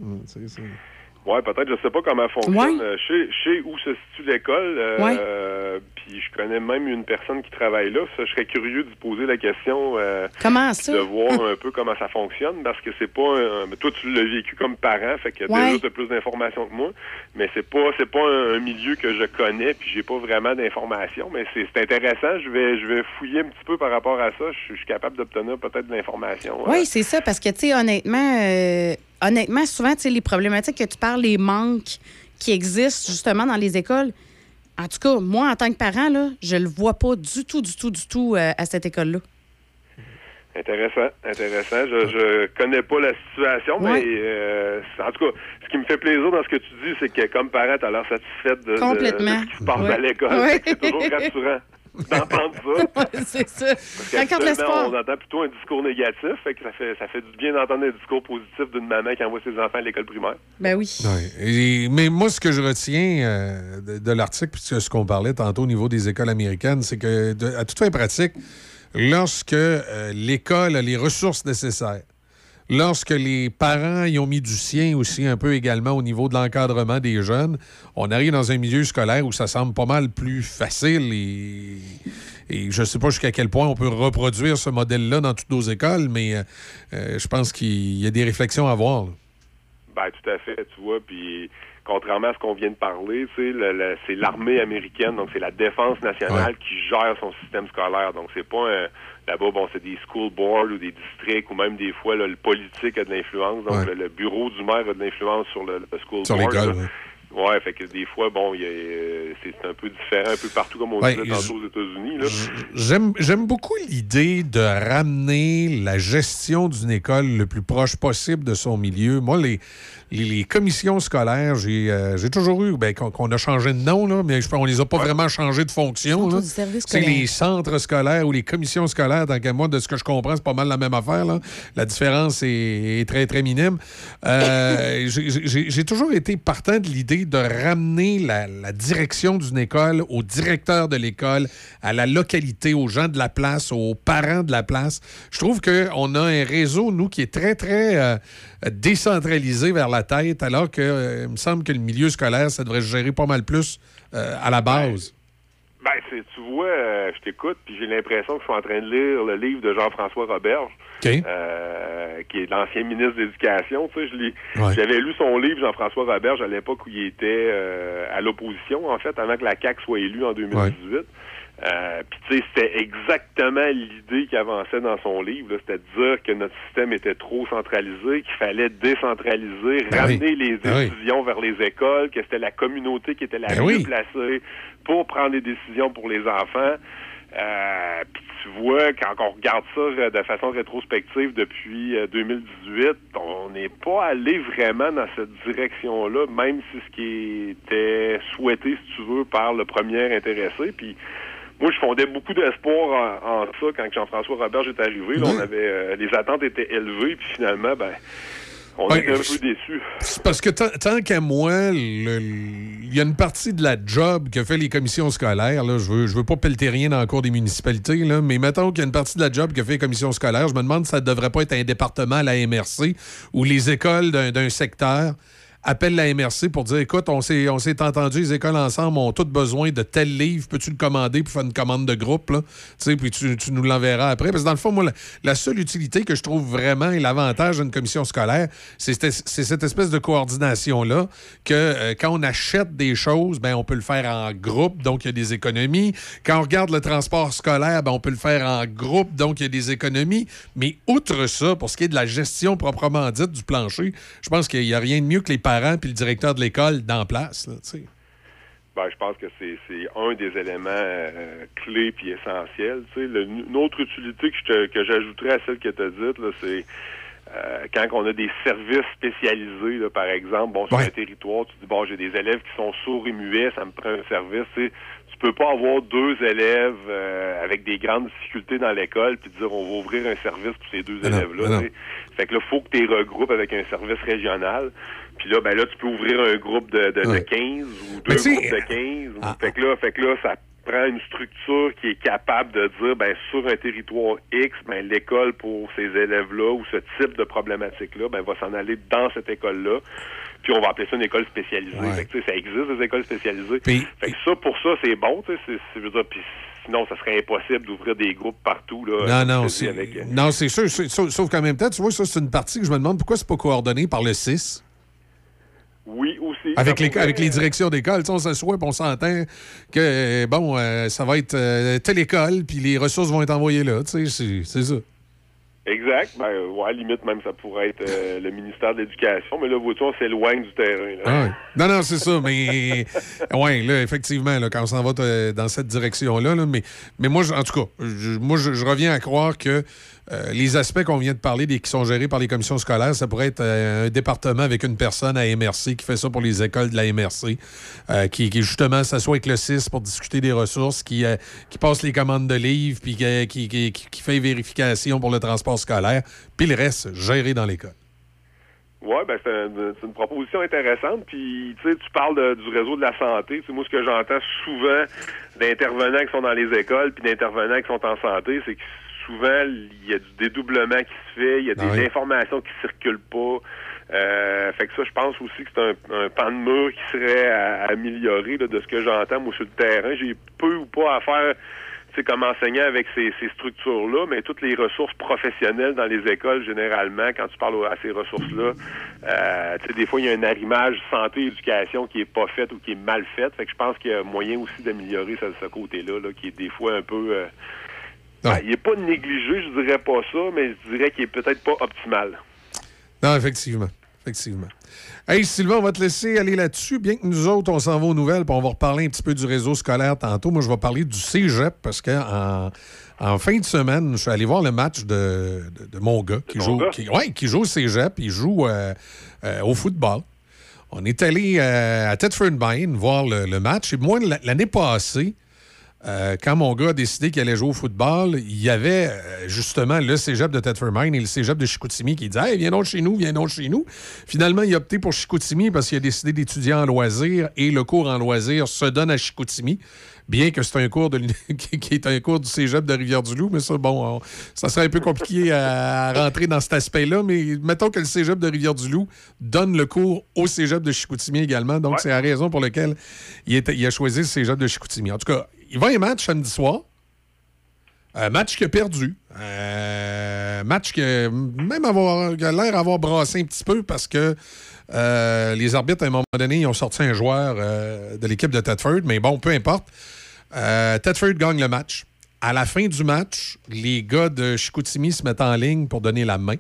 Ouais, peut-être, je sais pas comment fonctionne. Ouais. Euh, Je sais, je sais où se situe l'école. euh, Ouais. euh, puis je connais même une personne qui travaille là. Ça, je serais curieux de poser la question. euh, Comment ça? De voir un peu comment ça fonctionne, parce que c'est pas. Un, mais toi, tu l'as vécu comme parent, fait que Ouais. déjà t'as plus d'informations que moi. Mais c'est pas, c'est pas un, un milieu que je connais, puis j'ai pas vraiment d'informations. Mais c'est c'est intéressant. Je vais, je vais fouiller un petit peu par rapport à ça. Je, je suis capable d'obtenir peut-être de l'information. euh, Oui, c'est ça, parce que, tu sais, honnêtement, euh, honnêtement, souvent, les problématiques que tu parles, les manques qui existent justement dans les écoles, en tout cas, moi, en tant que parent, là, je le vois pas du tout, du tout, du tout euh, à cette école-là. Intéressant, intéressant. Je, je connais pas la situation, mais euh, en tout cas, ce qui me fait plaisir dans ce que tu dis, c'est que comme parent, tu as l'air satisfaite de, de- Complètement. de ce qui se passe Ouais. à l'école. Ouais. C'est toujours rassurant d'entendre ça. c'est ça. Parce l'espoir. on entend plutôt un discours négatif, fait que ça fait, ça fait du bien d'entendre un discours positif d'une maman qui envoie ses enfants à l'école primaire. Ben oui. Ouais. Et- mais moi, ce que je retiens euh, de, de l'article, puis ce qu'on parlait tantôt au niveau des écoles américaines, c'est que, de- à toute fin pratique, lorsque euh, l'école a les ressources nécessaires, lorsque les parents y ont mis du sien aussi un peu également au niveau de l'encadrement des jeunes, on arrive dans un milieu scolaire où ça semble pas mal plus facile et, et je ne sais pas jusqu'à quel point on peut reproduire ce modèle-là dans toutes nos écoles, mais euh, euh, je pense qu'il y a des réflexions à avoir. Ben, tout à fait, tu vois. Puis, contrairement à ce qu'on vient de parler, c'est l'armée américaine, donc c'est la défense nationale qui gère son système scolaire. Donc, c'est pas un. Là-bas, bon, c'est des school boards ou des districts ou même des fois, là, le politique a de l'influence. Donc, Ouais. le, le bureau du maire a de l'influence sur le, le school Sur board. ouais. Fait que des fois, bon, euh, c'est un peu différent un peu partout, comme on Ouais, disait tantôt aux États-Unis. j'aime beaucoup l'idée de ramener la gestion d'une école le plus proche possible de son milieu. Moi, les, les, les commissions scolaires, j'ai, euh, j'ai toujours eu, ben, qu'on, qu'on a changé de nom, là, mais je pense qu'on les a pas vraiment changé de fonction. C'est les centres scolaires ou les commissions scolaires, tant qu'à moi, de ce que je comprends, c'est pas mal la même affaire. là. La différence est, est très, très minime. Euh, j'ai, j'ai- j'ai toujours été partant de l'idée de ramener la, la direction d'une école au directeur de l'école, à la localité, aux gens de la place, aux parents de la place. Je trouve qu'on a un réseau, nous, qui est très, très euh, décentralisé vers la tête, alors que euh, il me semble que le milieu scolaire, ça devrait se gérer pas mal plus euh, à la base. Ben, c'est, tu vois, euh, je t'écoute, puis j'ai l'impression que je suis en train de lire le livre de Jean-François Roberge, OK. euh, qui est l'ancien ministre de l'Éducation. Tu sais, Ouais. J'avais lu son livre, Jean-François Roberge, à l'époque où il était à l'opposition, en fait, avant que la CAQ soit élue en 2018. Euh, Puis tu sais, c'était exactement l'idée qui avançait dans son livre, c'était de dire que notre système était trop centralisé, qu'il fallait décentraliser, Ben ramener oui. les Ben décisions vers les écoles, que c'était la communauté qui était la Ben mieux oui. placée pour prendre des décisions pour les enfants. Euh, Puis tu vois, quand on regarde ça euh, de façon rétrospective depuis euh, 2018, on n'est pas allé vraiment dans cette direction-là, même si ce qui était souhaité, si tu veux, par le premier intéressé. Puis moi, je fondais beaucoup d'espoir en, en ça quand Jean-François Roberge est arrivé. Là, on avait euh, les attentes étaient élevées, puis finalement, ben, on Ouais, était un peu déçus. C'est parce que tant, qu'à moi, il y a une partie de la job que fait les commissions scolaires. Là, je veux, je veux pas pelleter rien dans le cours des municipalités, là, mais mettons qu'il y a une partie de la job que fait les commissions scolaires. Je me demande si ça ne devrait pas être un département à la MRC où les écoles d'un secteur appelle la MRC pour dire écoute, on s'est, on s'est entendu, les écoles ensemble ont toutes besoin de tel livre, peux-tu le commander pour faire une commande de groupe, là? Puis tu, nous l'enverras après. Parce que dans le fond, moi, la, seule utilité que je trouve vraiment et l'avantage d'une commission scolaire, c'est, c'est cette espèce de coordination-là que euh, quand on achète des choses, ben, on peut le faire en groupe, donc il y a des économies. Quand on regarde le transport scolaire, ben, on peut le faire en groupe, donc il y a des économies. Mais outre ça, pour ce qui est de la gestion proprement dite du plancher, je pense qu'il n'y a rien de mieux que les parents puis le directeur de l'école dans place. là. Ben, je pense que c'est un des éléments euh, clés puis essentiels. Le- une autre utilité que j'ajouterais à celle que tu as dite, c'est euh, quand on a des services spécialisés, là, par exemple, bon, sur un territoire, tu dis bon, j'ai des élèves qui sont sourds et muets, ça me prend un service. Tu tu peux pas avoir deux élèves euh, avec des grandes difficultés dans l'école puis dire on va ouvrir un service pour ces deux élèves-là. Fait que là, faut que tu les regroupes avec un service régional. Puis là, ben là, tu peux ouvrir un groupe de, de, de Ouais. 15 ou deux groupes de 15. ou- ah, fait que là, fait que là, ça prend une structure qui est capable de dire, ben, sur un territoire X, ben, l'école pour ces élèves-là ou ce type de problématique-là, ben, va s'en aller dans cette école-là. Puis on va appeler ça une école spécialisée. Fait que, tu sais, ça existe, des écoles spécialisées. fait que ça, pour ça, c'est bon, tu sais, sinon, ça serait impossible d'ouvrir des groupes partout, là. Non, non, c'est, avec, euh, non, c'est sûr. sauf qu'en même temps, tu vois, ça, c'est une partie que je me demande pourquoi c'est pas coordonné par le 6. Oui, aussi. Avec les, pourrait- avec les directions d'école, on s'assoit on s'entend que, euh, bon, euh, ça va être euh, telle école, puis les ressources vont être envoyées là. Tu sais, c'est, ça. Exact. Ben, ouais, limite, même, ça pourrait être euh, le ministère de l'Éducation. Mais là, vois-tu, on s'éloigne du terrain. Là. Ah. Non, non, c'est ça. Mais, ouais, là, effectivement, là, quand on s'en va dans cette direction-là, là, mais, mais moi, en tout cas, je- moi, je, je reviens à croire que euh, les aspects qu'on vient de parler, des, qui sont gérés par les commissions scolaires, ça pourrait être euh, un département avec une personne à MRC qui fait ça pour les écoles de la MRC, euh, qui, justement s'assoit avec le 6 pour discuter des ressources, qui, passe les commandes de livres, puis qui, qui, qui- fait vérification pour le transport scolaire, puis le reste, géré dans l'école. Oui, ben c'est un- c'est une proposition intéressante. Puis, tu sais, tu parles du réseau de la santé. Moi, ce que j'entends souvent d'intervenants qui sont dans les écoles puis d'intervenants qui sont en santé, c'est que souvent, il y a du dédoublement qui se fait, il y a des Ah oui. informations qui circulent pas. Euh, fait que ça, je pense aussi que c'est un, un pan de mur qui serait à, à améliorer là, de ce que j'entends, moi, sur le terrain. J'ai peu ou pas à faire comme enseignant avec ces, ces structures-là, mais toutes les ressources professionnelles dans les écoles, généralement, quand tu parles à ces ressources-là, euh, des fois, il y a un arrimage santé-éducation qui est pas fait ou qui est mal fait. Fait que je pense qu'il y a moyen aussi d'améliorer ce, ce côté-là, là, qui est des fois un peu... euh, ben, il est pas négligé, je dirais pas ça, mais je dirais qu'il est peut-être pas optimal. Non, effectivement. Effectivement. Hey, Sylvain, on va te laisser aller là-dessus. Bien que nous autres, on s'en va aux nouvelles, puis on va reparler un petit peu du réseau scolaire tantôt. Moi, je vais parler du cégep parce qu'en en fin de semaine, je suis allé voir le match de, de- de mon gars qui joue, gars? qui, ouais, qui joue au cégep. Il joue euh, euh, au football. On est allé euh, à Thetford Mine voir le, le match. Et moi, l'année passée, euh, quand mon gars a décidé qu'il allait jouer au football, il y avait euh, justement le cégep de Thetford Mine et le cégep de Chicoutimi qui disaient Hey, viens donc chez nous, viens donc chez nous. Finalement, il a opté pour Chicoutimi parce qu'il a décidé d'étudier en loisirs et le cours en loisirs se donne à Chicoutimi. Bien que c'est un cours de qui est un cours du cégep de Rivière-du-Loup, mais ça, bon, on- ça serait un peu compliqué à, à rentrer dans cet aspect-là. Mais mettons que le cégep de Rivière-du-Loup donne le cours au cégep de Chicoutimi également. Donc, c'est la raison pour laquelle il, il a choisi le cégep de Chicoutimi. En tout cas, il va à un match samedi soir. Un match qu'il a perdu. Euh, match que même avoir, qui a l'air d'avoir brassé un petit peu parce que euh, les arbitres, à un moment donné, ils ont sorti un joueur euh, de l'équipe de Tedford. Mais bon, peu importe. Euh, Tedford gagne le match. À la fin du match, les gars de Chicoutimi se mettent en ligne pour donner la main.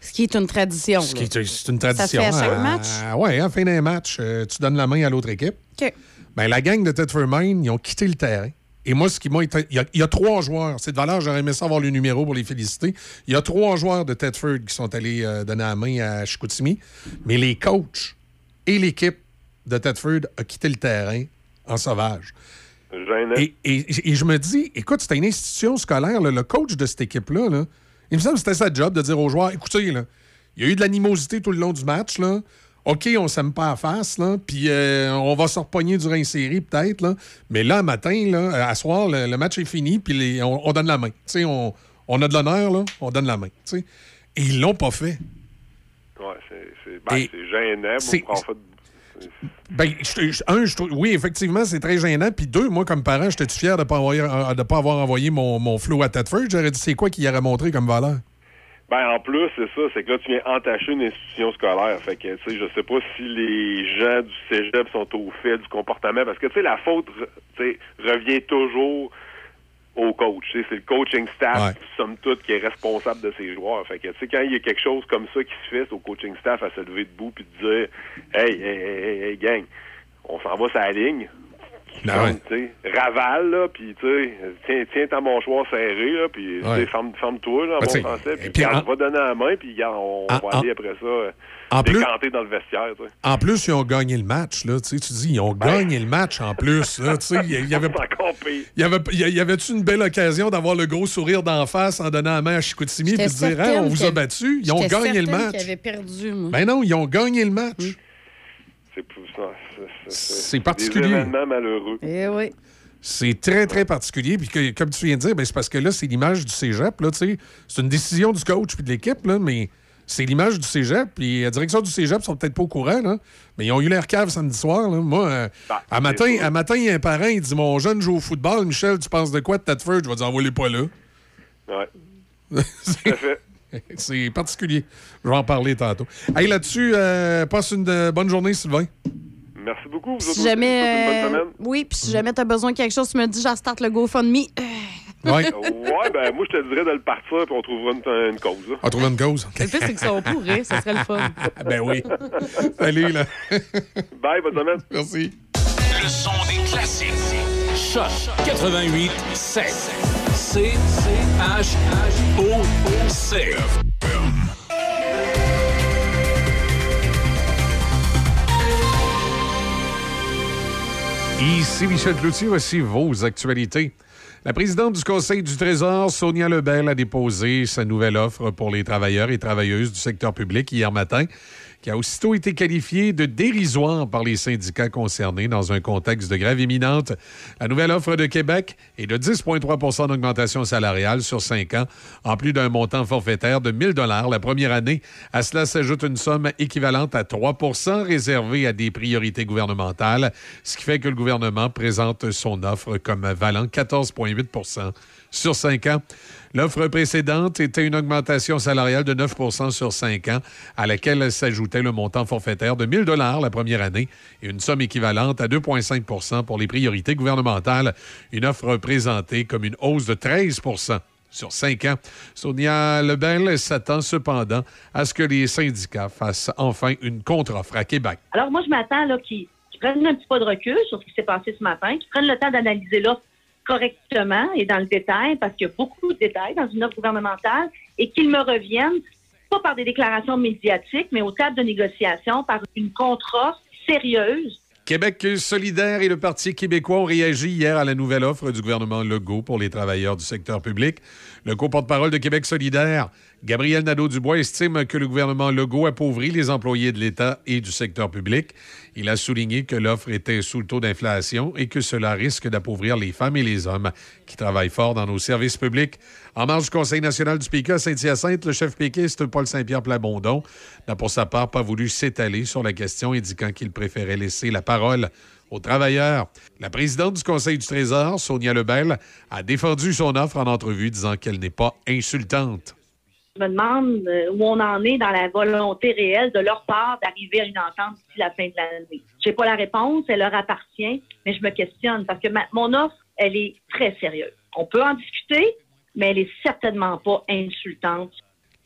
Ce qui est une tradition. Ce qui là. est- C'est une Ça tradition. se fait à chaque match? ouais, à la fin d'un match, tu donnes la main à l'autre équipe. OK. Ben, la gang de Thetford Mine, ils ont quitté le terrain. Et moi, ce qui m'a été- Il y, a, il y a trois joueurs. C'est de valeur, j'aurais aimé ça avoir le numéro pour les féliciter. Il y a trois joueurs de Thetford qui sont allés euh, donner la main à Chicoutimi. Mais les coachs et l'équipe de Thetford ont quitté le terrain en sauvage. Et, et- et je me dis, écoute, c'était une institution scolaire. là, le coach de cette équipe-là, là, il me semble que c'était sa job de dire aux joueurs, écoutez, là, il y a eu de l'animosité tout le long du match. Là. OK, on s'aime pas à face, là, puis euh, on va se repogner durant une série, peut-être, là. Mais là, matin, là, à soir, le, le match est fini, puis on, on donne la main. Tu sais, on, on a de l'honneur, là, on donne la main. Et ils l'ont pas fait. Ouais, c'est ben, gênant. c'est- Moi, en fait, Ben, je- je- un, je oui, effectivement, c'est très gênant. Puis deux, moi, comme parent, j'étais fier de ne pas, envoyer- euh, de pas avoir envoyé mon, mon flow à Tedford. J'aurais dit, c'est quoi qu'il aurait montré comme valeur? Ben en plus, c'est ça, c'est que là, tu viens entacher une institution scolaire. Fait que, tu sais, je sais pas si les gens du cégep sont au fait du comportement, parce que, tu sais, la faute, tu sais, revient toujours au coach. Tu sais, C'est le coaching staff, somme toute, qui est responsable de ses joueurs. Fait que, tu sais, quand il y a quelque chose comme ça qui se fait, c'est au coaching staff à se lever debout puis de dire, hey, hey, hey, hey, hey, gang, on s'en va sur la ligne. Ah ouais. Tu sais, ravale, là, puis tu sais, tiens, tiens ta mâchoire serrée, là, puis tu sais, Ouais. ferme, ferme-toi, là, en Ben, bon tu français, puis en- va donner la main, puis on En- va en- aller après ça, euh, en plus- décanter dans le vestiaire, tu. En plus, ils ont gagné le match. Là, tu sais, tu dis, ils ont gagné le match en plus. Là, tu sais, il y- avait, il y avait, y avait-tu une belle occasion d'avoir le gros sourire d'en face en donnant la main à Chicoutimi et de dire, Hein, certaine on vous a battu? Ils ont gagné le match. perdu, moi. Ben non, ils ont gagné le match. C'est pour ça, c'est- particulier. Des événements malheureux. Eh oui. C'est très, très particulier. Puis, que- comme tu viens de dire, ben, c'est parce que là, c'est l'image du cégep. C'est une décision du coach puis de l'équipe, mais c'est l'image du cégep. Puis la direction du cégep sont peut-être pas au courant, là, mais ils ont eu l'air cave samedi soir. Là. Moi, euh, à, matin, à matin, il y a un parent, il dit Mon jeune joue au football. Michel, tu penses de quoi de Tedford Je vais dire Envoie-les pas là. Ouais. C'est particulier. Je vais en parler tantôt. Hey, là-dessus, euh, passe une euh, bonne journée, Sylvain. Merci beaucoup. Vous Si jamais. passez une bonne euh, semaine. oui, puis si jamais t'as besoin de quelque chose, tu me dis, j'en starte le GoFundMe. Euh, Ouais. ouais, ben moi, je te dirais de le partir, puis on trouvera une, une cause. là. On va trouver une cause. Le pire, c'est qu'ils sont pourris. Ça serait le fun. ben oui. Salut, là. Bye, bonne semaine. Merci. Le son des classiques. Choc 88 7. C Ici Michel Cloutier, voici vos actualités. La présidente du Conseil du Trésor, Sonia Lebel, a déposé sa nouvelle offre pour les travailleurs et travailleuses du secteur public hier matin, qui a aussitôt été qualifiée de dérisoire par les syndicats concernés dans un contexte de grève imminente. La nouvelle offre de Québec est de 10,3% d'augmentation salariale sur cinq ans, en plus d'un montant forfaitaire de 1 000 la première année. À cela s'ajoute une somme équivalente à 3% réservée à des priorités gouvernementales, ce qui fait que le gouvernement présente son offre comme valant 14,8% sur cinq ans. L'offre précédente était une augmentation salariale de 9% sur cinq ans, à laquelle s'ajoutait le montant forfaitaire de 1 000 la première année et une somme équivalente à 2,5% pour les priorités gouvernementales. Une offre présentée comme une hausse de 13% sur cinq ans. Sonia Lebel s'attend cependant à ce que les syndicats fassent enfin une contre-offre à Québec. Alors, moi, je m'attends qu'ils prennent un petit pas de recul sur ce qui s'est passé ce matin, qu'ils prennent le temps d'analyser l'offre correctement et dans le détail, parce qu'il y a beaucoup de détails dans une offre gouvernementale, et qu'ils me reviennent, pas par des déclarations médiatiques, mais au cadre de négociation, par une contre-offre sérieuse Québec solidaire et le Parti québécois ont réagi hier à la nouvelle offre du gouvernement Legault pour les travailleurs du secteur public. Le co-porte-parole de Québec solidaire, Gabriel Nadeau-Dubois, estime que le gouvernement Legault appauvrit les employés de l'État et du secteur public. Il a souligné que l'offre était sous le taux d'inflation et que cela risque d'appauvrir les femmes et les hommes qui travaillent fort dans nos services publics. En marge du Conseil national du à Saint-Hyacinthe, le chef péquiste Paul Saint-Pierre Plamondon n'a pour sa part pas voulu s'étaler sur la question, indiquant qu'il préférait laisser la parole aux travailleurs. La présidente du Conseil du Trésor, Sonia Lebel, a défendu son offre en entrevue, disant qu'elle n'est pas insultante. Je me demande euh, où on en est dans la volonté réelle de leur part d'arriver à une entente d'ici la fin de l'année. Je n'ai pas la réponse, elle leur appartient, mais je me questionne parce que mon offre, elle est très sérieuse. On peut en discuter, mais elle est certainement pas insultante.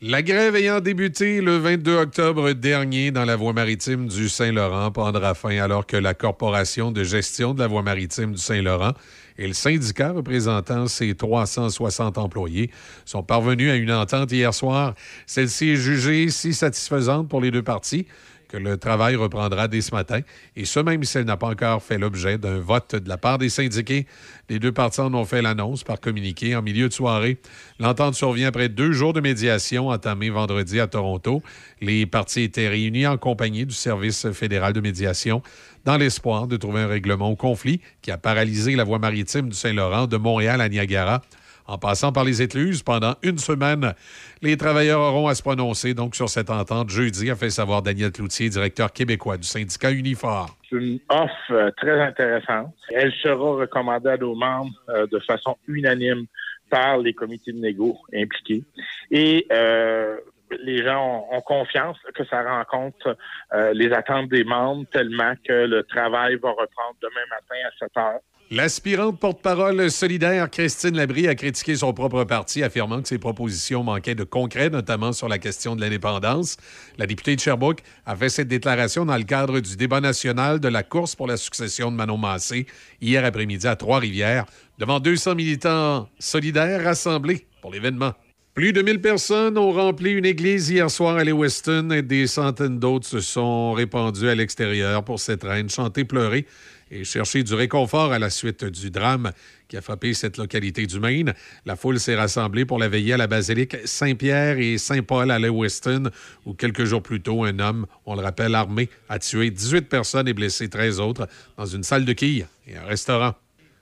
La grève ayant débuté le 22 octobre dernier dans la voie maritime du Saint-Laurent prendra fin alors que la Corporation de gestion de la voie maritime du Saint-Laurent et le syndicat représentant ses 360 employés sont parvenus à une entente hier soir. Celle-ci est jugée si satisfaisante pour les deux parties que le travail reprendra dès ce matin, et ce même si elle n'a pas encore fait l'objet d'un vote de la part des syndiqués. Les deux parties en ont fait l'annonce par communiqué en milieu de soirée. L'entente survient après deux jours de médiation entamés vendredi à Toronto. Les parties étaient réunies en compagnie du Service fédéral de médiation dans l'espoir de trouver un règlement au conflit qui a paralysé la voie maritime du Saint-Laurent de Montréal à Niagara. en passant par les écluses pendant une semaine. Les travailleurs auront à se prononcer donc sur cette entente jeudi, a fait savoir Daniel Cloutier, directeur québécois du syndicat Unifor. C'est une offre euh, très intéressante. Elle sera recommandée à nos membres euh, de façon unanime par les comités de négo impliqués. Et euh, les gens ont, confiance que ça rencontre euh, les attentes des membres tellement que le travail va reprendre demain matin à 7 heures. L'aspirante porte-parole solidaire Christine Labrie a critiqué son propre parti, affirmant que ses propositions manquaient de concret, notamment sur la question de l'indépendance. La députée de Sherbrooke a fait cette déclaration dans le cadre du débat national de la course pour la succession de Manon Massé hier après-midi à Trois-Rivières, devant 200 militants solidaires rassemblés pour l'événement. Plus de 1000 personnes ont rempli une église hier soir à Lewiston et des centaines d'autres se sont répandues à l'extérieur pour cette reine chanter, pleurer et chercher du réconfort à la suite du drame qui a frappé cette localité du Maine. La foule s'est rassemblée pour la veiller à la basilique Saint-Pierre et Saint-Paul à Lewiston, où quelques jours plus tôt, un homme, on le rappelle, armé, a tué 18 personnes et blessé 13 autres dans une salle de quilles et un restaurant.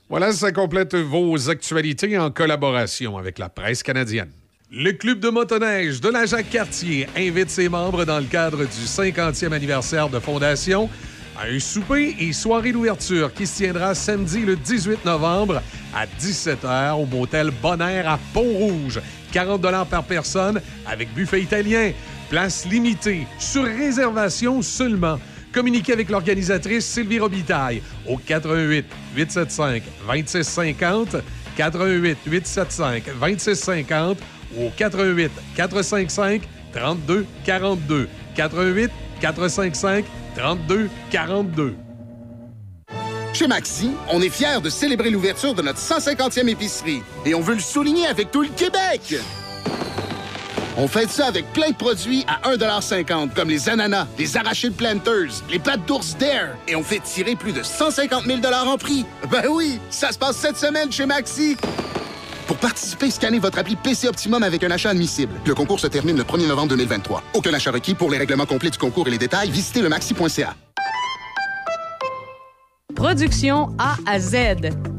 Voilà, ça complète vos actualités en collaboration avec la presse canadienne. Le club de motoneige de la Jacques-Cartier invite ses membres dans le cadre du 50e anniversaire de fondation à un souper et soirée d'ouverture qui se tiendra samedi le 18 novembre à 17h au motel Bonaire à Pont-Rouge. 40 par personne avec buffet italien. Place limitée, sur réservation seulement. Communiquez avec l'organisatrice Sylvie Robitaille au 88 875 2650 88 875 2650 ou au 88 455 32 42 88 455 32 42. Chez Maxi, on est fiers de célébrer l'ouverture de notre 150e épicerie et on veut le souligner avec tout le Québec. On fait ça avec plein de produits à 1,50 comme les ananas, les arachides planters, les pâtes d'ours Dare et on fait tirer plus de 150 000 en prix. Ben oui, ça se passe cette semaine chez Maxi. Pour participer, scannez votre appli PC Optimum avec un achat admissible. Le concours se termine le 1er novembre 2023. Aucun achat requis pour les règlements complets du concours et les détails, visitez le maxi.ca. Production A à Z.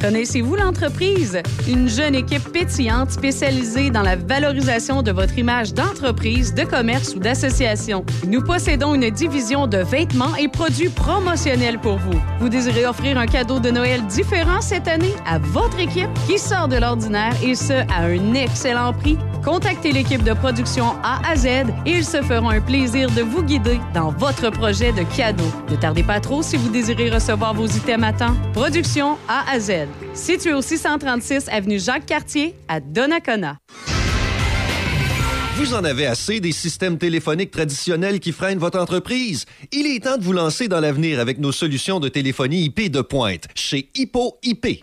Connaissez-vous l'entreprise? Une jeune équipe pétillante spécialisée dans la valorisation de votre image d'entreprise, de commerce ou d'association. Nous possédons une division de vêtements et produits promotionnels pour vous. Vous désirez offrir un cadeau de Noël différent cette année à votre équipe qui sort de l'ordinaire et ce, à un excellent prix? Contactez l'équipe de production A à Z et ils se feront un plaisir de vous guider dans votre projet de cadeau. Ne tardez pas trop si vous désirez recevoir vos items à temps. Production A à Z. Situé au 636 avenue Jacques-Cartier à Donnacona. Vous en avez assez des systèmes téléphoniques traditionnels qui freinent votre entreprise? Il est temps de vous lancer dans l'avenir avec nos solutions de téléphonie IP de pointe chez Hippo IP.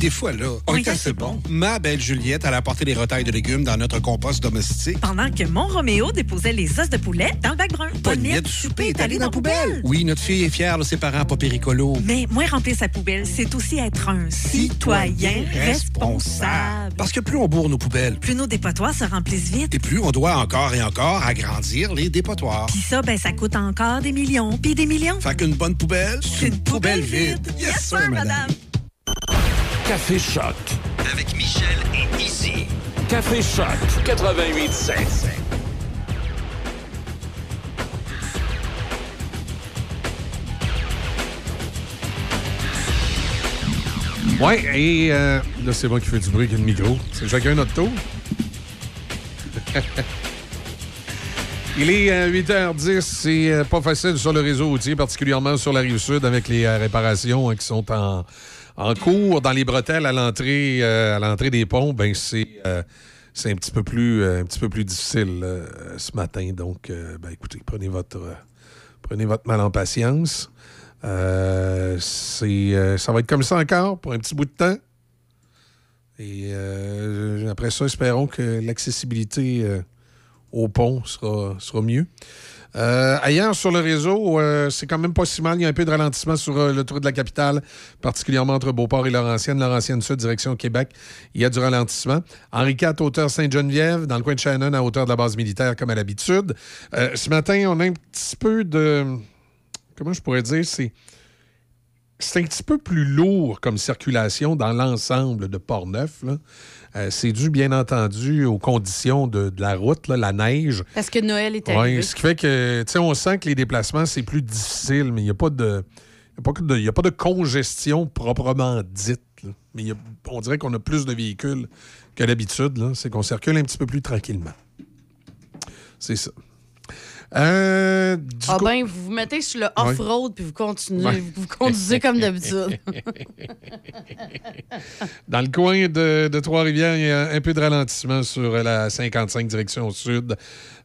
Des fois, là, on est assez bon. Ma belle Juliette, elle a apporté les retailles de légumes dans notre compost domestique. Pendant que mon Roméo déposait les os de poulet dans le bac brun. Pognette du souper est allée dans la poubelle. Oui, notre fille est fière de ses parents pas péricolos. Mais moi, remplir sa poubelle, c'est aussi être un citoyen responsable. Parce que plus on bourre nos poubelles, Plus nos dépotoirs se remplissent vite. et plus on doit encore et encore agrandir les dépotoirs. Puis ça, ben, ça coûte encore des millions, puis des millions. Fait qu'une bonne poubelle, c'est une poubelle vide. Yes, sir, madame. Café Choc. Avec Michel et Izzy. Café Choc 88.7. Ouais, et euh, là, c'est moi qui fais du bruit avec le micro. C'est chacun notre tour. Il est euh, 8h10. C'est euh, pas facile sur le réseau routier, particulièrement sur la rive sud avec les euh, réparations hein, qui sont en, en cours dans les bretelles à l'entrée euh, des ponts. Ben c'est euh, c'est un petit peu plus euh, difficile ce matin. Donc, ben écoutez, prenez votre mal en patience. Ça va être comme ça encore pour un petit bout de temps. Et après ça, espérons que l'accessibilité au pont sera, sera mieux. Euh, ailleurs sur le réseau, euh, c'est quand même pas si mal. Il y a un peu de ralentissement sur euh, le tour de la capitale, particulièrement entre Beauport et Laurentienne. Laurentienne Sud, direction Québec. Il y a du ralentissement. Henri IV, hauteur Sainte-Geneviève, dans le coin de Shannon, à hauteur de la base militaire, comme à l'habitude. Ce matin, on a un petit peu de. Comment je pourrais dire? C'est. C'est un petit peu plus lourd comme circulation dans l'ensemble de Port-Neuf. Euh, c'est dû, bien entendu, aux conditions de, de la route, là, la neige. Parce que Noël est arrivé. ce qui fait que, tu sais, on sent que les déplacements, c'est plus difficile, mais il n'y a pas de. Il n'y a, a pas de congestion proprement dite. là. Mais il y a- on dirait qu'on a plus de véhicules que d'habitude. C'est qu'on circule un petit peu plus tranquillement. C'est ça. Euh, du Ah coup- ben, vous vous mettez sur le off-road puis vous continuez, Ouais. vous conduisez comme d'habitude. Dans le coin de, de Trois-Rivières, il y a un peu de ralentissement sur la 55 direction sud.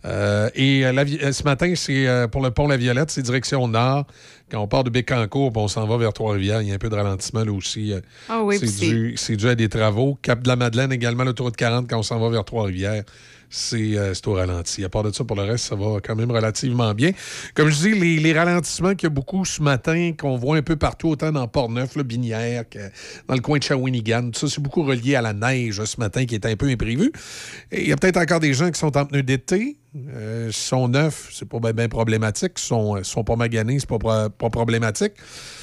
Euh, et euh, la ce matin, c'est pour le pont La Violette, c'est direction nord. Quand on part de Bécancourt, puis on s'en va vers Trois-Rivières, il y a un peu de ralentissement là aussi. Ah oui, c'est dû, dû à des travaux. Cap de la Madeleine également, l'autoroute 40, quand on s'en va vers Trois-Rivières, c'est euh, c'est au ralenti. À part de ça, pour le reste, ça va quand même relativement bien. Comme je dis, les, les ralentissements qu'il y a beaucoup ce matin, qu'on voit un peu partout, autant dans Port-Neuf, le Binière, que dans le coin de Shawinigan, tout ça, c'est beaucoup relié à la neige ce matin qui est un peu imprévu. Et il y a peut-être encore des gens qui sont en pneus d'été. Euh, sont neufs, c'est pas bien problématique. S'ils sont, euh, sont pas maganés, c'est pas, pro- pas problématique.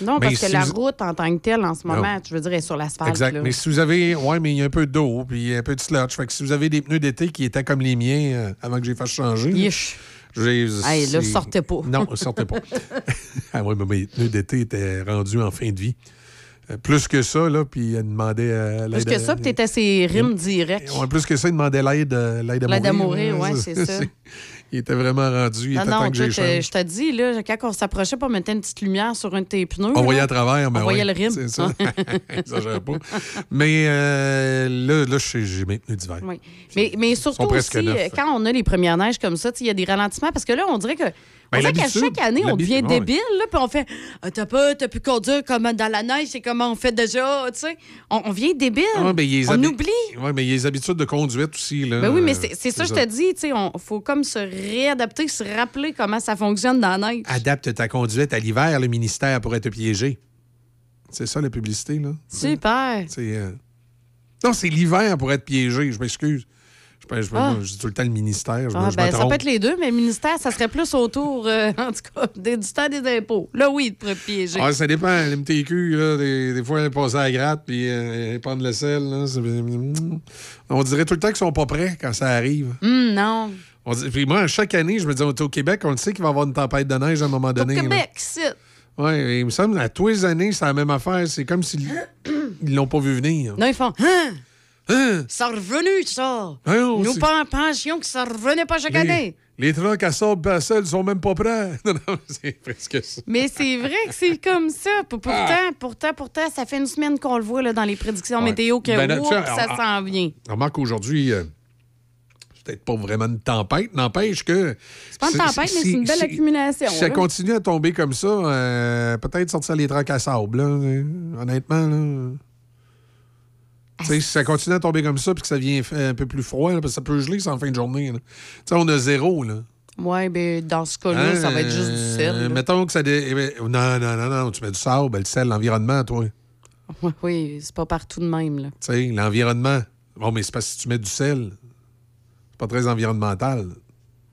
Non, Mais parce que si la vous- route en tant que telle, en ce Non. moment, je veux dire, est sur l'asphalte. Exact. là. Mais si vous avez. Ouais, mais il y a un peu d'eau, puis un peu de sludge. Fait que si vous avez des pneus d'été qui étaient comme les miens euh, avant que j'ai fait changer. Yish. Hey, là, sortez pas. Non, sortez pas. ah oui, mais mes pneus d'été étaient rendus en fin de vie. Euh, plus que ça, là, puis elle demandait euh, Plus que ça, puis t'étais ses rimes directs. Ouais, plus que ça, il demandait l'aide l'aide à L'aide à mourir. mourir, ouais, c'est ça. Il était vraiment rendu. Il Non, était non, temps que euh, je te dis, là, quand on s'approchait pour mettre une petite lumière sur un de tes pneus. On là, voyait à travers, mais On voyait le rime. C'est ça. Exagère pas. Mais euh, là, là, j'ai mes pneus d'hiver. Oui. Mais, mais surtout aussi, euh, quand on a les premières neiges comme ça, il y a des ralentissements parce que là, on dirait que. Ben, qu'à chaque année, on devient débile, là, puis on fait Ah, T'as pas, t'as pu conduire comme dans la neige, c'est comment on fait déjà, tu sais. On, on vient débile. Ah, ben, il on oublie. Ouais, mais il y a les habitudes de conduite aussi. Là. Ben oui, mais c'est ça, je te dis, tu sais, on faut comme se réadapter, se rappeler comment ça fonctionne dans la neige. Adapte ta conduite à l'hiver, le ministère pourrait te piéger. C'est ça, la publicité, là? Super. C'est, euh, Non, c'est l'hiver pour être piégé, je m'excuse. Je, pense- je, Ah. je dis tout le temps le ministère. Je, Ah, ben, ça peut être les deux, mais le ministère, ça serait plus autour, euh, en tout cas, des- du temps des impôts. Là, oui, il pourrait piéger. Ah, ça dépend. L'MTQ, là, des, des fois, elle passe à la gratte puis euh, elle prend le sel. Là, on dirait tout le temps qu'ils sont pas prêts quand ça arrive. Hum, non. On dit- puis moi, chaque année, je me dis, on est au Québec, on le sait qu'il va y avoir une tempête de neige à un moment Au donné. là. Québec, c'est. Ouais, il me semble, à tous les années, c'est la même affaire. C'est comme s'ils ils l'ont pas vu venir. Non, ils font Hein? Hein? Ça revenu, ça. Hein, on Nous sait- pen- pensions que ça revenait pas chaque Les, année. les trucks à sable à sel sont même pas prêts. Non, non, c'est presque ça. Mais c'est vrai que c'est comme ça. P- Pourtant, Ah. pourtant, pourtant, ça fait une semaine qu'on le voit là, dans les prédictions Ouais. météo que Ben, tu ça s'en vient. Remarque qu'aujourd'hui, euh, peut-être pas vraiment une tempête, n'empêche que. C'est pas une tempête, mais c'est une belle accumulation, Si ça continue à tomber comme ça, euh, peut-être sortir les trucks à sable, là, honnêtement. Là. Si ça continue à tomber comme ça puis que ça vient f- un peu plus froid, là, parce que ça peut geler en fin de journée. Tu sais, on a zéro, là. Oui, ben dans ce cas-là, ça va être juste du sel. Euh. Mettons que ça. dé- eh ben, Non, non, non, non, tu mets du sable, ben, le sel, l'environnement, toi. Oui, c'est pas partout de même. Là. Tu sais, l'environnement. Bon, mais c'est parce que si tu mets du sel, pas très environnemental.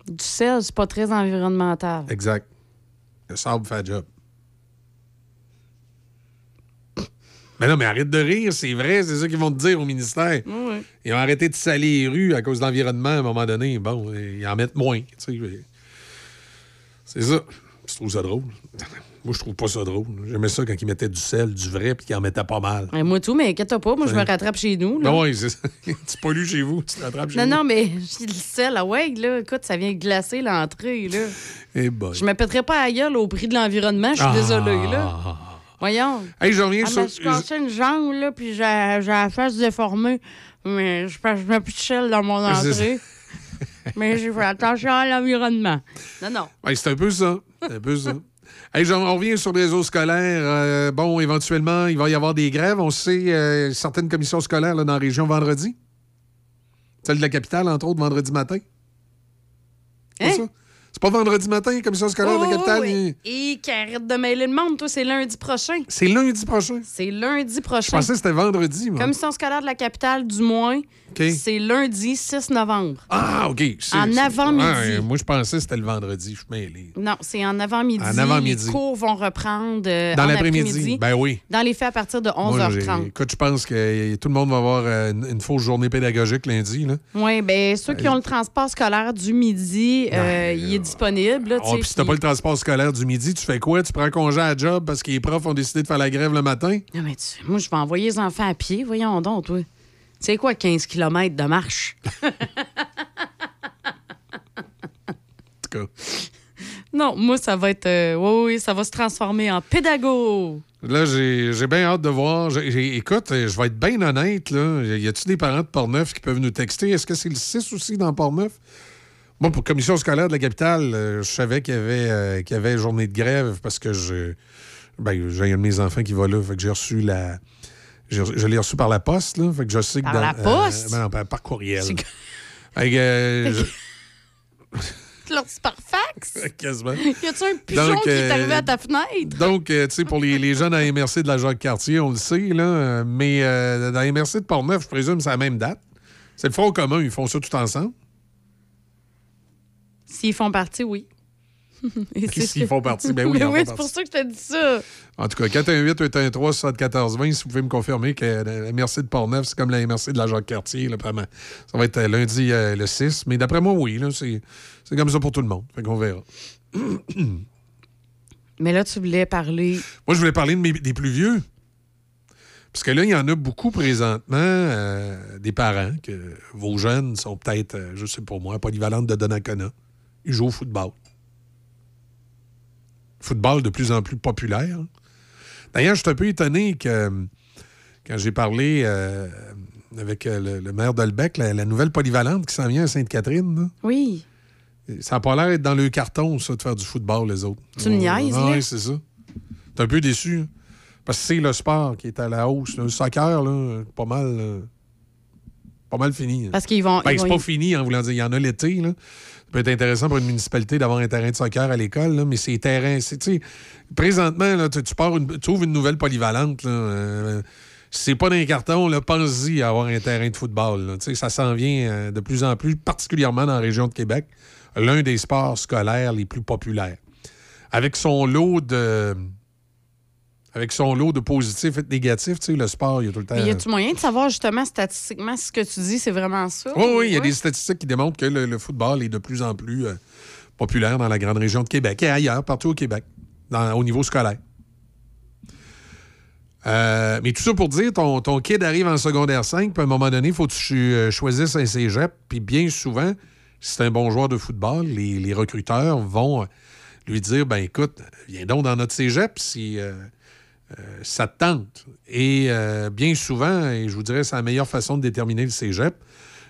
Du sel, c'est pas très environnemental. Exact. Le sable fait job. Mais non, mais arrête de rire, c'est vrai, c'est ça qu'ils vont te dire au ministère. Ils ont arrêté de saler les rues à cause de l'environnement à un moment donné. Bon, ils en mettent moins. tu sais, mais- C'est ça. Je trouve ça drôle. Moi, je trouve pas ça drôle. J'aimais ça quand ils mettaient du sel, du vrai, puis qu'ils en mettaient pas mal. Ouais, moi, tout, mais inquiète pas, moi, je me Ouais. rattrape chez nous. Là. Non, oui, c'est ça. tu pollues chez vous, tu te rattrapes chez Non, vous. non, mais le sel, ah ouais, là, écoute, ça vient glacer l'entrée, là. Eh boy. Je me pèterais pas à gueule au prix de l'environnement, je suis Ah. désolée, là. Voyons. Hey, je reviens Ah, sur- je cassé une jambe, là, puis j'ai la face déformée. Mais je, je mets plus de sel dans mon entrée. mais j'ai fait attention à l'environnement. Non, non. Ouais, c'est un peu ça. C'est un peu ça. Hey, on revient sur le réseau scolaire. Euh, bon, éventuellement, il va y avoir des grèves. On sait euh, certaines commissions scolaires là, dans la région vendredi. Celle de la capitale, entre autres, vendredi matin. C'est pas vendredi matin, commission scolaire de la Oh, capitale? oui. Et qui arrête de mêler le monde, toi, c'est lundi prochain. C'est lundi prochain. C'est lundi Je prochain. pensais que c'était vendredi, moi. Commission scolaire de la capitale, du moins, c'est lundi 6 novembre. Ah, OK. En avant-midi. Moi, je pensais que c'était le vendredi. Je suis mêlé. Non, c'est en avant-midi. En avant-midi. Les cours vont reprendre euh, Dans l'après-midi. après-midi. Ben oui. Dans les faits à partir de Moi, j'ai- 11h30. écoute, je pense que euh, tout le monde va avoir euh, une, une fausse journée pédagogique lundi. Là. Oui, bien, ceux qui ont le transport scolaire du midi, euh, il est disponible. là, Oh, puis si t'as pas le transport scolaire du midi, tu fais quoi? Tu prends congé à la job parce que les profs ont décidé de faire la grève le matin? Non, mais tu- moi, je vais envoyer les enfants à pied. Voyons donc, toi. Tu sais quoi, 15 km de marche? En tout cas. Non, moi, ça va être. euh, oui, oui, ça va se transformer en pédago. Là, j'ai bien hâte de voir. Écoute, euh, je vais être bien honnête. Là. Y a-tu des parents de Portneuf qui peuvent nous texter? Est-ce que c'est le 6 aussi dans Portneuf? Moi, pour commission scolaire de la capitale, euh, je savais qu'il y avait, euh, qu'il y avait journée de grève parce que je, ben, j'ai un de mes enfants qui va là. Fait que j'ai reçu la. Je l'ai reçu par la poste, là. Fait que je sais que Par dans- la poste? ben non, par, par courriel. C'est- Fait que, euh, je- Tu l'as reçu par fax? quasiment. Y a-tu un pigeon Donc, qui est euh, arrivé à ta fenêtre? Donc, euh, tu sais, pour les, les jeunes à MRC de la Jacques-Cartier, on le sait, là, euh, mais euh, dans MRC de Portneuf, je présume, c'est la même date. C'est le Front commun, ils font ça tout ensemble. S'ils font partie, oui. Et S'ils font partie, ben oui, Mais oui, c'est pour ça que je t'ai dit ça. En tout cas, 418 74 20 si vous pouvez me confirmer que la MRC de Portneuf, c'est comme la MRC de la Jacques-Cartier. Ça va être euh, lundi euh, le 6, mais d'après moi, oui, c'est c'est comme ça pour tout le monde. Fait qu'on verra. Mais là, tu voulais parler. Moi, je voulais parler de mes- des plus vieux. Parce que là, il y en a beaucoup présentement, euh, des parents, que vos jeunes sont peut-être, euh, je sais pas moi, polyvalentes de Donnacona. Ils jouent au football. Football de plus en plus populaire. D'ailleurs, je suis un peu étonné que quand j'ai parlé euh, avec euh, le, le maire d'Olbec, la, la nouvelle polyvalente qui s'en vient à Sainte-Catherine, Oui. ça n'a pas l'air d'être dans le carton, ça, de faire du football, les autres. Tu me niaises? Oui, c'est ça. T'es un peu déçu. hein. Parce que c'est le sport qui est à la hausse. là. Le soccer, là, pas mal. euh, pas mal fini. hein. Parce qu'ils vont. Ben, ils c'est vont- pas fini en voulant dire. Il y en a l'été. là. Ça peut être intéressant pour une municipalité d'avoir un terrain de soccer à l'école, mais ces terrains. c'est- Présentement, là, tu, pars une- tu ouvres une nouvelle polyvalente. Là, euh, c'est pas dans les cartons, là, pense-y à avoir un terrain de football. Ça s'en vient euh, de plus en plus, particulièrement dans la région de Québec, l'un des sports scolaires les plus populaires. Avec son lot de. Avec son lot de positifs et de négatifs, tu sais, le sport, il y a tout le temps. Mais y a-tu moyen de savoir justement statistiquement si ce que tu dis, c'est vraiment ça? Oui, oui, il y a des statistiques qui démontrent que le, le football est de plus en plus euh, populaire dans la grande région de Québec et ailleurs, partout au Québec, dans- au niveau scolaire. Euh, mais tout ça pour dire, ton, ton kid arrive en secondaire 5, puis à un moment donné, il faut que tu euh, choisisses un cégep, puis bien souvent, si c'est un bon joueur de football, les, les recruteurs vont lui dire, ben écoute, viens donc dans notre cégep si euh, ça te tente. Et euh, bien souvent, et je vous dirais, c'est la meilleure façon de déterminer le cégep,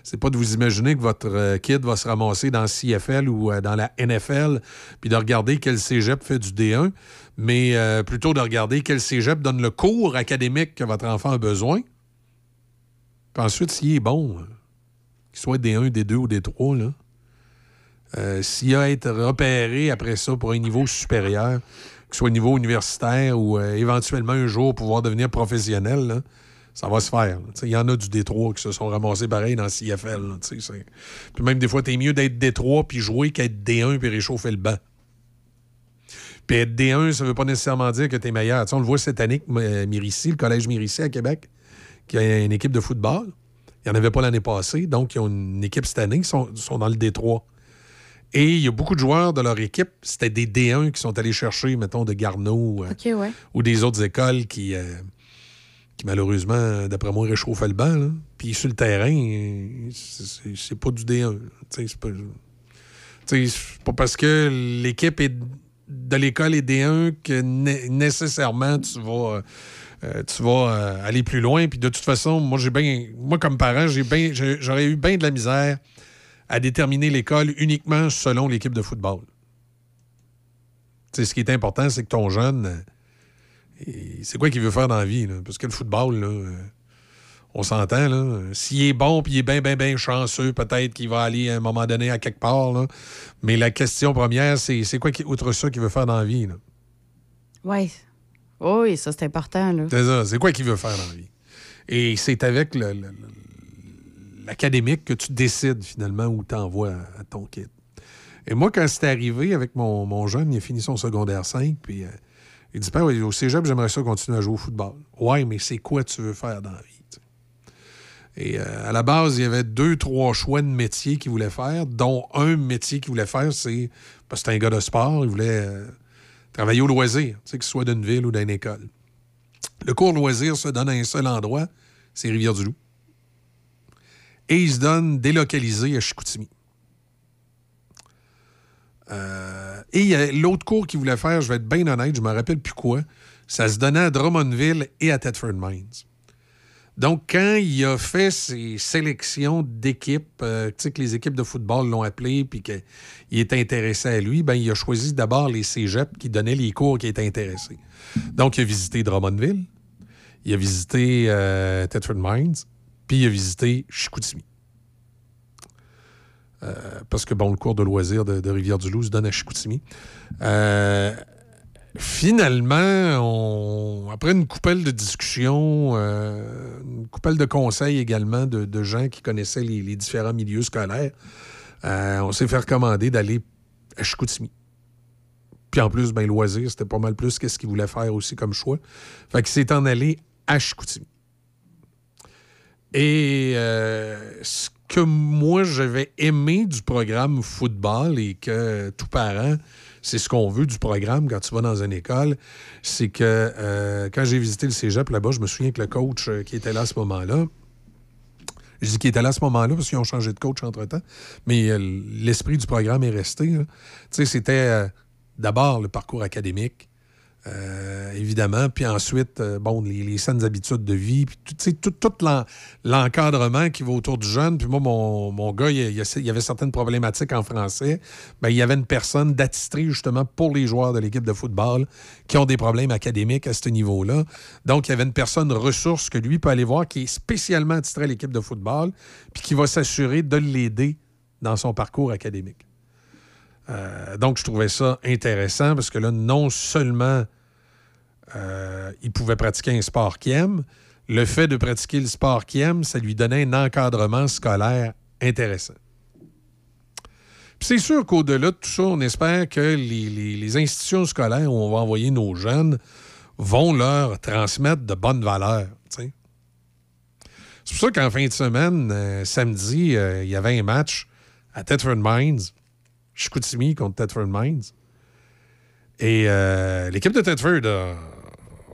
c'est pas de vous imaginer que votre euh, kid va se ramasser dans CFL ou euh, dans la NFL, puis de regarder quel cégep fait du D1, mais euh, plutôt de regarder quel cégep donne le cours académique que votre enfant a besoin. Puis ensuite, s'il est bon, euh, qu'il soit D1, D2 ou D3, là, euh, s'il a à être repéré après ça pour un niveau supérieur, soit au niveau universitaire ou euh, éventuellement un jour pouvoir devenir professionnel, là, ça va se faire. Il y en a du D3 qui se sont ramassés pareil dans le CFL. Puis même des fois, t'es mieux d'être D3 puis jouer qu'être D1 puis réchauffer le banc. Puis être D1, ça veut pas nécessairement dire que t'es meilleur. Tu sais, on le voit cette année, que, euh, Mirici, le collège Mirici à Québec, qui a une équipe de football. Il n'y en avait pas l'année passée, donc ils ont une équipe cette année, ils sont, sont dans le D3. Et il y a beaucoup de joueurs de leur équipe, c'était des D1 qui sont allés chercher, mettons, de Garneau euh, ouais. ou des autres écoles qui, euh, qui malheureusement, d'après moi, réchauffaient le banc. là. Puis sur le terrain, c'est- pas du D1. là. Tu sais, C'est pas, pas parce que l'équipe est de l'école est D1 que né- nécessairement tu vas, euh, tu vas euh, aller plus loin. Puis de toute façon, moi, j'ai bien, moi comme parent, j'ai bien, j'aurais eu bien de la misère à déterminer l'école uniquement selon l'équipe de football. Tu sais, ce qui est important, c'est que ton jeune, c'est quoi qu'il veut faire dans la vie? là? Parce que le football, là, euh, On s'entend, là. S'il est bon puis il est bien, bien, bien chanceux, peut-être qu'il va aller à un moment donné à quelque part, là. Mais la question première, c'est c'est quoi, qui, outre ça, qu'il veut faire dans la vie, là? Oui. Oui, ça, c'est important, là. C'est ça. C'est quoi qu'il veut faire dans la vie? Et c'est avec le- le- le- l'académique que tu décides finalement où t'envoies à, à ton kid. Et moi, quand c'est arrivé avec mon, mon jeune, il a fini son secondaire 5, puis euh, il dit Père, oui, au cégep, j'aimerais ça continuer à jouer au football. Ouais, mais c'est quoi tu veux faire dans la vie? Et euh, à la base, il y avait deux, trois choix de métiers qu'il voulait faire, dont un métier qu'il voulait faire, c'est. Parce que c'est un gars de sport, il voulait euh, travailler au loisir, que ce soit d'une ville ou d'une école. Le cours loisir se donne à un seul endroit, c'est Rivière-du-Loup. Et il se donne délocalisé à Chicoutimi. Euh, et il y a l'autre cours qu'il voulait faire, je vais être bien honnête, je me rappelle plus quoi. Ça se donnait à Drummondville et à Thetford Mines. Donc, quand il a fait ses sélections d'équipes, euh, tu sais, que les équipes de football l'ont appelé puis qu'il est intéressé à lui, ben, il a choisi d'abord les cégeps qui donnaient les cours qui étaient intéressés. Donc, il a visité Drummondville, il a visité euh, Thetford Mines, puis il a visité Chicoutimi. Euh, parce que, bon, le cours de loisirs de, Rivière-du-Loup se donne à Chicoutimi. Euh, finalement, après une coupelle de discussions, euh, une coupelle de conseils également de, gens qui connaissaient les, les différents milieux scolaires, on s'est fait recommander d'aller à Chicoutimi. Puis en plus, ben, loisir, c'était pas mal plus qu'est-ce qu'il voulait faire aussi comme choix. Fait qu'il s'est en allé à Chicoutimi. Et euh, ce que moi, j'avais aimé du programme football et que tout parent, c'est ce qu'on veut du programme quand tu vas dans une école, c'est que euh, quand j'ai visité le cégep là-bas, je me souviens que le coach euh, qui était là à ce moment-là, je dis qu'il était là à ce moment-là parce qu'ils ont changé de coach entre-temps, mais l'esprit du programme est resté. Tu sais, c'était d'abord le parcours académique, euh, évidemment, puis ensuite, euh, bon, les, les saines habitudes de vie, puis tout, tout, tout l'en- l'encadrement qui va autour du jeune. Puis moi, mon, mon gars, il, y avait certaines problématiques en français. Ben, il y avait une personne d'attitré, justement, pour les joueurs de l'équipe de football qui ont des problèmes académiques à ce niveau-là. Donc, il y avait une personne ressource que lui peut aller voir qui est spécialement attitré à l'équipe de football, puis qui va s'assurer de l'aider dans son parcours académique. Euh, donc, je trouvais ça intéressant parce que là, non seulement euh, il pouvait pratiquer un sport qu'il aime, le fait de pratiquer le sport qu'il aime, ça lui donnait un encadrement scolaire intéressant. C'est sûr qu'au-delà de tout ça, on espère que les, institutions scolaires où on va envoyer nos jeunes vont leur transmettre de bonnes valeurs. C'est pour ça qu'en fin de semaine, euh, samedi, euh, il y avait un match à Thetford Mines, Chicoutimi contre Thetford Mines. Et l'équipe de Thetford a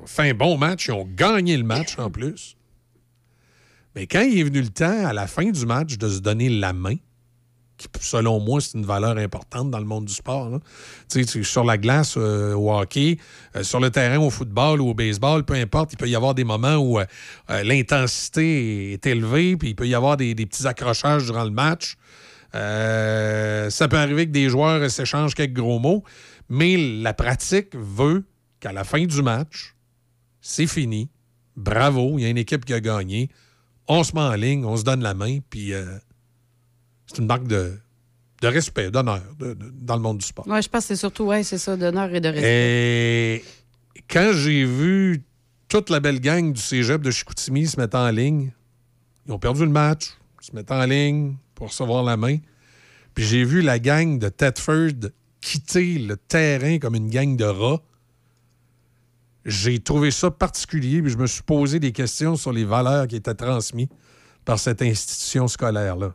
fait un bon match. Ils ont gagné le match en plus. Mais quand il est venu le temps, à la fin du match, de se donner la main, qui, selon moi, c'est une valeur importante dans le monde du sport. là. Tu sais, tu- sur la glace, euh, au hockey, euh, sur le terrain, au football ou au baseball, peu importe, il peut y avoir des moments où euh, l'intensité est élevée, puis il peut y avoir des, des petits accrochages durant le match. Ça peut arriver que des joueurs s'échangent quelques gros mots, mais la pratique veut qu'à la fin du match, c'est fini. Bravo, il y a une équipe qui a gagné. On se met en ligne, on se donne la main, puis euh, c'est une marque de, de respect, d'honneur dans le monde du sport. Ouais, je pense que c'est surtout, ouais, c'est ça, d'honneur et de respect. Et quand j'ai vu toute la belle gang du cégep de Chicoutimi se mettre en ligne, ils ont perdu le match, se mettre en ligne pour recevoir la main. Puis j'ai vu la gang de Thetford quitter le terrain comme une gang de rats. J'ai trouvé ça particulier, puis je me suis posé des questions sur les valeurs qui étaient transmises par cette institution scolaire-là.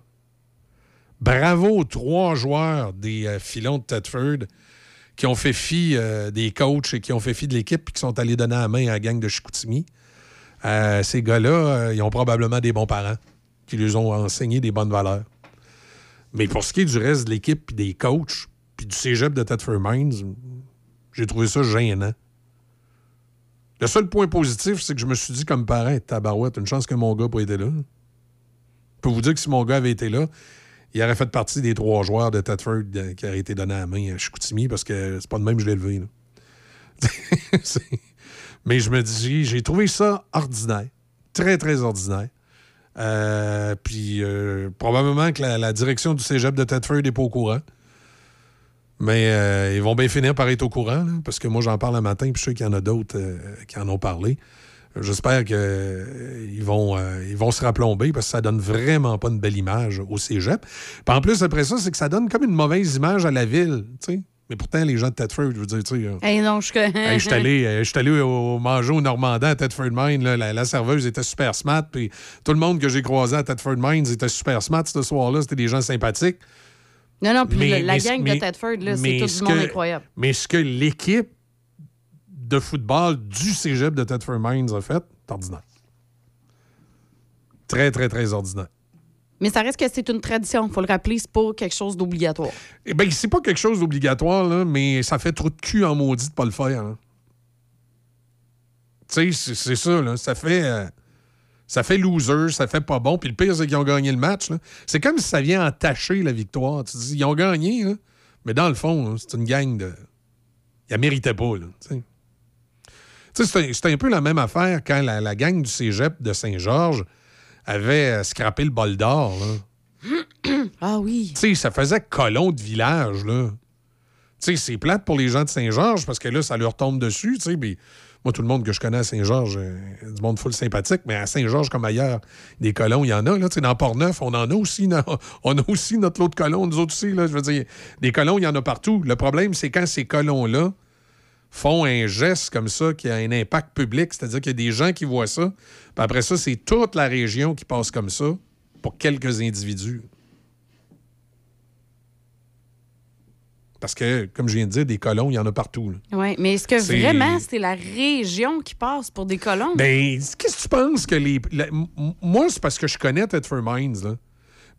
Bravo aux trois joueurs des euh, filons de Thetford qui ont fait fi euh, des coachs et qui ont fait fi de l'équipe puis qui sont allés donner la main à la gang de Chicoutimi. Euh, ces gars-là, ils ont probablement des bons parents qui lui ont enseigné des bonnes valeurs. Mais pour ce qui est du reste de l'équipe puis des coachs puis du cégep de Thetford Mines, j'ai trouvé ça gênant. Le seul point positif, c'est que je me suis dit comme parent, tabarouette, une chance que mon gars n'a pas été là. Je peux vous dire que si mon gars avait été là, il aurait fait partie des trois joueurs de Thetford euh, qui auraient été donnés à la main à Chicoutimi parce que c'est pas de même que je l'ai levé. là. Mais je me dis, j'ai trouvé ça ordinaire. Très, très ordinaire. Euh, puis euh, probablement que la, la direction du cégep de Thetford n'est pas au courant. Mais euh, ils vont bien finir par être au courant, là, parce que moi, j'en parle le matin, puis je sais qu'il y en a d'autres euh, qui en ont parlé. J'espère qu'ils vont, euh, ils vont se raplomber parce que ça donne vraiment pas une belle image au cégep. Puis en plus, après ça, c'est que ça donne comme une mauvaise image à la ville. tu sais. Mais pourtant, les gens de Thetford, je veux dire, tu sais. Hey, non, je Hey, je suis allé, je suis allé au manger au Normandin à Thetford Mines. là, la, la serveuse était super smart. Puis tout le monde que j'ai croisé à Thetford Mines était super smart ce soir-là. C'était des gens sympathiques. Non, non, puis Mais- le- la mais- gang mais- de Tedford, là, c'est tout ce du monde que- incroyable. Mais ce que l'équipe de football du cégep de Thetford Mines a fait, c'est ordinaire. Très, très, très ordinaire. Mais ça reste que c'est une tradition. faut le rappeler, c'est pas quelque chose d'obligatoire. Eh bien, c'est pas quelque chose d'obligatoire, là, mais ça fait trop de cul en maudit de pas le faire. hein. Tu sais, c'est- c'est ça, là. Ça fait. euh, ça fait loser, ça fait pas bon. Puis le pire, c'est qu'ils ont gagné le match. C'est comme si ça vient entacher la victoire. Tu dis, ils ont gagné, là. mais dans le fond, c'est une gang de. Ils la méritaient pas, là. C'est un- peu la même affaire quand la, la gang du cégep de Saint-Georges avait euh, scrappé le bol d'or, là. ah oui. Tu sais, ça faisait colon de village, là. Tu sais, c'est plate pour les gens de Saint-Georges parce que là, ça leur tombe dessus, tu sais. Moi, tout le monde que je connais à Saint-Georges, euh, du monde full sympathique, mais à Saint-Georges comme ailleurs, des colons, il y en a, là. Dans Port-Neuf, on en a aussi. On a aussi notre lot de colons, nous autres aussi. Je veux dire, des colons, il y en a partout. Le problème, c'est quand ces colons-là font un geste comme ça qui a un impact public, c'est-à-dire qu'il y a des gens qui voient ça, puis après ça, c'est toute la région qui passe comme ça pour quelques individus. Parce que, comme je viens de dire, des colons, il y en a partout. Oui, mais est-ce que C'est- vraiment c'est la région qui passe pour des colons? Ben, qu'est-ce que tu penses que les. la- moi, c'est parce que je connais Thetford Mines, là.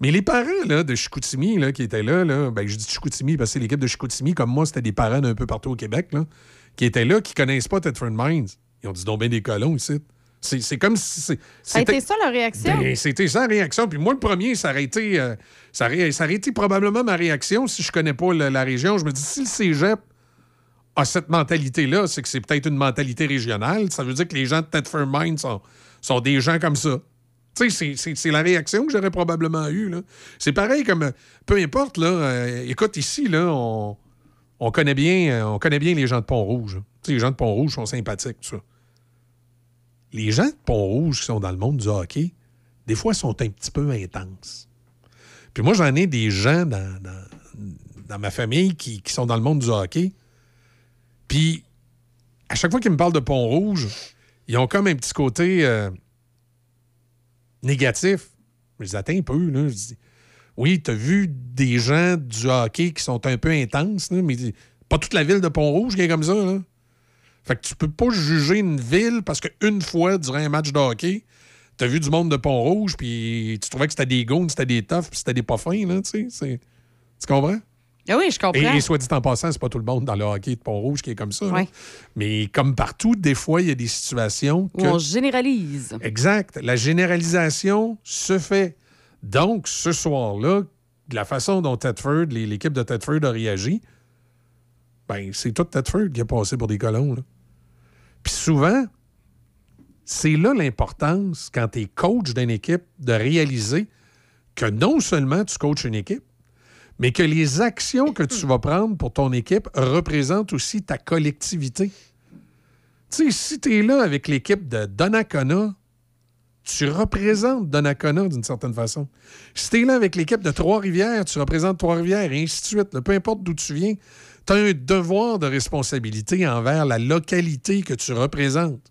Mais les parents là, de Chicoutimi là, qui étaient là, là ben, je dis Chicoutimi parce que c'est l'équipe de Chicoutimi, comme moi, c'était des parents d'un peu partout au Québec, là, qui étaient là, qui connaissent pas Thetford Mines. Ils ont dit donc bien des colons ici. C'est comme si. c'est- Ça a c'était- été ça leur réaction? Ben, c'était ça la réaction. Puis moi, le premier, ça aurait été, euh, ça aurait, ça aurait été probablement ma réaction si je connais pas la, la région. Je me dis, si le cégep a cette mentalité-là, c'est que c'est peut-être une mentalité régionale. Ça veut dire que les gens de Thetford Mines sont, sont des gens comme ça. Tu sais, c'est- la réaction que j'aurais probablement eue. C'est pareil comme, euh, peu importe, là, euh, écoute, ici, là, on, on connaît bien, on connaît bien les gens de Pont-Rouge. Tu sais, les gens de Pont-Rouge sont sympathiques, tout ça. Les gens de Pont-Rouge qui sont dans le monde du hockey, des fois, sont un petit peu intenses. Puis moi, j'en ai des gens dans, ma famille qui, sont dans le monde du hockey. Puis, à chaque fois qu'ils me parlent de Pont-Rouge, ils ont comme un petit côté euh, négatif. Je les attends un peu, là. Je dis, oui, tu as vu des gens du hockey qui sont un peu intenses, là, mais pas toute la ville de Pont-Rouge qui est comme ça, là. Fait que tu peux pas juger une ville parce qu'une fois, durant un match de hockey, t'as vu du monde de Pont-Rouge, puis tu trouvais que c'était des goons, c'était des toughs, puis c'était des pas fins, là, tu sais. Tu comprends? Ah oui, je comprends. Et, et soit dit en passant, c'est pas tout le monde dans le hockey de Pont-Rouge qui est comme ça. Mais comme partout, des fois, il y a des situations Où on généralise. Exact. La généralisation se fait. Donc, ce soir-là, de la façon dont Tedford, l'équipe de Tedford a réagi, ben, c'est tout Tedford qui a passé pour des colons. là. Puis souvent, c'est là l'importance, quand tu es coach d'une équipe, de réaliser que non seulement tu coaches une équipe, mais que les actions que tu vas prendre pour ton équipe représentent aussi ta collectivité. Tu sais, si tu es là avec l'équipe de Donnacona, tu représentes Donnacona d'une certaine façon. Si tu es là avec l'équipe de Trois-Rivières, tu représentes Trois-Rivières, et ainsi de suite. Peu importe d'où tu viens, tu as un devoir de responsabilité envers la localité que tu représentes.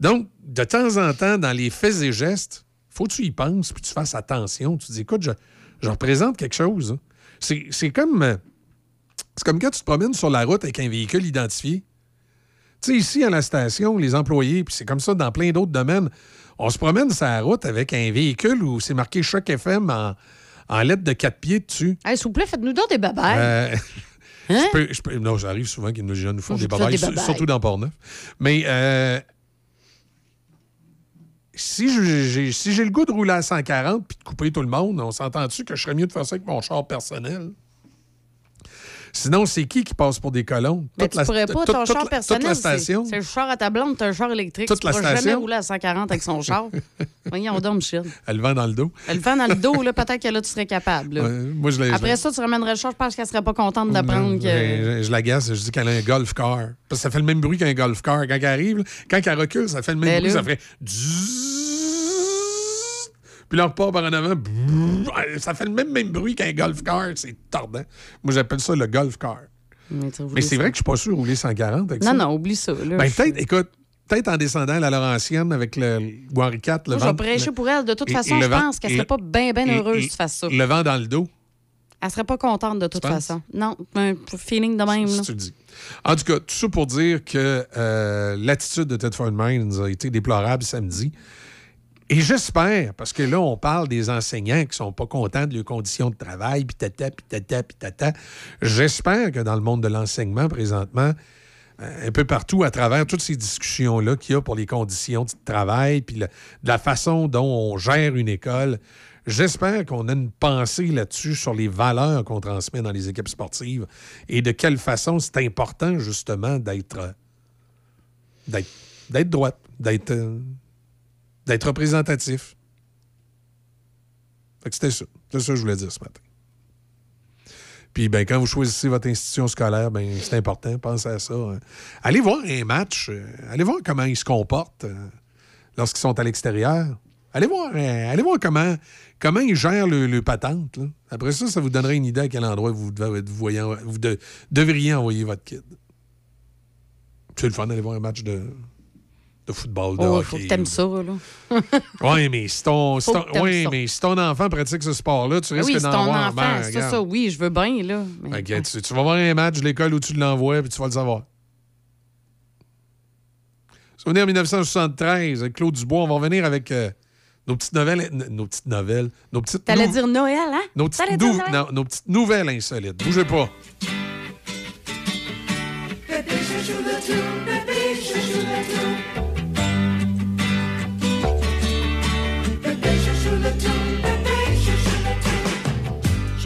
Donc, de temps en temps, dans les faits et gestes, faut que tu y penses, puis tu fasses attention. Tu te dis, écoute, je, je représente quelque chose. hein. C'est comme, euh, c'est comme quand tu te promènes sur la route avec un véhicule identifié. Tu sais, ici, à la station, les employés, puis c'est comme ça dans plein d'autres domaines, on se promène sur la route avec un véhicule où c'est marqué Choc FM en, en lettres de quatre pieds dessus. Hey, S'il vous plaît, faites-nous donc des babayes. Euh, je peux- je peux- non, j'arrive souvent que nos jeunes nous font des babayes, surtout dans Portneuf. Mais euh, si je- j'ai si j'ai le goût de rouler à 140 puis de couper tout le monde, on s'entend-tu que je serais mieux de faire ça avec mon char personnel? Sinon, c'est qui qui passe pour des colons? Mais Toute tu la- pourrais pas, ton char la- personnel, la c'est- le char à ta blonde, t'as un char électrique. Toute tu la pourras jamais rouler à 140 avec son char. Voyons donc, Michel. Elle le vend dans le dos. Elle le vend dans le dos, là, peut-être que là, tu serais capable. Ouais, moi, je Après ça, tu ramènerais le char, je pense qu'elle serait pas contente d'apprendre que. Je, je l'agace, je dis qu'elle a un golf car. Parce que ça fait le même bruit qu'un golf car. Quand elle arrive, là, quand elle recule, ça fait le même Ben bruit. là. Ça ferait. Puis là, on repart par en avant. Ça fait le même, même bruit qu'un golf car. C'est tordant. Moi, j'appelle ça le golf car. Mais, c'est vrai que je suis pas sûr de rouler 140 avec ça. Non, non, oublie ça. Là, Ben, Je- peut-être, écoute, peut-être en descendant à la Laurentienne avec le, ou Henri IV, le Moi, je vent. vais prêcher pour elle. De toute et- façon, et le je vent- pense qu'elle serait pas bien, bien heureuse que tu fasses ça. Le vent dans le dos. Elle serait pas contente de toute façon. Non, un feeling de même. Si là. tu le dis. En tout cas, tout ça pour dire que euh, l'attitude de Ted Mines a été déplorable samedi. Et j'espère, parce que là, on parle des enseignants qui sont pas contents de leurs conditions de travail, puis tata, puis tata, puis tata. J'espère que dans le monde de l'enseignement, présentement, euh, un peu partout, à travers toutes ces discussions-là qu'il y a pour les conditions de travail, puis de la façon dont on gère une école, j'espère qu'on a une pensée là-dessus sur les valeurs qu'on transmet dans les équipes sportives et de quelle façon c'est important, justement, d'être d'être d'être droite, d'être euh, d'être représentatif. C'était ça. C'est ça que je voulais dire ce matin. Puis ben, quand vous choisissez votre institution scolaire, ben, c'est important, pensez à ça. hein. Allez voir un match, euh, allez voir comment ils se comportent euh, lorsqu'ils sont à l'extérieur. Allez voir, euh, allez voir comment, comment ils gèrent le, le patente. Après ça, ça vous donnerait une idée à quel endroit vous, devez- devriez envoyer votre kid. C'est le fun d'aller voir un match de, de football, de Oh, hockey. faut que t'aimes ça, là. Oui, mais si ton, si ton- ça. mais si ton enfant pratique ce sport-là, tu Ben risques oui, d'en ton avoir. enfant, Ben, c'est ça, oui, je veux bien, là. mais- Fait que tu, tu vas voir un match de l'école où tu l'envoies, puis tu vas le savoir. Souvenir en 1973, avec Claude Dubois, on va revenir avec euh, nos petites nouvelles. Nos petites nouvelles. Nos petites, T'allais nou- dire Noël, hein? nos petites, T'allais dire nou- Noël? non, nos petites nouvelles insolites. Bougez pas.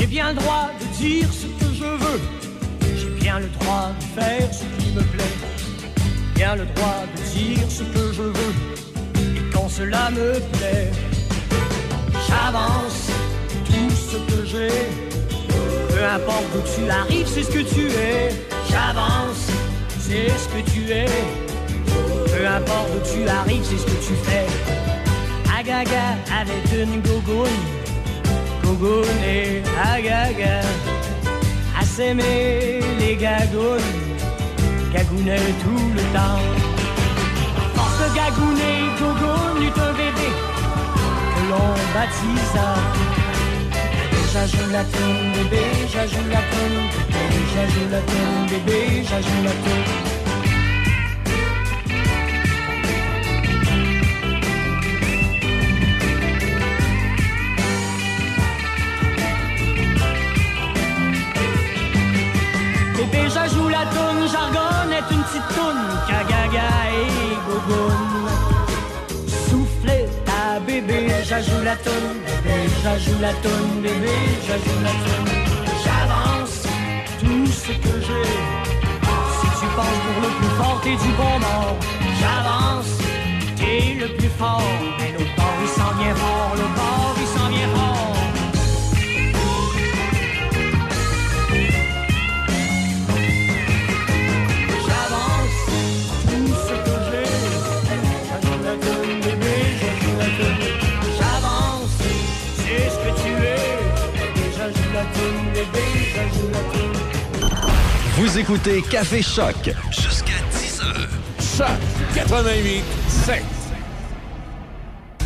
Bien le droit de dire ce que je veux. J'ai bien le droit de faire ce qui me plaît. Bien le droit de dire ce que je veux. Et quand cela me plaît, j'avance tout ce que j'ai. Peu importe d'où tu arrives, c'est ce que tu es. J'avance, c'est ce que tu es. Peu importe d'où tu arrives, c'est ce que tu fais. Agaga avec une gogoune. Gogoune et agaga. À s'aimer les gagounes. Gagounait tout le temps. Force de gagouner, eut un bébé que l'on baptisa. J'ajoute la toune, bébé, j'ajoute la bébé, j'ajoute la toune, bébé, j'ajoute la toune. Bébé, j'ajoute la toune, jargonne est une petite toune, cagaga et gogoune. Soufflez ta bébé, j'ajoute la toune, bébé, j'ajoute la toune, bébé, j'ajoute la toune. J'avance tout ce que j'ai. Si tu penses pour le plus fort, t'es du bon bord. J'avance, t'es le plus fort. Mais l'autre bord, il s'en vient fort, le bord, il s'en vient fort. Vous écoutez Café Choc jusqu'à 10h. Choc 88 7.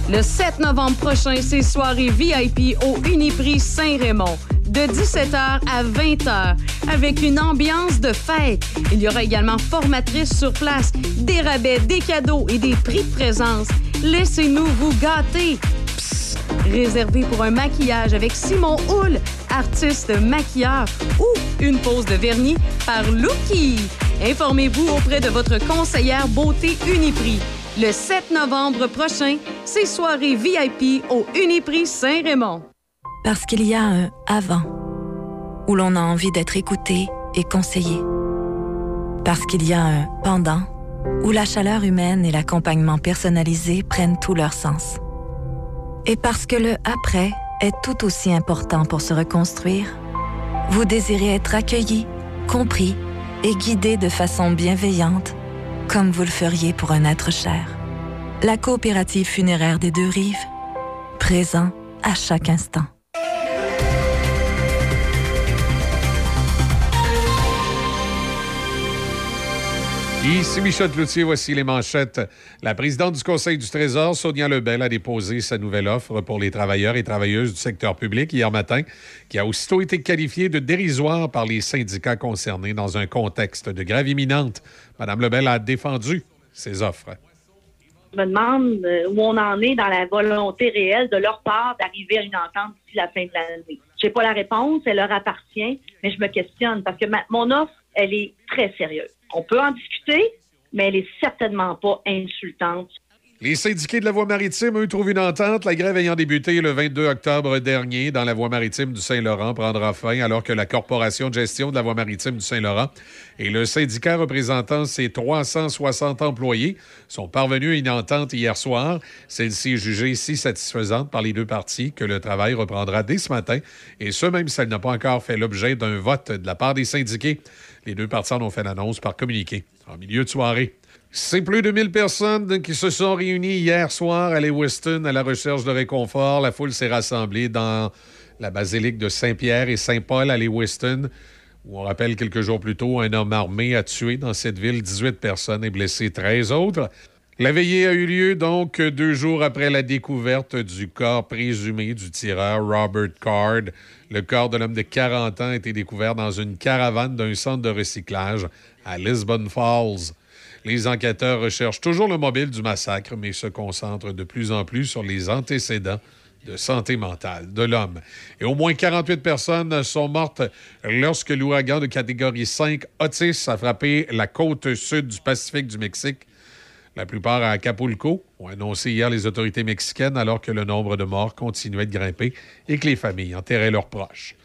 Le 7 novembre prochain, c'est soirée VIP au Uniprix Saint-Raymond. De 17h à 20h, avec une ambiance de fête. Il y aura également formatrice sur place, des rabais, des cadeaux et des prix de présence. Laissez-nous vous gâter. Psst! Réservé pour un maquillage avec Simon Houle, artiste maquilleur, ou une pose de vernis par Lucky. Informez-vous auprès de votre conseillère beauté Uniprix. Le 7 novembre prochain, c'est soirée VIP au Uniprix Saint-Raymond. Parce qu'il y a un avant, où l'on a envie d'être écouté, et conseillé. Parce qu'il y a un pendant où la chaleur humaine et l'accompagnement personnalisé prennent tout leur sens. Et parce que le après est tout aussi important pour se reconstruire, vous désirez être accueilli, compris et guidé de façon bienveillante, comme vous le feriez pour un être cher. La coopérative funéraire des deux rives, présent à chaque instant. Ici Michel Cloutier, voici les manchettes. La présidente du Conseil du Trésor, Sonia Lebel, a déposé sa nouvelle offre pour les travailleurs et travailleuses du secteur public hier matin, qui a aussitôt été qualifiée de dérisoire par les syndicats concernés dans un contexte de grève imminente. Madame Lebel a défendu ses offres. Je me demande euh, où on en est dans la volonté réelle de leur part d'arriver à une entente d'ici la fin de l'année. Je n'ai pas la réponse, elle leur appartient, mais je me questionne parce que mon offre, elle est très sérieuse. On peut en discuter, mais elle est certainement pas insultante. Les syndiqués de la voie maritime, eux, trouvent une entente. La grève ayant débuté le 22 octobre dernier dans la voie maritime du Saint-Laurent prendra fin alors que la Corporation de gestion de la voie maritime du Saint-Laurent et le syndicat représentant ses 360 employés sont parvenus à une entente hier soir. Celle-ci est jugée si satisfaisante par les deux parties que le travail reprendra dès ce matin, et ce même si elle n'a pas encore fait l'objet d'un vote de la part des syndiqués. Les deux parties en ont fait l'annonce par communiqué en milieu de soirée. C'est plus de 1000 personnes qui se sont réunies hier soir à Lewiston à la recherche de réconfort. La foule s'est rassemblée dans la basilique de Saint-Pierre et Saint-Paul à Lewiston, où on rappelle quelques jours plus tôt, un homme armé a tué dans cette ville 18 personnes et blessé 13 autres. La veillée a eu lieu donc deux jours après la découverte du corps présumé du tireur Robert Card. Le corps de l'homme de 40 ans a été découvert dans une caravane d'un centre de recyclage à Lisbon Falls. Les enquêteurs recherchent toujours le mobile du massacre, mais se concentrent de plus en plus sur les antécédents de santé mentale de l'homme. Et au moins 48 personnes sont mortes lorsque l'ouragan de catégorie 5 Otis a frappé la côte sud du Pacifique du Mexique. La plupart à Acapulco, ont annoncé hier les autorités mexicaines alors que le nombre de morts continuait de grimper et que les familles enterraient leurs proches.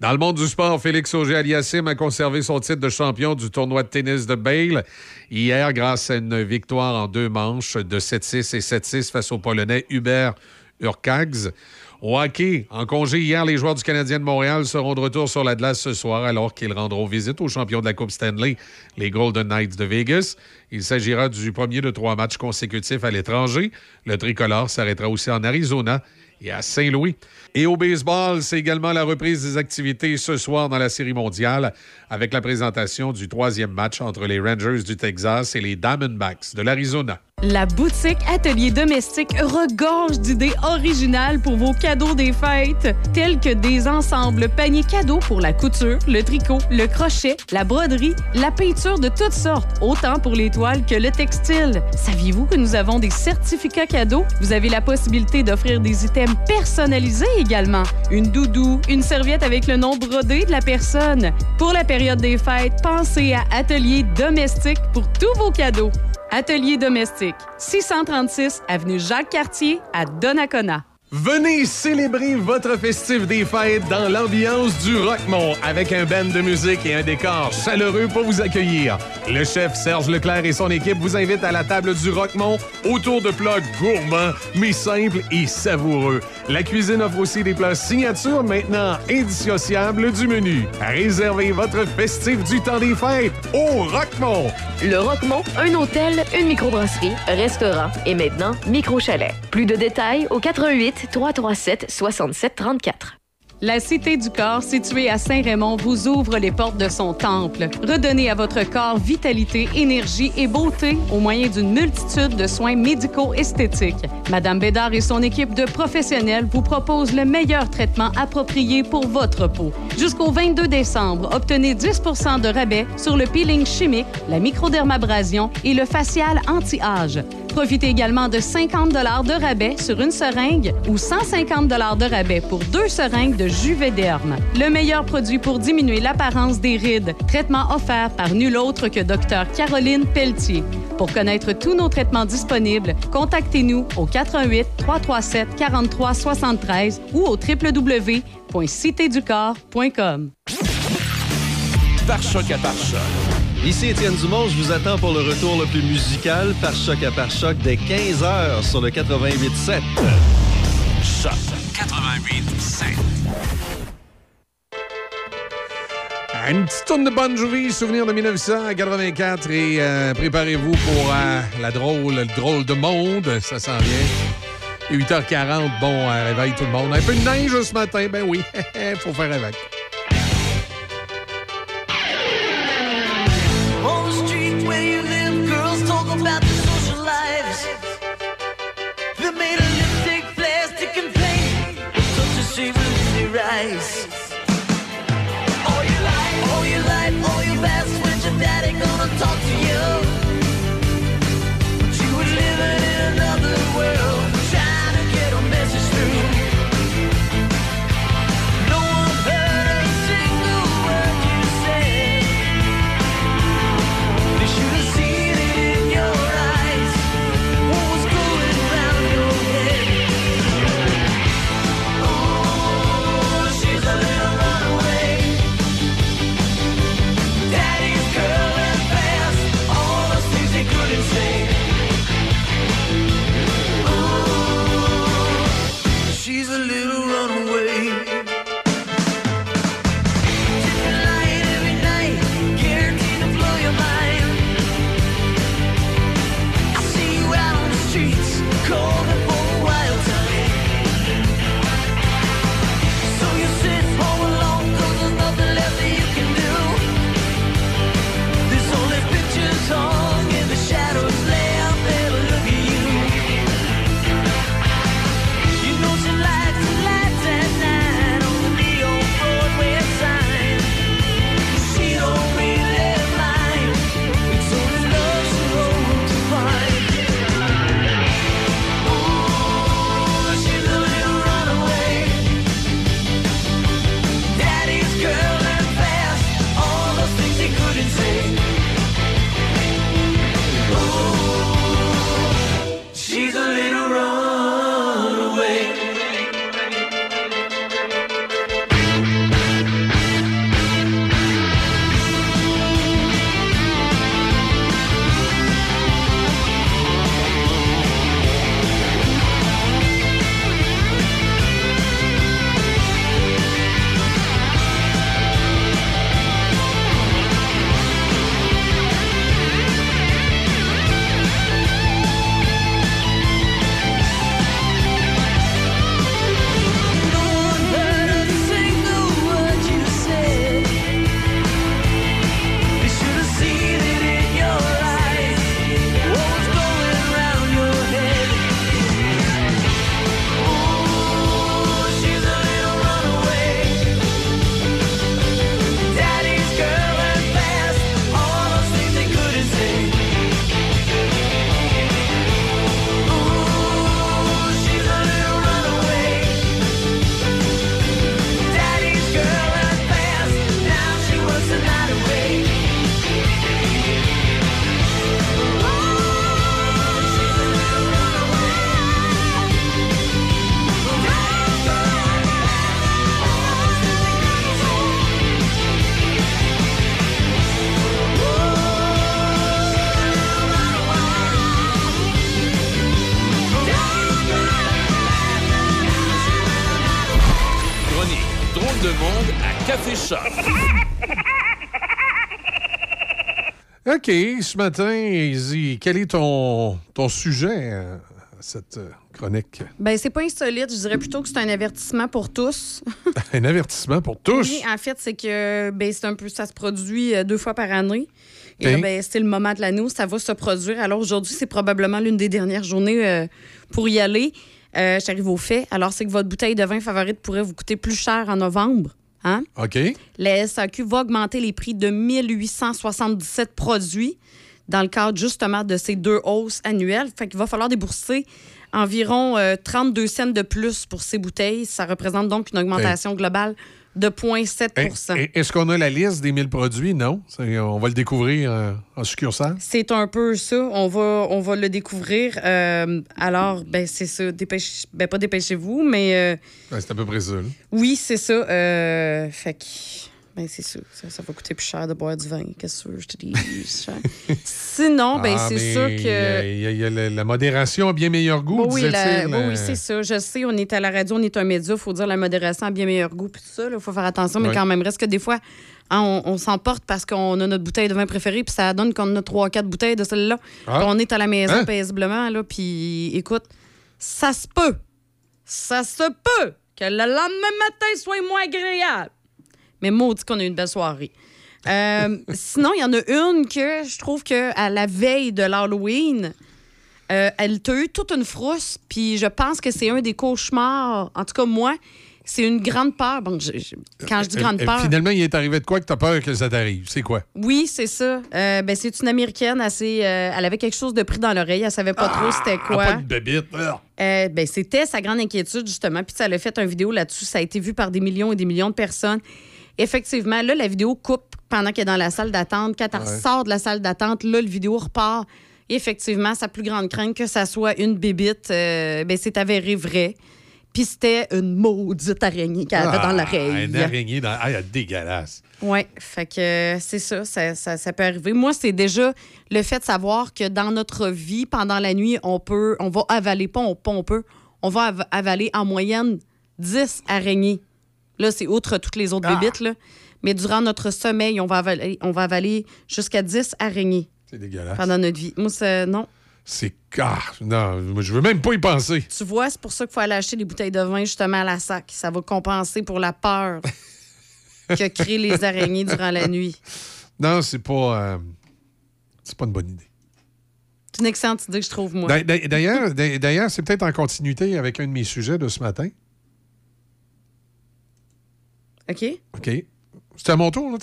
Dans le monde du sport, Félix Auger-Aliassime a conservé son titre de champion du tournoi de tennis de Bale hier grâce à une victoire en deux manches de 7-6 et 7-6 face au Polonais Hubert Urkags. Au hockey, en congé hier, les joueurs du Canadien de Montréal seront de retour sur la glace ce soir alors qu'ils rendront visite aux champions de la Coupe Stanley, les Golden Knights de Vegas. Il s'agira du premier de trois matchs consécutifs à l'étranger. Le tricolore s'arrêtera aussi en Arizona et à Saint-Louis. Et au baseball, c'est également la reprise des activités ce soir dans la Série mondiale avec la présentation du troisième match entre les Rangers du Texas et les Diamondbacks de l'Arizona. La boutique Atelier Domestique regorge d'idées originales pour vos cadeaux des fêtes, tels que des ensembles paniers cadeaux pour la couture, le tricot, le crochet, la broderie, la peinture de toutes sortes, autant pour les toiles que le textile. Saviez-vous que nous avons des certificats cadeaux? Vous avez la possibilité d'offrir des items personnalisés également. Une doudou, une serviette avec le nom brodé de la personne. Pour la période des fêtes, pensez à Atelier Domestique pour tous vos cadeaux. Atelier domestique, 636 avenue Jacques-Cartier à Donnacona. Venez célébrer votre festif des fêtes dans l'ambiance du Rockmont avec un band de musique et un décor chaleureux pour vous accueillir. Le chef Serge Leclerc et son équipe vous invitent à la table du Rockmont autour de plats gourmands mais simples et savoureux. La cuisine offre aussi des plats signature maintenant indissociables du menu. Réservez votre festif du temps des fêtes au Rockmont. Le Roquemont, un hôtel, une microbrasserie, restaurant et maintenant micro-chalet. Plus de détails au 88 337 67 34. La Cité du Corps, située à Saint-Raymond, vous ouvre les portes de son temple. Redonnez à votre corps vitalité, énergie et beauté au moyen d'une multitude de soins médico-esthétiques. Madame Bédard et son équipe de professionnels vous proposent le meilleur traitement approprié pour votre peau. Jusqu'au 22 décembre, obtenez 10% de rabais sur le peeling chimique, la microdermabrasion et le facial anti-âge. Profitez également de 50 de rabais sur une seringue ou 150 de rabais pour deux seringues de Juvederm. Le meilleur produit pour diminuer l'apparence des rides. Traitement offert par nul autre que Dr Caroline Pelletier. Pour connaître tous nos traitements disponibles, contactez-nous au 88 337 43 73 ou au www.citéducorps.com. par choc à par choc. Ici Étienne Dumont, je vous attends pour le retour le plus musical par choc à par choc dès 15h sur le 88.7. Choc 88.7. Une petite tourne de Bon Jovi, souvenir de 1984 et euh, préparez-vous pour euh, la drôle, le drôle de monde, ça s'en vient. 8h40, bon, euh, réveille tout le monde. Un peu de neige ce matin, ben oui, faut faire avec. Eyes. All your life, all your life, all your past, when your daddy gonna talk to you? Ce matin, Izzy, quel est ton, ton sujet à cette euh, chronique? Ben, c'est pas insolite. Je dirais plutôt que c'est un avertissement pour tous. Un avertissement pour tous? Oui, en fait, c'est que ben, c'est un peu, ça se produit euh, deux fois par année. Et là, ben, c'est le moment de l'année où ça va se produire. Alors aujourd'hui, c'est probablement l'une des dernières journées euh, pour y aller. Euh, J'arrive au fait. Alors, c'est que votre bouteille de vin favorite pourrait vous coûter plus cher en novembre. Hein? OK. La SAQ va augmenter les prix de 1877 produits dans le cadre justement de ces deux hausses annuelles. Fait qu'il va falloir débourser environ euh, 32 cents de plus pour ces bouteilles. Ça représente donc une augmentation globale de 0,7 Et- et- Est-ce qu'on a la liste des 1000 produits? Non. On va le découvrir euh, en succursale. C'est un peu ça. On va, on va le découvrir. Euh, alors, ben, c'est ça. Dépêche, ben, pas dépêchez-vous, mais euh, Ouais, c'est à peu près ça. là. oui, c'est ça. Fait que, Ben, c'est sûr. Ça, ça va coûter plus cher de boire du vin. Qu'est-ce que je te dis? Sinon, ben, Ah, c'est sûr il y que. a- Il y a, il y a la, la modération a bien meilleur goût, Bon, oui, la- oui, euh, c'est ça. Je sais, on est à la radio, on est un média, il faut dire la modération a bien meilleur goût, puis tout ça, il faut faire attention, mais quand même, reste que des fois, hein, on, on s'emporte parce qu'on a notre bouteille de vin préférée, puis ça donne qu'on a trois, quatre bouteilles de celle-là. Ah. On est à la maison Hein? paisiblement, là, puis écoute, ça se peut, ça se peut que le lendemain matin soit moins agréable. Mais maudit qu'on a eu une belle soirée. Euh, sinon, il y en a une que je trouve que à la veille de l'Halloween, euh, elle t'a eu toute une frousse, puis je pense que c'est un des cauchemars. En tout cas, moi, c'est une grande peur. Bon, je- je- quand je dis grande peur, Finalement, il est arrivé de quoi que tu as peur que ça t'arrive? C'est quoi? oui, c'est ça. Euh, ben, c'est une Américaine. Assez, euh, elle avait quelque chose de pris dans l'oreille. Elle savait pas trop c'était quoi. Ah, pas de bébite. Ah. Euh, ben, c'était sa grande inquiétude, justement. Puis ça a fait une vidéo là-dessus. Ça a été vu par des millions et des millions de personnes. Effectivement, là, la vidéo coupe pendant qu'elle est dans la salle d'attente. Quand elle Ouais. sort de la salle d'attente, là, le vidéo repart. Et effectivement, sa plus grande crainte que ça soit une bébite, euh, ben, c'est avéré vrai. Puis c'était une maudite araignée qu'elle avait dans Ah, l'oreille. Une araignée dans. Ah, elle est dégueulasse. Oui, fait que euh, c'est ça ça, ça, ça peut arriver. Moi, c'est déjà le fait de savoir que dans notre vie, pendant la nuit, on peut, on va avaler, pas on, pas on peut, on va av- avaler en moyenne 10 araignées. Là, c'est outre toutes les autres Ah! bébites, là. Mais durant notre sommeil, on va avaler, on va avaler jusqu'à 10 araignées C'est dégueulasse. pendant notre vie. Moi, c'est non. C'est. Ah, non, moi, je veux même pas y penser. Tu vois, c'est pour ça qu'il faut aller acheter des bouteilles de vin justement à la sac. Ça va compenser pour la peur que créent les araignées durant la nuit. Non, c'est pas. euh, c'est pas une bonne idée. C'est une excellente idée, je trouve, moi. D'a- d'a- D'ailleurs, d'a- d'ailleurs, c'est peut-être en continuité avec un de mes sujets de ce matin. OK? OK. C'était à mon tour, là?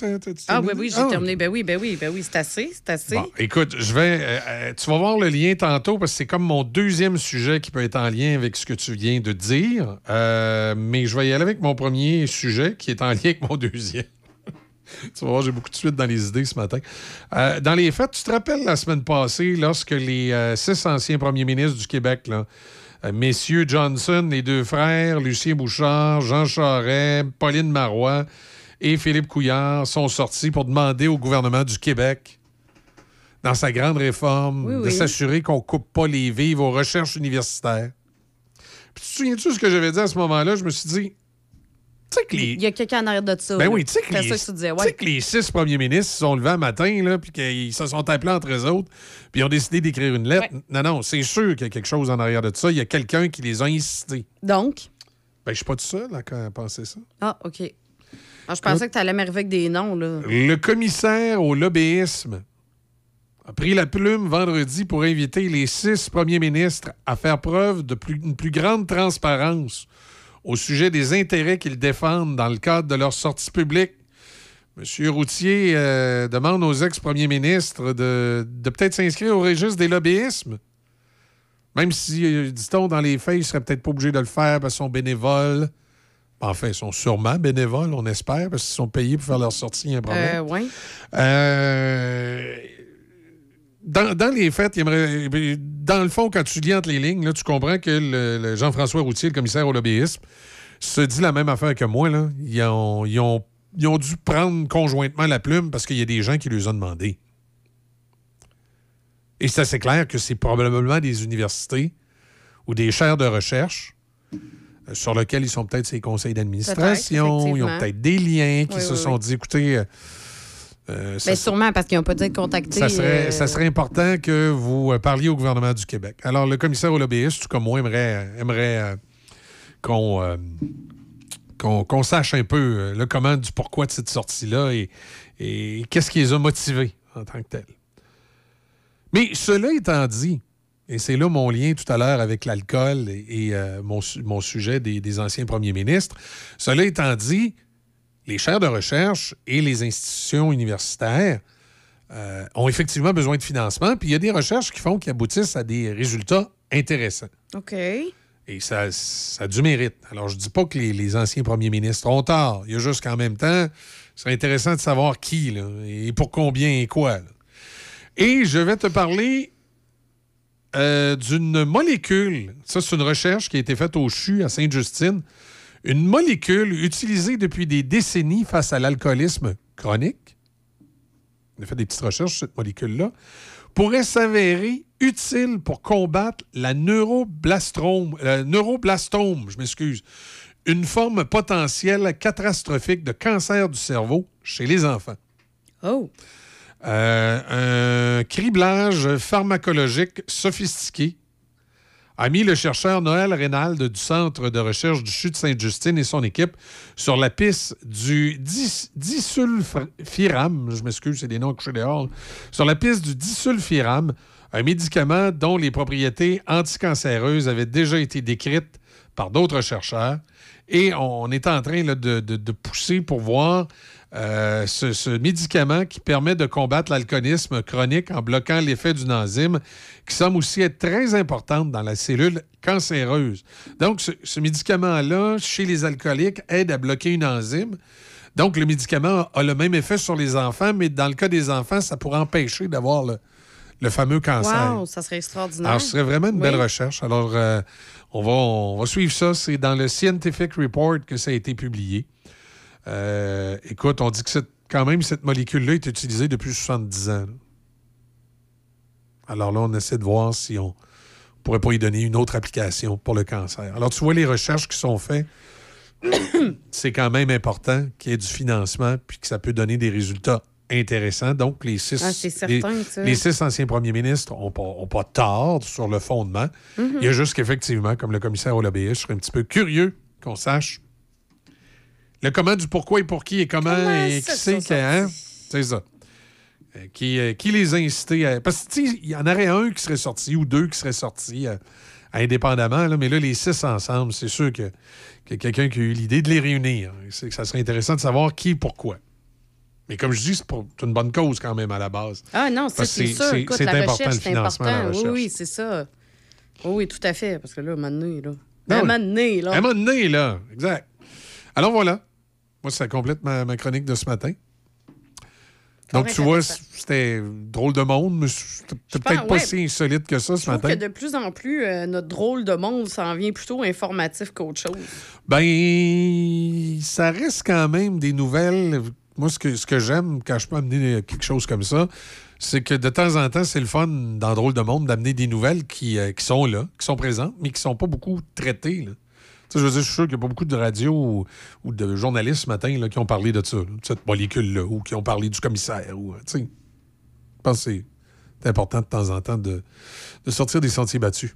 Ah oui, oui, j'ai Ah, terminé. Ben oui, ben oui, ben oui, c'est assez, c'est assez. Bon, écoute, je vais. euh, euh, tu vas voir le lien tantôt parce que c'est comme mon deuxième sujet qui peut être en lien avec ce que tu viens de dire. Euh, mais je vais y aller avec mon premier sujet qui est en lien avec mon deuxième. tu vas voir, j'ai beaucoup de suite dans les idées ce matin. Euh, dans les faits, tu te rappelles la semaine passée, lorsque les six anciens premiers ministres du Québec, là, messieurs Johnson, les deux frères, Lucien Bouchard, Jean Charest, Pauline Marois et Philippe Couillard sont sortis pour demander au gouvernement du Québec dans sa grande réforme, Oui, de s'assurer qu'on coupe pas les vives aux recherches universitaires. Puis, tu te souviens-tu de ce que j'avais dit à ce moment-là? Je me suis dit, les, Il y a quelqu'un en arrière de ça. ben oui, tu sais que, C'est les, ça que ouais. les six premiers ministres se sont levés un matin, là, puis qu'ils se sont appelés entre eux autres, puis ils ont décidé d'écrire une lettre. Non, non, c'est sûr qu'il y a quelque chose en arrière de ça. Il y a quelqu'un qui les a incités. Donc? Ben, je suis pas tout seul là, à penser ça. Ah, OK. Ah, je pensais que tu allais m'arriver avec des noms, là. Le commissaire au lobbyisme a pris la plume vendredi pour inviter les six premiers ministres à faire preuve de plus, une plus grande transparence au sujet des intérêts qu'ils défendent dans le cadre de leur sortie publique. M. Routier euh, demande aux ex-premiers ministres de, de peut-être s'inscrire au registre des lobbyismes. Même si, euh, dit-on, dans les faits, ils ne seraient peut-être pas obligés de le faire parce qu'ils sont bénévoles. Enfin, ils sont sûrement bénévoles, on espère, parce qu'ils sont payés pour faire leur sortie, il y a un problème. Euh. Euh, dans, dans les faits, il aimerait- dans le fond, quand tu lis entre les lignes, là, tu comprends que le, le Jean-François Routier, le commissaire au lobbyisme, se dit la même affaire que moi. Là. Ils, ont, ils ont- ils ont dû prendre conjointement la plume parce qu'il y a des gens qui les ont demandé. Et c'est assez clair que c'est probablement des universités ou des chaires de recherche euh, sur lesquelles ils sont peut-être ces conseils d'administration, ils ont peut-être des liens qui Oui, se oui, sont oui. dit, écoutez, euh, Ben, sûrement parce qu'ils n'ont pas dû être contactés. ça serait, euh, ça serait important que vous euh, parliez au gouvernement du Québec. Alors, le commissaire au lobbyiste, tout comme moi, aimerait, aimerait euh, qu'on euh, qu'on qu'on sache un peu le comment du pourquoi de cette sortie-là et, et qu'est-ce qui les a motivés en tant que tels. Mais cela étant dit, et c'est là mon lien tout à l'heure avec l'alcool et, et, euh, mon, su- mon sujet des, des anciens premiers ministres, cela étant dit, les chaires de recherche et les institutions universitaires euh, ont effectivement besoin de financement, puis il y a des recherches qui font qui aboutissent à des résultats intéressants. OK. Et ça, ça a du mérite. Alors, je dis pas que les, les anciens premiers ministres ont tort. Il y a juste qu'en même temps, ce serait intéressant de savoir qui, là, et pour combien et quoi. là. Et je vais te parler euh, d'une molécule. Ça, c'est une recherche qui a été faite au CHU à Sainte-Justine. Une molécule utilisée depuis des décennies face à l'alcoolisme chronique, on a fait des petites recherches sur cette molécule-là, pourrait s'avérer utile pour combattre la neuroblastome, euh, neuroblastome, je m'excuse, une forme potentielle catastrophique de cancer du cerveau chez les enfants. Oh! Euh, un criblage pharmacologique sophistiqué a mis le chercheur Noël Reynald du Centre de recherche du CHU de Sainte-Justine et son équipe sur la piste du dis- disulfiram, je m'excuse, c'est des noms suis dehors, sur la piste du disulfiram, un médicament dont les propriétés anticancéreuses avaient déjà été décrites par d'autres chercheurs. Et on est en train de pousser pour voir euh, ce, ce médicament qui permet de combattre l'alcoolisme chronique en bloquant l'effet d'une enzyme qui semble aussi être très importante dans la cellule cancéreuse. Donc, ce, ce médicament-là, chez les alcooliques, aide à bloquer une enzyme. Donc, le médicament a le même effet sur les enfants, mais dans le cas des enfants, ça pourrait empêcher d'avoir le, le fameux cancer. Wow, ça serait extraordinaire. Alors, ce serait vraiment une belle Oui. recherche. Alors, euh, on, va, on va suivre ça. C'est dans le Scientific Report que ça a été publié. Euh, écoute, on dit que cette- quand même, cette molécule-là est utilisée depuis 70 ans. là. Alors là, on essaie de voir si on pourrait pas y donner une autre application pour le cancer. Alors, tu vois les recherches qui sont faites. c'est quand même important qu'il y ait du financement puis que ça peut donner des résultats intéressants. Donc, les six, Ah, les, certain, les six anciens premiers ministres n'ont pas, ont pas tort sur le fondement. Mhm. Il y a juste qu'effectivement, comme le commissaire lobbyiste, je serais un petit peu curieux qu'on sache le comment du pourquoi et pour qui et comment, Comment et qui c'est hein? C'est ça. Euh, Qui, euh, qui les a incités à. Parce que, il y en aurait un qui serait sorti ou deux qui seraient sortis euh, indépendamment, là, mais là, les six ensemble, c'est sûr que, que quelqu'un qui a eu l'idée de les réunir. C'est que ça serait intéressant de savoir qui et pourquoi. Mais comme je dis, c'est une bonne cause quand même à la base. Ah non, c'est sûr. c'est- Écoute, la important, recherche, le c'est financement de la important. Oui, oui, c'est ça. Oui, oui, tout à fait. Parce que là, à un moment donné, là. Ben à un moment donné, là. À un moment donné, là. Exact. Alors voilà. Moi, ça complète ma, ma chronique de ce matin. Donc, tu vois, c'était drôle de monde, mais c'était peut-être pas ouais. si insolite que ça ce Je matin. que de plus en plus, euh, notre drôle de monde s'en vient plutôt informatif qu'autre chose. Ben, ça reste quand même des nouvelles. Moi, ce que, ce que j'aime quand je peux amener quelque chose comme ça, c'est que de temps en temps, c'est le fun dans Drôle de Monde d'amener des nouvelles qui, euh, qui sont là, qui sont présentes, mais qui sont pas beaucoup traitées. là. Je veux dire, je suis sûr qu'il n'y a pas beaucoup de radios ou, ou de journalistes ce matin là, qui ont parlé de ça, de cette molécule-là, ou qui ont parlé du commissaire. Ou, euh, je pense que c'est important de temps en temps de, de sortir des sentiers battus.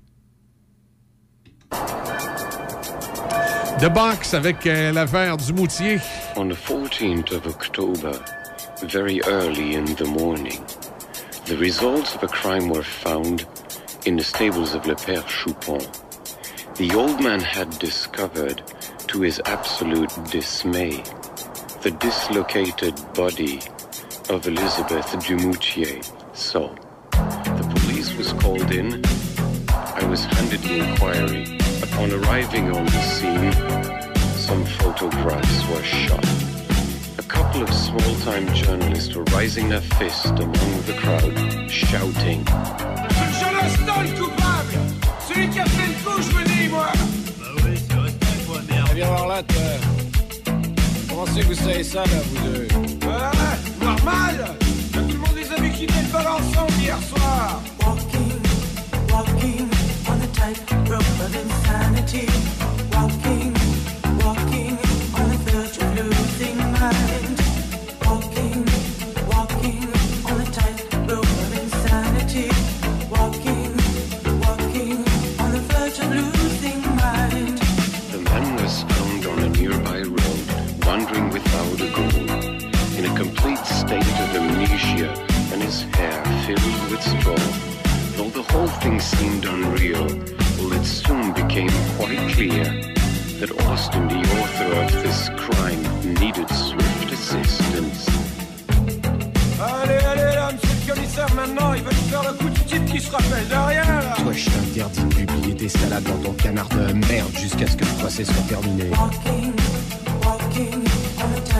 The Box avec euh, l'affaire du moutier. On the 14th of October, very early in the morning, the results of a crime were found in the stables of Le Père Choupon. The old man had discovered, to his absolute dismay, the dislocated body of Elizabeth Dumoutier. So, the police was called in. I was handed the inquiry. Upon arriving on the scene, some photographs were shot. A couple of small-time journalists were raising their fist among the crowd, shouting, C'est Jonathan le coupable Celui qui a fait le coup, je me dis, moi Bah oui, quoi, merde Viens voir là, toi Comment c'est que vous savez ça, là, vous deux normal Tout le monde les a vu quitter le bal ensemble hier soir Walking, walking on the of. Amnesia, and his hair filled with straw. Though the whole thing seemed unreal, well, it soon became quite clear that Austin, the author of this crime, needed swift assistance. Allez, allez, là, monsieur le commissaire, maintenant, il va nous faire le coup du type qui se rappelle de rien, là Toi, je t'interdis de publier tes salades dans ton canard de merde jusqu'à ce que le procès soit terminé. Walking, walking on the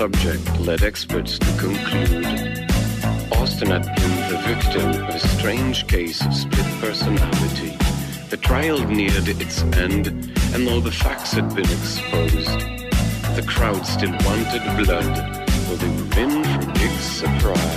subject led experts to conclude Austin had been the victim of a strange case of split personality. The trial neared its end, and all the facts had been exposed. The crowd still wanted blood, for they were in for big surprise.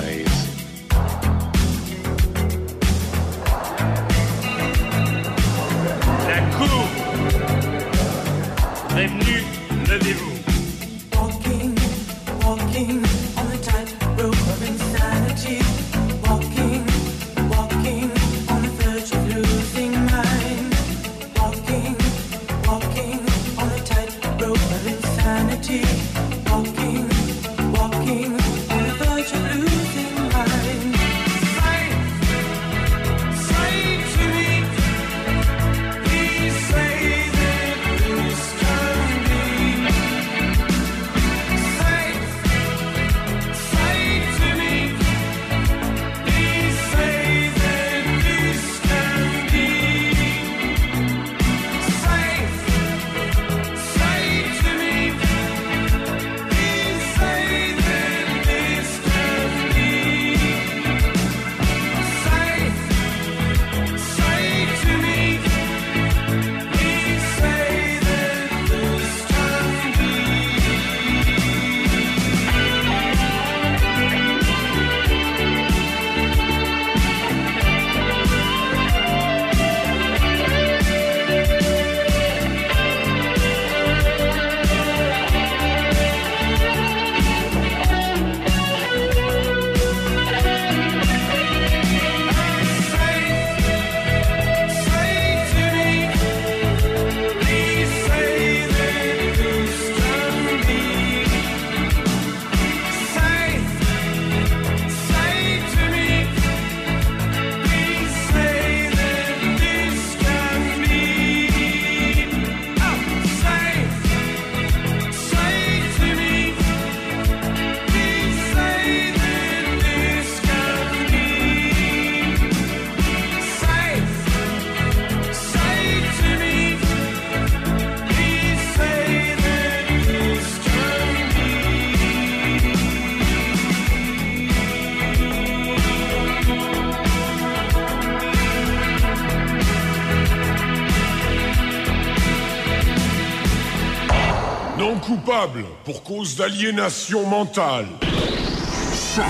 Pour cause d'aliénation mentale. Choc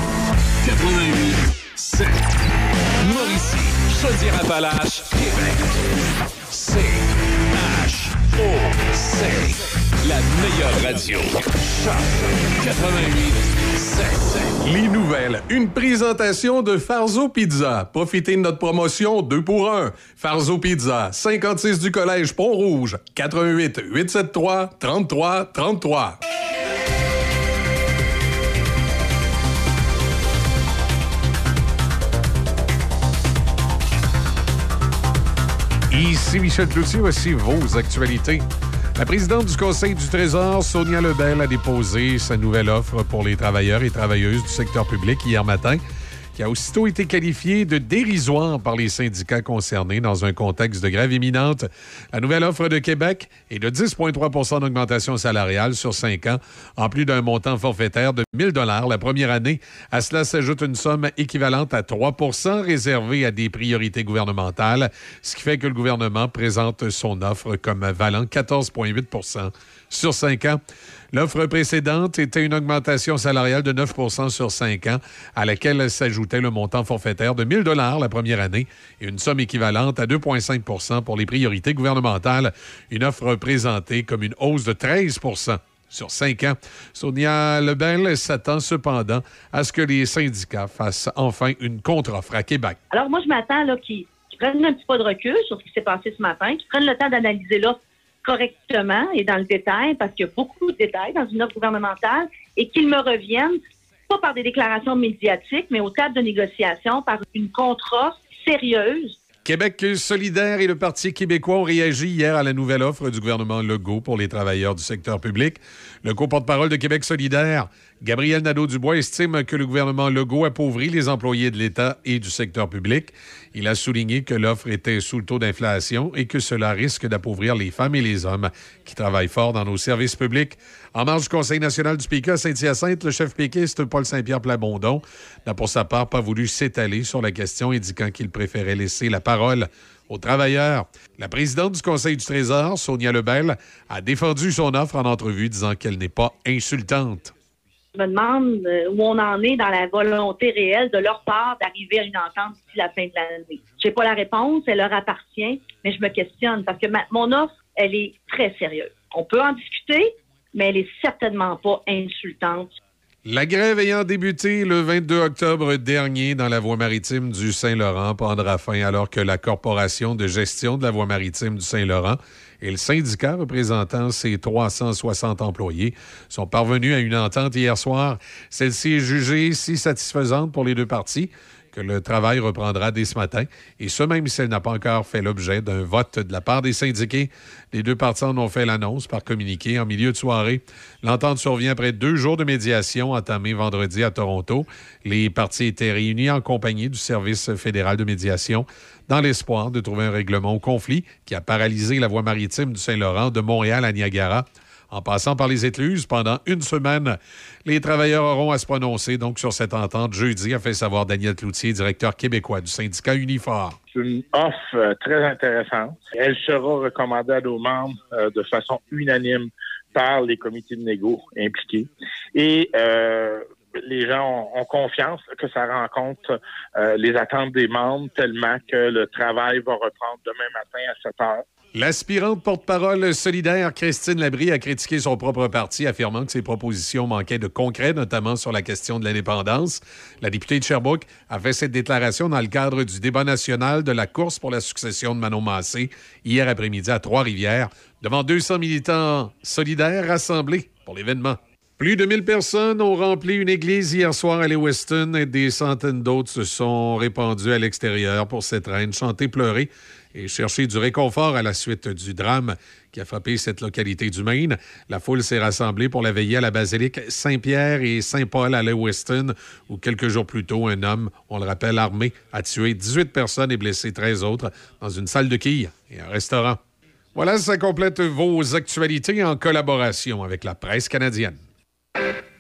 88 7. Mauricie, Chaudière-Appalaches, Québec. C H O C. La meilleure radio. Choc 88 7. Les nouvelles. Une présentation de Farzo Pizza. Profitez de notre promotion 2 pour 1. Farzo Pizza, 56 du Collège Pont-Rouge, 88 873 33 33. Ici Michel Cloutier, voici vos actualités. La présidente du Conseil du Trésor, Sonia Lebel, a déposé sa nouvelle offre pour les travailleurs et travailleuses du secteur public hier matin, qui a aussitôt été qualifiée de dérisoire par les syndicats concernés dans un contexte de grève imminente. La nouvelle offre de Québec est de 10,3% d'augmentation salariale sur cinq ans, en plus d'un montant forfaitaire de 1 000 la première année. À cela s'ajoute une somme équivalente à 3% réservée à des priorités gouvernementales, ce qui fait que le gouvernement présente son offre comme valant 14,8 sur cinq ans. L'offre précédente était une augmentation salariale de 9% sur cinq ans, à laquelle s'ajoutait le montant forfaitaire de 1 000 la première année et une somme équivalente à 2,5% pour les priorités gouvernementales. Une offre présentée comme une hausse de 13 sur cinq ans. Sonia Lebel s'attend cependant à ce que les syndicats fassent enfin une contre-offre à Québec. Alors, moi, je m'attends qu'ils prennent un petit pas de recul sur ce qui s'est passé ce matin, qu'ils prennent le temps d'analyser l'offre correctement et dans le détail, parce qu'il y a beaucoup de détails dans une offre gouvernementale, et qu'ils me reviennent, pas par des déclarations médiatiques, mais au table de négociation, par une contre-offre sérieuse Québec solidaire et le Parti québécois ont réagi hier à la nouvelle offre du gouvernement Legault pour les travailleurs du secteur public. Le co-porte-parole de Québec solidaire, Gabriel Nadeau-Dubois estime que le gouvernement Legault appauvrit les employés de l'État et du secteur public. Il a souligné que l'offre était sous le taux d'inflation et que cela risque d'appauvrir les femmes et les hommes qui travaillent fort dans nos services publics. En marge du Conseil national du PICA à Saint-Hyacinthe, le chef péquiste Paul Saint-Pierre Plamondon n'a pour sa part pas voulu s'étaler sur la question, indiquant qu'il préférait laisser la parole aux travailleurs. La présidente du Conseil du Trésor, Sonia Lebel, a défendu son offre en entrevue, disant qu'elle n'est pas insultante. Je me demande euh, où on en est dans la volonté réelle de leur part d'arriver à une entente d'ici la fin de l'année. Je n'ai pas la réponse, elle leur appartient, mais je me questionne parce que mon offre, elle est très sérieuse. On peut en discuter, mais elle est certainement pas insultante. La grève ayant débuté le 22 octobre dernier dans la voie maritime du Saint-Laurent prendra fin alors que la Corporation de gestion de la voie maritime du Saint-Laurent et le syndicat représentant ses 360 employés sont parvenus à une entente hier soir. Celle-ci est jugée si satisfaisante pour les deux parties que le travail reprendra dès ce matin, et ce même si elle n'a pas encore fait l'objet d'un vote de la part des syndiqués. Les deux parties en ont fait l'annonce par communiqué en milieu de soirée. L'entente survient après deux jours de médiation entamés vendredi à Toronto. Les parties étaient réunies en compagnie du Service fédéral de médiation dans l'espoir de trouver un règlement au conflit qui a paralysé la voie maritime du Saint-Laurent de Montréal à Niagara. En passant par les écluses pendant une semaine, les travailleurs auront à se prononcer donc sur cette entente jeudi, a fait savoir Daniel Cloutier, directeur québécois du syndicat Unifor. C'est une offre euh, très intéressante. Elle sera recommandée à nos membres euh, de façon unanime par les comités de négo impliqués. Et euh, les gens ont, confiance que ça rencontre euh, les attentes des membres tellement que le travail va reprendre demain matin à 7 heures. L'aspirante porte-parole solidaire Christine Labrie a critiqué son propre parti, affirmant que ses propositions manquaient de concret, notamment sur la question de l'indépendance. La députée de Sherbrooke a fait cette déclaration dans le cadre du débat national de la course pour la succession de Manon Massé hier après-midi à Trois-Rivières, devant 200 militants solidaires rassemblés pour l'événement. Plus de 1000 personnes ont rempli une église hier soir à Lewiston et des centaines d'autres se sont répandues à l'extérieur pour cette reine chanter, pleurer et chercher du réconfort à la suite du drame qui a frappé cette localité du Maine. La foule s'est rassemblée pour la veillée à la basilique Saint-Pierre et Saint-Paul à Lewiston, où quelques jours plus tôt, un homme, on le rappelle, armé, a tué 18 personnes et blessé 13 autres dans une salle de quilles et un restaurant. Voilà, ça complète vos actualités en collaboration avec la presse canadienne. you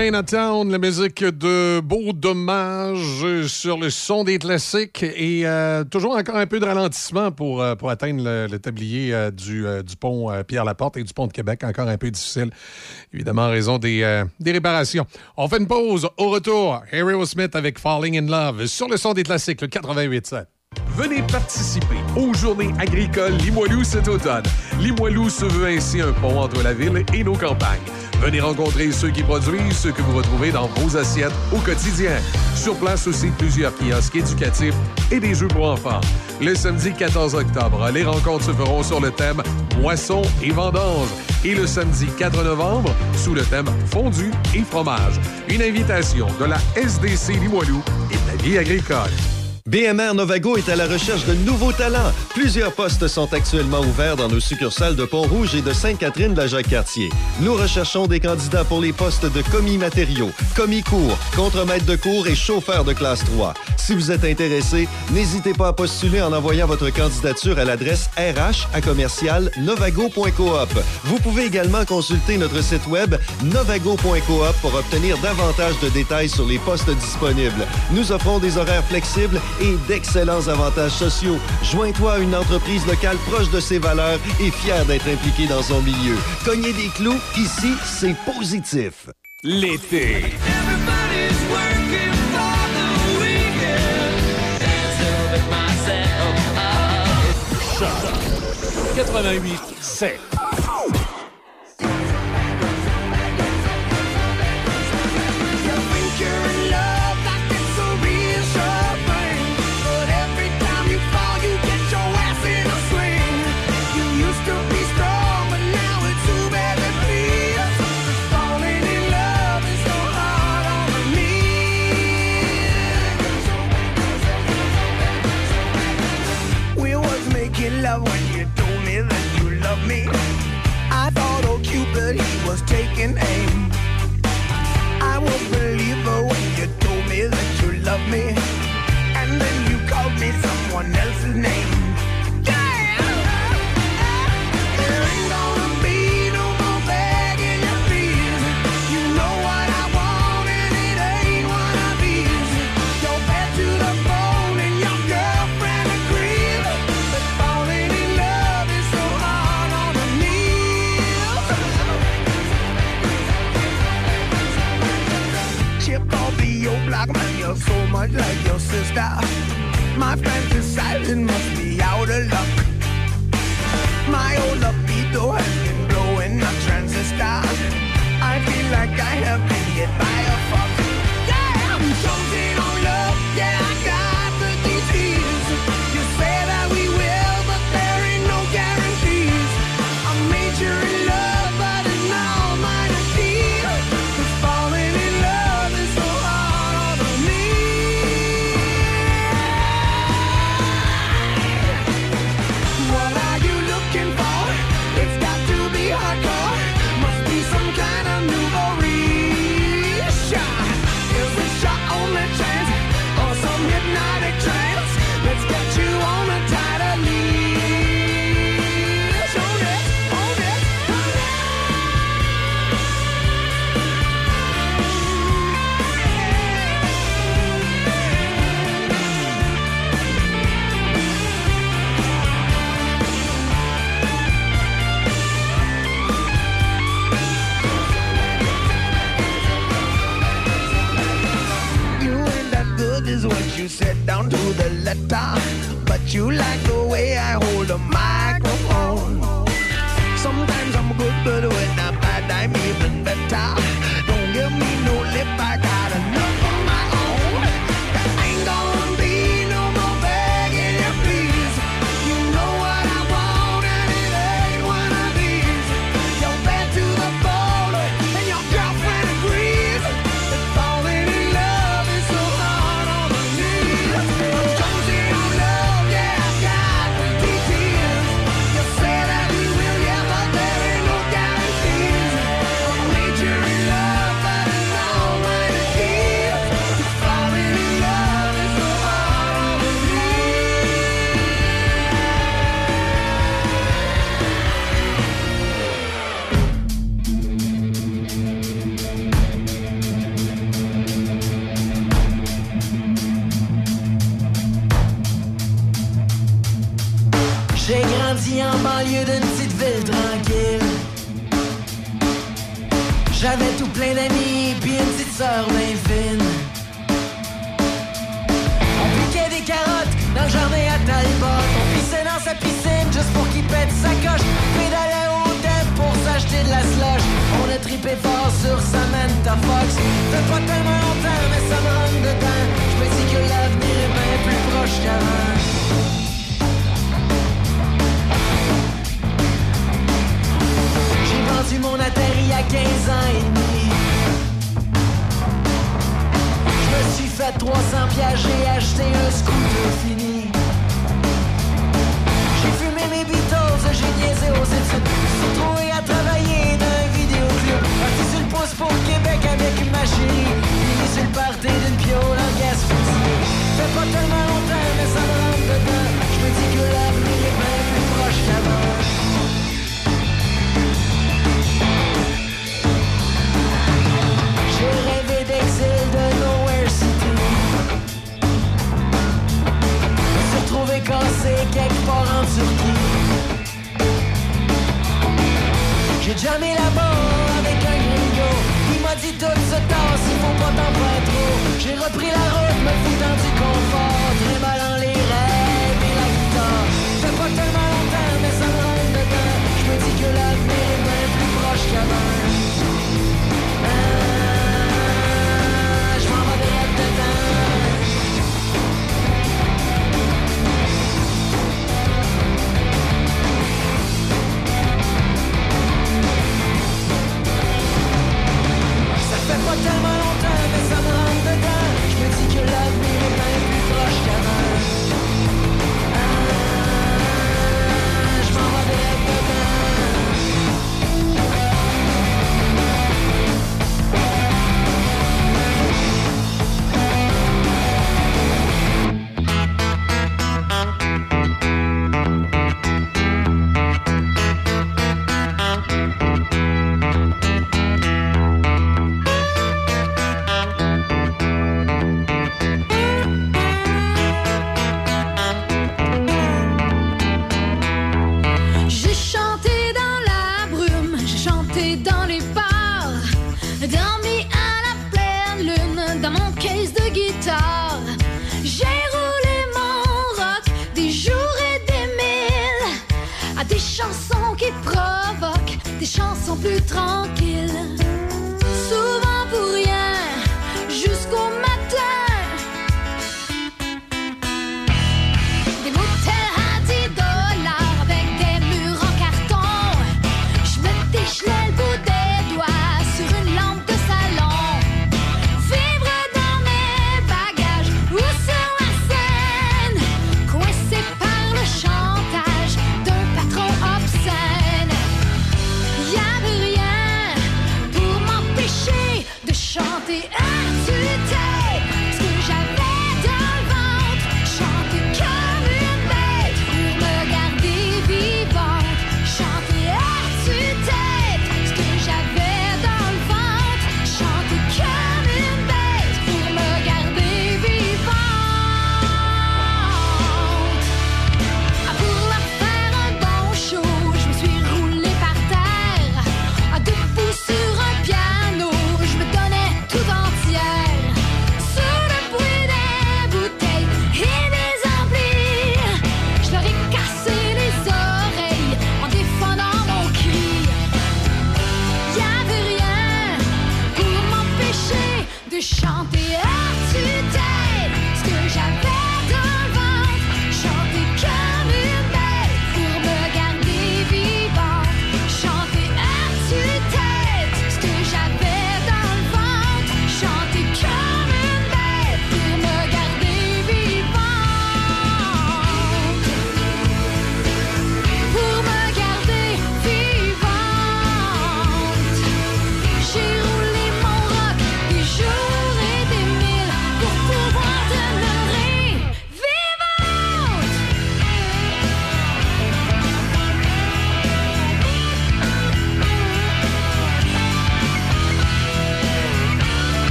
La musique de Beau Dommage sur le son des classiques et euh, toujours encore un peu de ralentissement pour, euh, pour atteindre le, tablier euh, du, du pont Pierre-Laporte et du pont de Québec. Encore un peu difficile, évidemment, en raison des, des réparations. On fait une pause. Au retour, Harry Smith avec Falling in Love sur le son des classiques, le 88.7. Venez participer aux Journées agricoles Limoilou cet automne. Limoilou se veut ainsi un pont entre la ville et nos campagnes. Venez rencontrer ceux qui produisent ce que vous retrouvez dans vos assiettes au quotidien. Sur place aussi, plusieurs kiosques éducatifs et des jeux pour enfants. Le samedi 14 octobre, les rencontres se feront sur le thème Moisson et vendange. Et le samedi 4 novembre, sous le thème Fondu et fromage. Une invitation de la SDC Limoilou et de la vie agricole. BMR Novago est à la recherche de nouveaux talents. Plusieurs postes sont actuellement ouverts dans nos succursales de Pont-Rouge et de Sainte-Catherine de la Jacques-Cartier. Nous recherchons des candidats pour les postes de commis matériaux, commis cours, contremaître de cours et chauffeur de classe 3. Si vous êtes intéressé, n'hésitez pas à postuler en envoyant votre candidature à l'adresse RH à commercial novago.coop. Vous pouvez également consulter notre site web novago.coop pour obtenir davantage de détails sur les postes disponibles. Nous offrons des horaires flexibles et d'excellents avantages sociaux. Joins-toi à une entreprise locale proche de ses valeurs et fière d'être impliquée dans son milieu. Cogner des clous, ici, c'est positif. L'été. Choc 88 7.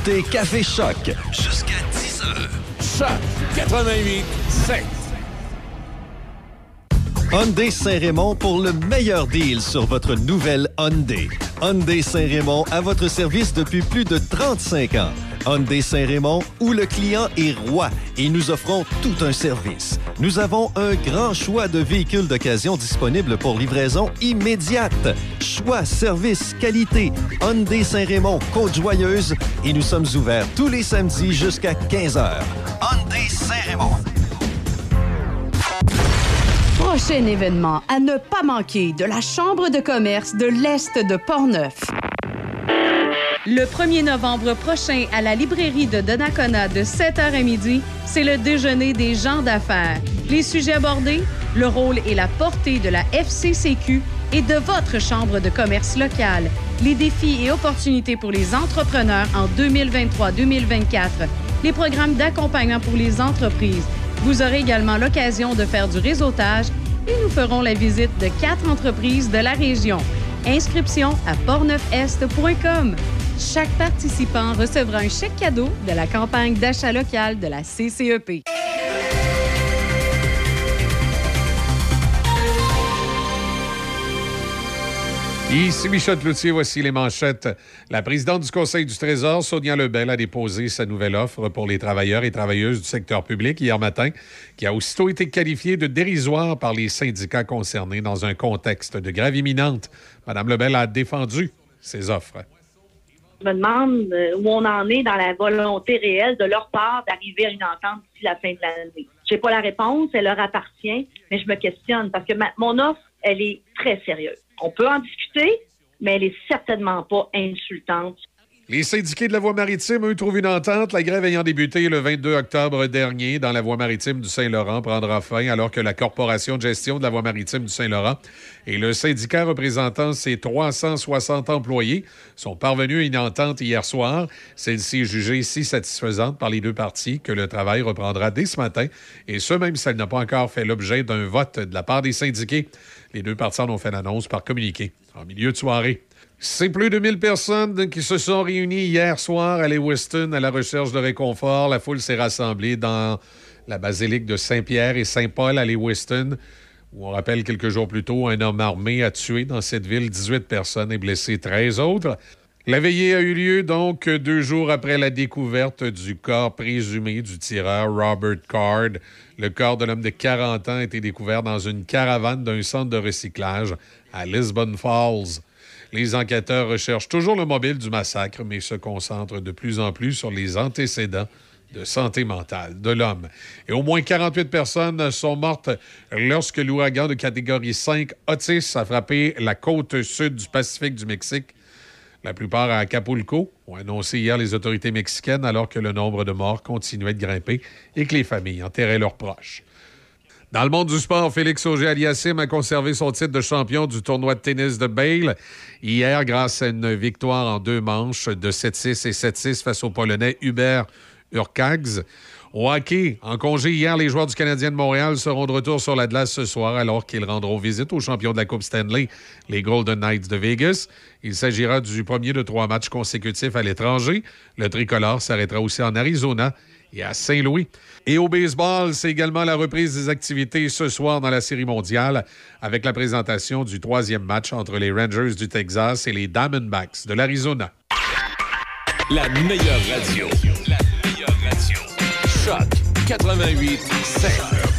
Écoutez Café Choc jusqu'à 10h. Choc 88 7. Hyundai Saint-Raymond pour le meilleur deal sur votre nouvelle Hyundai. Hyundai Saint-Raymond à votre service depuis plus de 35 ans. Hyundai Saint-Raymond où le client est roi et nous offrons tout un service. Nous avons un grand choix de véhicules d'occasion disponibles pour livraison immédiate. Choix, service, qualité. Hyundai Saint-Raymond, Côte-Joyeuse et nous sommes ouverts tous les samedis jusqu'à 15h. Hyundai Saint-Raymond. Prochain événement à ne pas manquer de la Chambre de commerce de l'Est de Portneuf. Le 1er novembre prochain, à la librairie de Donnacona de 7h à midi, c'est le déjeuner des gens d'affaires. Les sujets abordés, le rôle et la portée de la FCCQ et de votre chambre de commerce locale, les défis et opportunités pour les entrepreneurs en 2023-2024, les programmes d'accompagnement pour les entreprises. Vous aurez également l'occasion de faire du réseautage et nous ferons la visite de quatre entreprises de la région. Inscription à portneufest.com. Chaque participant recevra un chèque cadeau de la campagne d'achat local de la CCEP. Ici Michel Cloutier, voici les manchettes. La présidente du Conseil du Trésor, Sonia Lebel, a déposé sa nouvelle offre pour les travailleurs et travailleuses du secteur public hier matin, qui a aussitôt été qualifiée de dérisoire par les syndicats concernés dans un contexte de grève imminente. Madame Lebel a défendu ses offres. Je me demande euh, où on en est dans la volonté réelle de leur part d'arriver à une entente d'ici la fin de l'année. Je n'ai pas la réponse, elle leur appartient, mais je me questionne parce que ma- mon offre, elle est très sérieuse. On peut en discuter, mais elle est certainement pas insultante. Les syndiqués de la voie maritime, eux, trouvent une entente. La grève ayant débuté le 22 octobre dernier dans la voie maritime du Saint-Laurent prendra fin alors que la Corporation de gestion de la voie maritime du Saint-Laurent et le syndicat représentant ses 360 employés sont parvenus à une entente hier soir. Celle-ci est jugée si satisfaisante par les deux parties que le travail reprendra dès ce matin, et ce même si elle n'a pas encore fait l'objet d'un vote de la part des syndiqués. Les deux parties en ont fait l'annonce par communiqué en milieu de soirée. C'est plus de 1000 personnes qui se sont réunies hier soir à Lewiston à la recherche de réconfort. La foule s'est rassemblée dans la basilique de Saint-Pierre et Saint-Paul à Lewiston, où on rappelle quelques jours plus tôt, un homme armé a tué dans cette ville 18 personnes et blessé 13 autres. La veillée a eu lieu donc deux jours après la découverte du corps présumé du tireur Robert Card. Le corps de l'homme de 40 ans a été découvert dans une caravane d'un centre de recyclage à Lisbon Falls. Les enquêteurs recherchent toujours le mobile du massacre, mais se concentrent de plus en plus sur les antécédents de santé mentale de l'homme. Et au moins 48 personnes sont mortes lorsque l'ouragan de catégorie 5 Otis a frappé la côte sud du Pacifique du Mexique. La plupart à Acapulco, ont annoncé hier les autorités mexicaines alors que le nombre de morts continuait de grimper et que les familles enterraient leurs proches. Dans le monde du sport, Félix Auger-Aliassime a conservé son titre de champion du tournoi de tennis de Bale hier grâce à une victoire en deux manches de 7-6 et 7-6 face au Polonais Hubert Urkags. Au hockey, en congé hier, les joueurs du Canadien de Montréal seront de retour sur la glace ce soir alors qu'ils rendront visite aux champions de la Coupe Stanley, les Golden Knights de Vegas. Il s'agira du premier de trois matchs consécutifs à l'étranger. Le tricolore s'arrêtera aussi en Arizona et à Saint-Louis. Et au baseball, c'est également la reprise des activités ce soir dans la Série mondiale avec la présentation du troisième match entre les Rangers du Texas et les Diamondbacks de l'Arizona. La meilleure radio. La meilleure radio. Choc 88 7.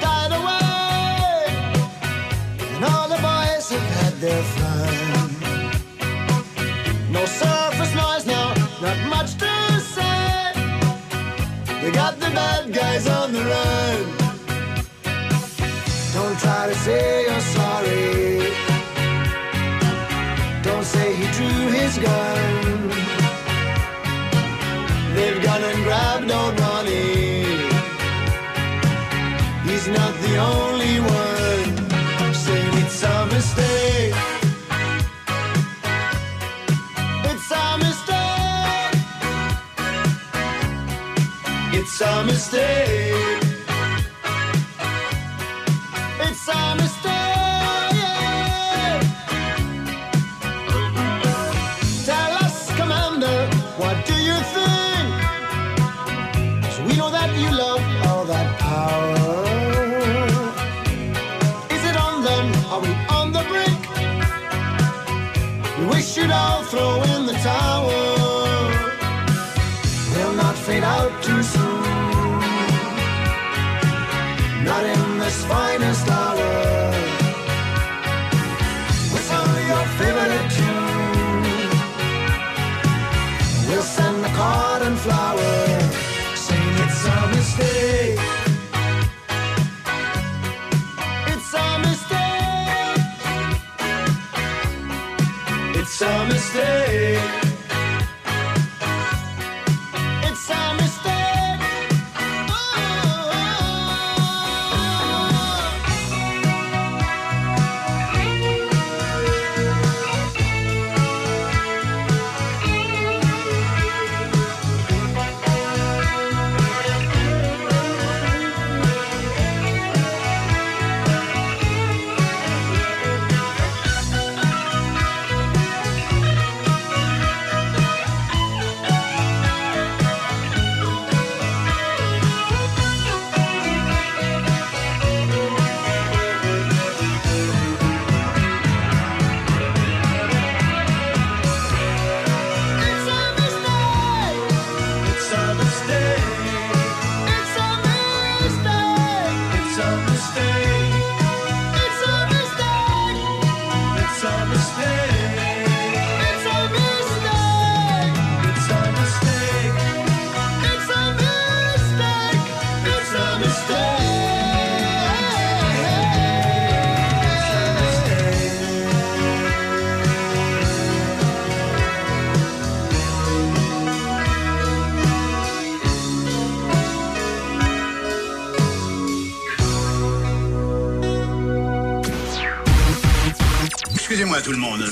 Died away, and all the boys have had their fun. No surface noise now, not much to say. They got the bad guys on the run. Don't try to say you're sorry. Don't say he drew his gun. They've gone and grabbed old Ronnie. Not the only one saying it's a mistake. It's a mistake. It's a mistake.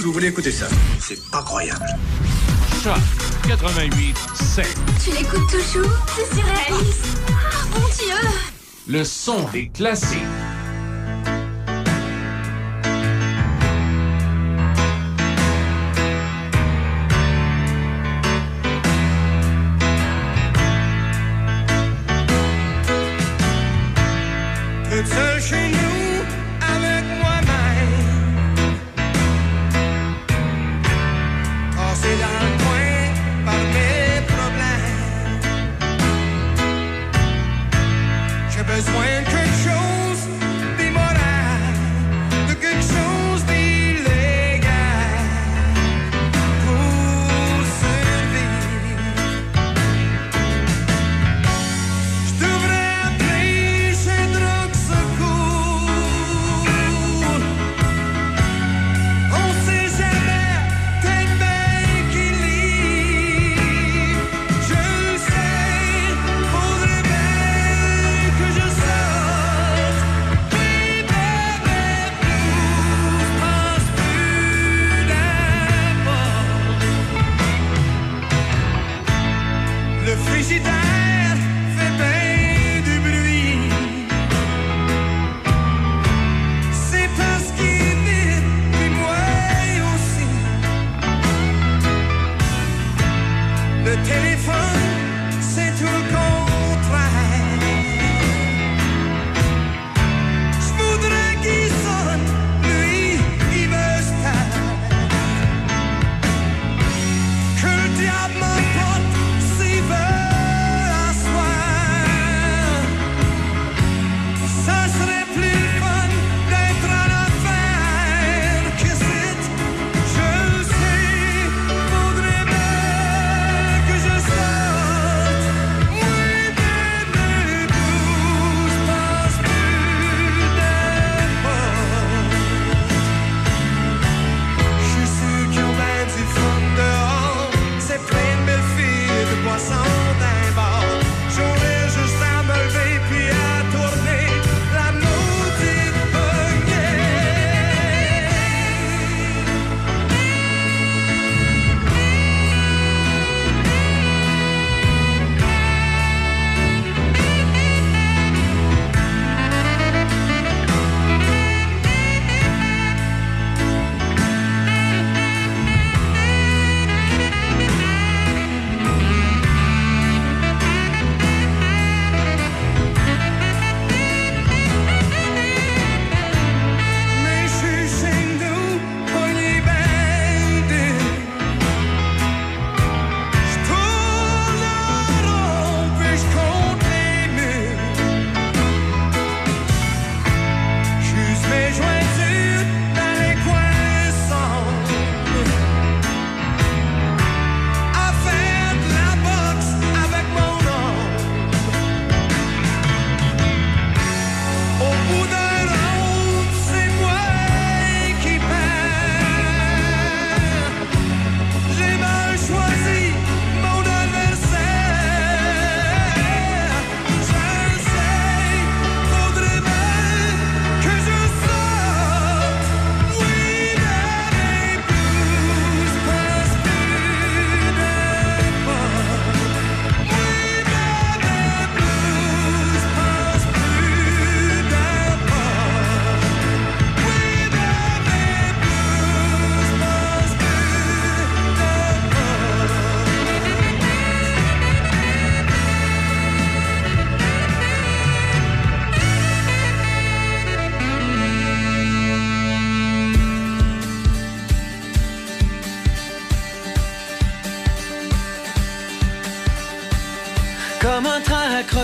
vous voulez écouter ça. C'est pas croyable. Choc 88 7. Tu l'écoutes toujours? C'est surréaliste. Oh ah, mon dieu Le son des classiques.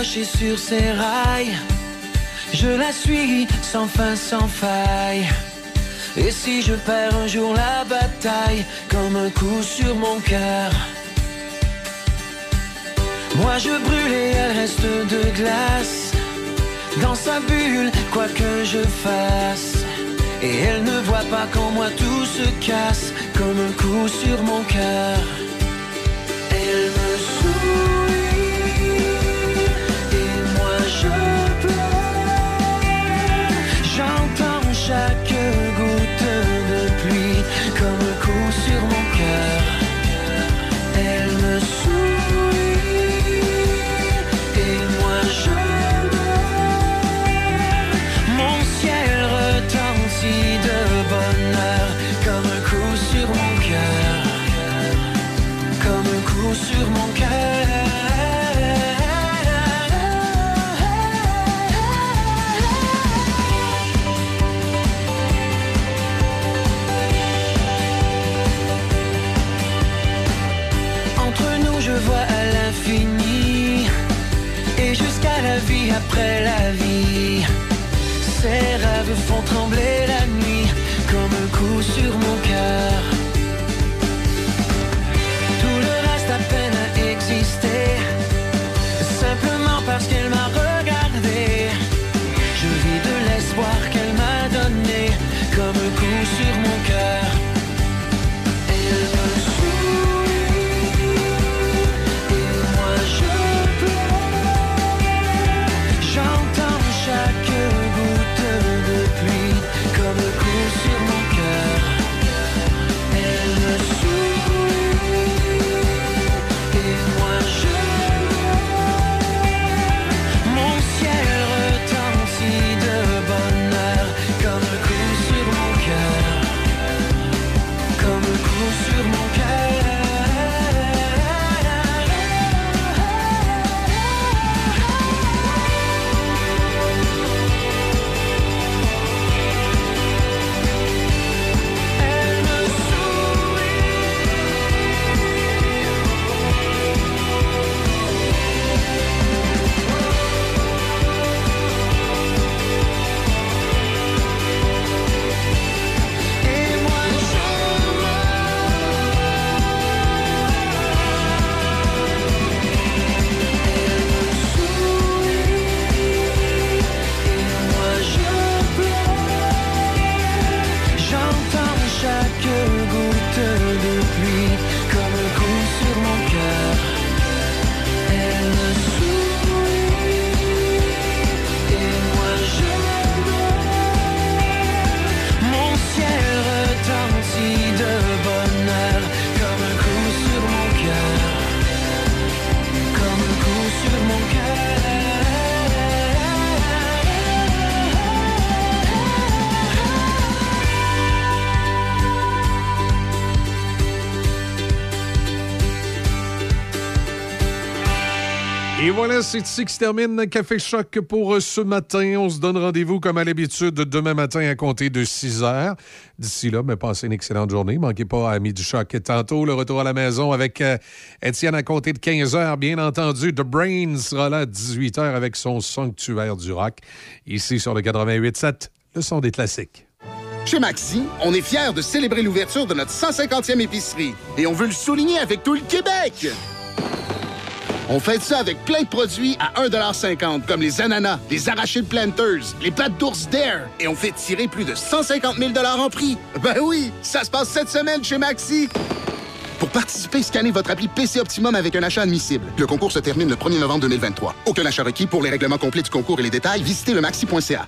Accrochée sur ses rails. Je la suis sans fin, sans faille. Et si je perds un jour la bataille, comme un coup sur mon cœur. Moi je brûle et elle reste de glace. Dans sa bulle, quoi que je fasse. Et elle ne voit pas qu'en moi tout se casse, comme un coup sur mon cœur. Après la vie. Ces rêves font trembler c'est ici que se termine Café Choc pour ce matin. On se donne rendez-vous comme à l'habitude demain matin à compter de 6 heures. D'ici là, mais passez une excellente journée. Manquez pas à du Choc. Tantôt, le retour à la maison avec euh, Étienne à compter de 15 heures. Bien entendu, The Brain sera là à 18 heures avec son sanctuaire du rock. Ici sur le 88.7, le son des classiques. Chez Maxi, on est fiers de célébrer l'ouverture de notre 150e épicerie. Et on veut le souligner avec tout le Québec! On fait ça avec plein de produits à 1,50 comme les ananas, les arachides planters, les pâtes d'ours d'air. Et on fait tirer plus de 150 000 en prix. Ben oui, ça se passe cette semaine chez Maxi. Pour participer, scannez votre appli PC Optimum avec un achat admissible. Le concours se termine le 1er novembre 2023. Aucun achat requis pour les règlements complets du concours et les détails, visitez le maxi.ca.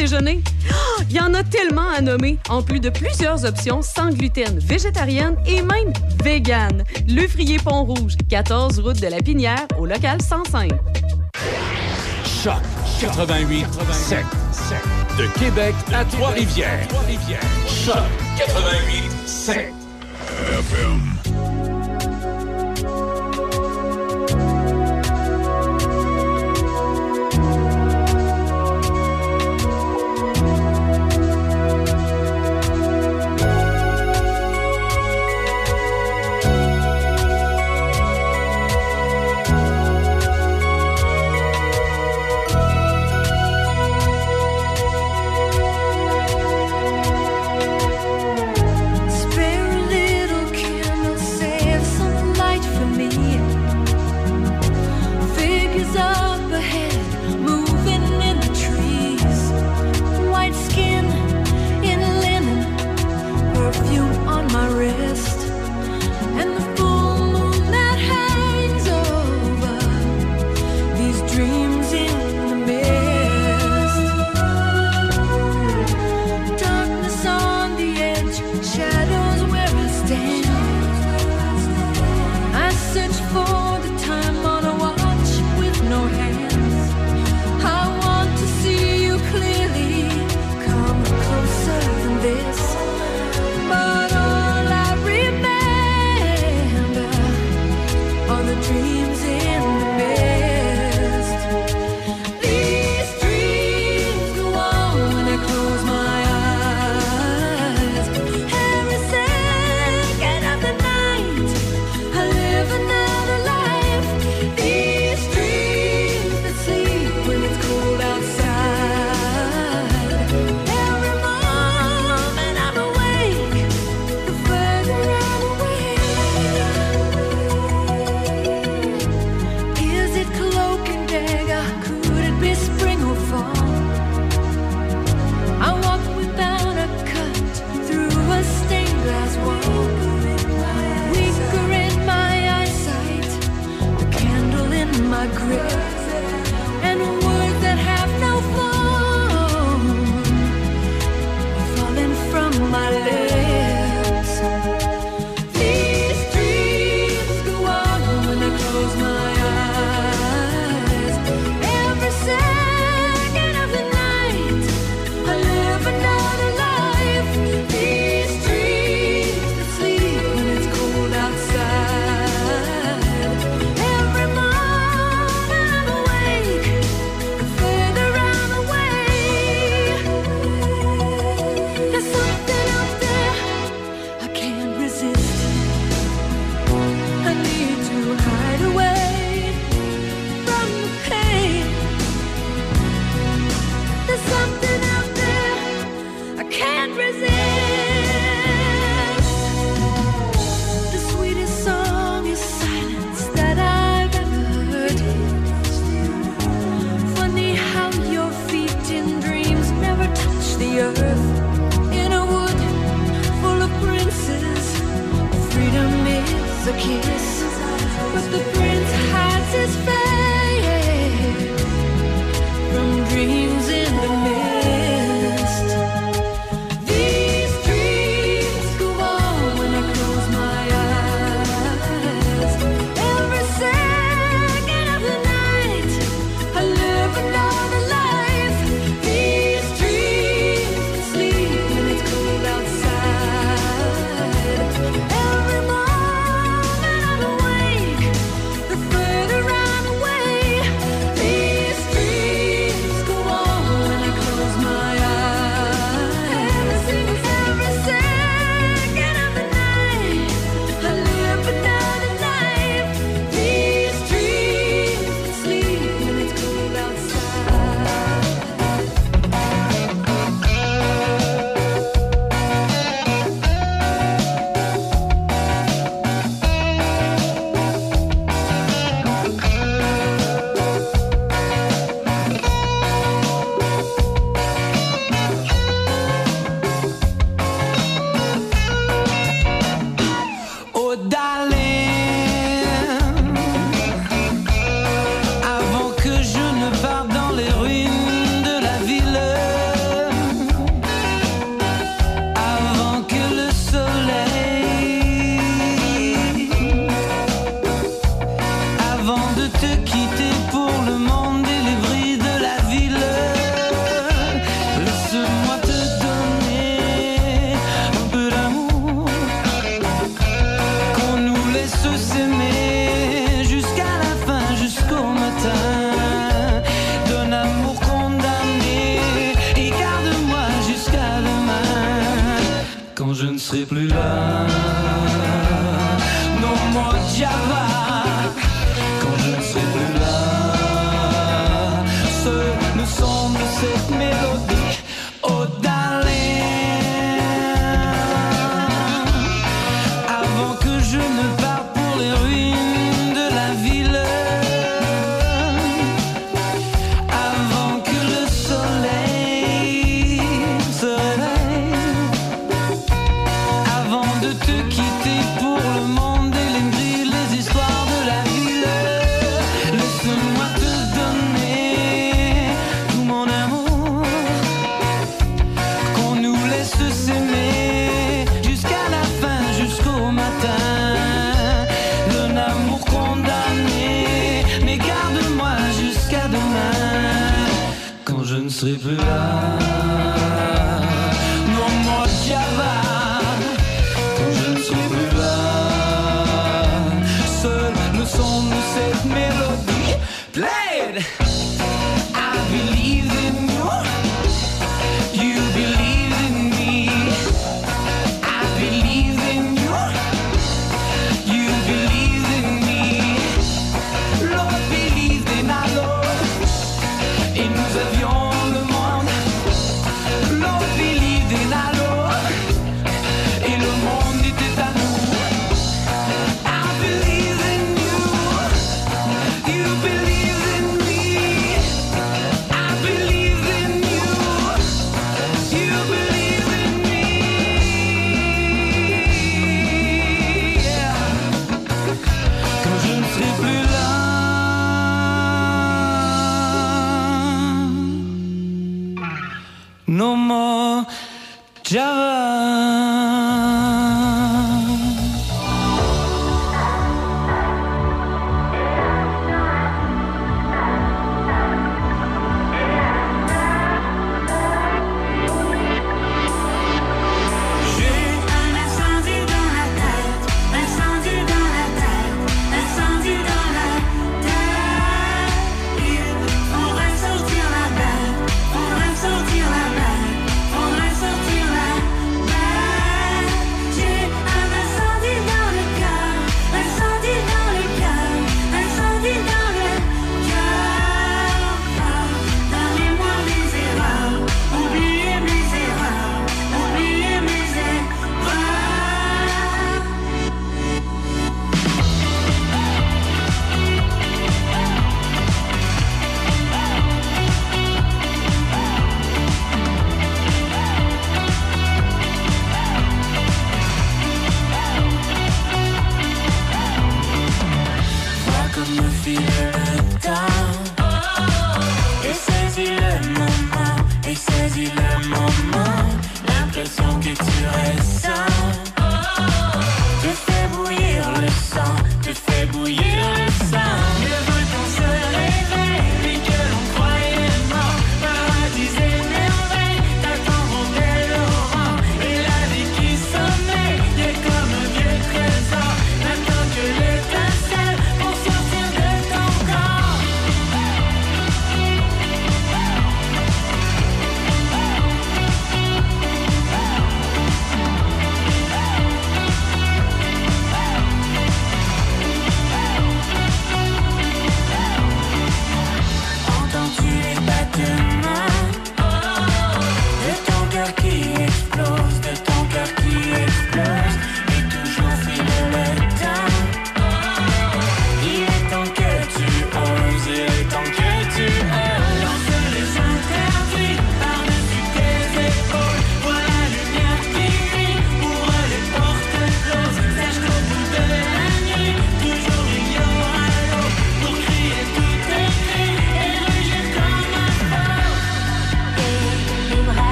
Oh, il y en a tellement à nommer, en plus de plusieurs options sans gluten, végétarienne et même végane. Le Frier Pont Rouge, 14 route de la Pinière, au local 105. Choc 88 7 de Québec à Trois-Rivières. Choc 88 7 FM.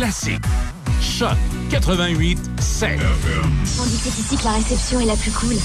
classique. Choc 88 7. On dit que ici que la réception est la plus cool.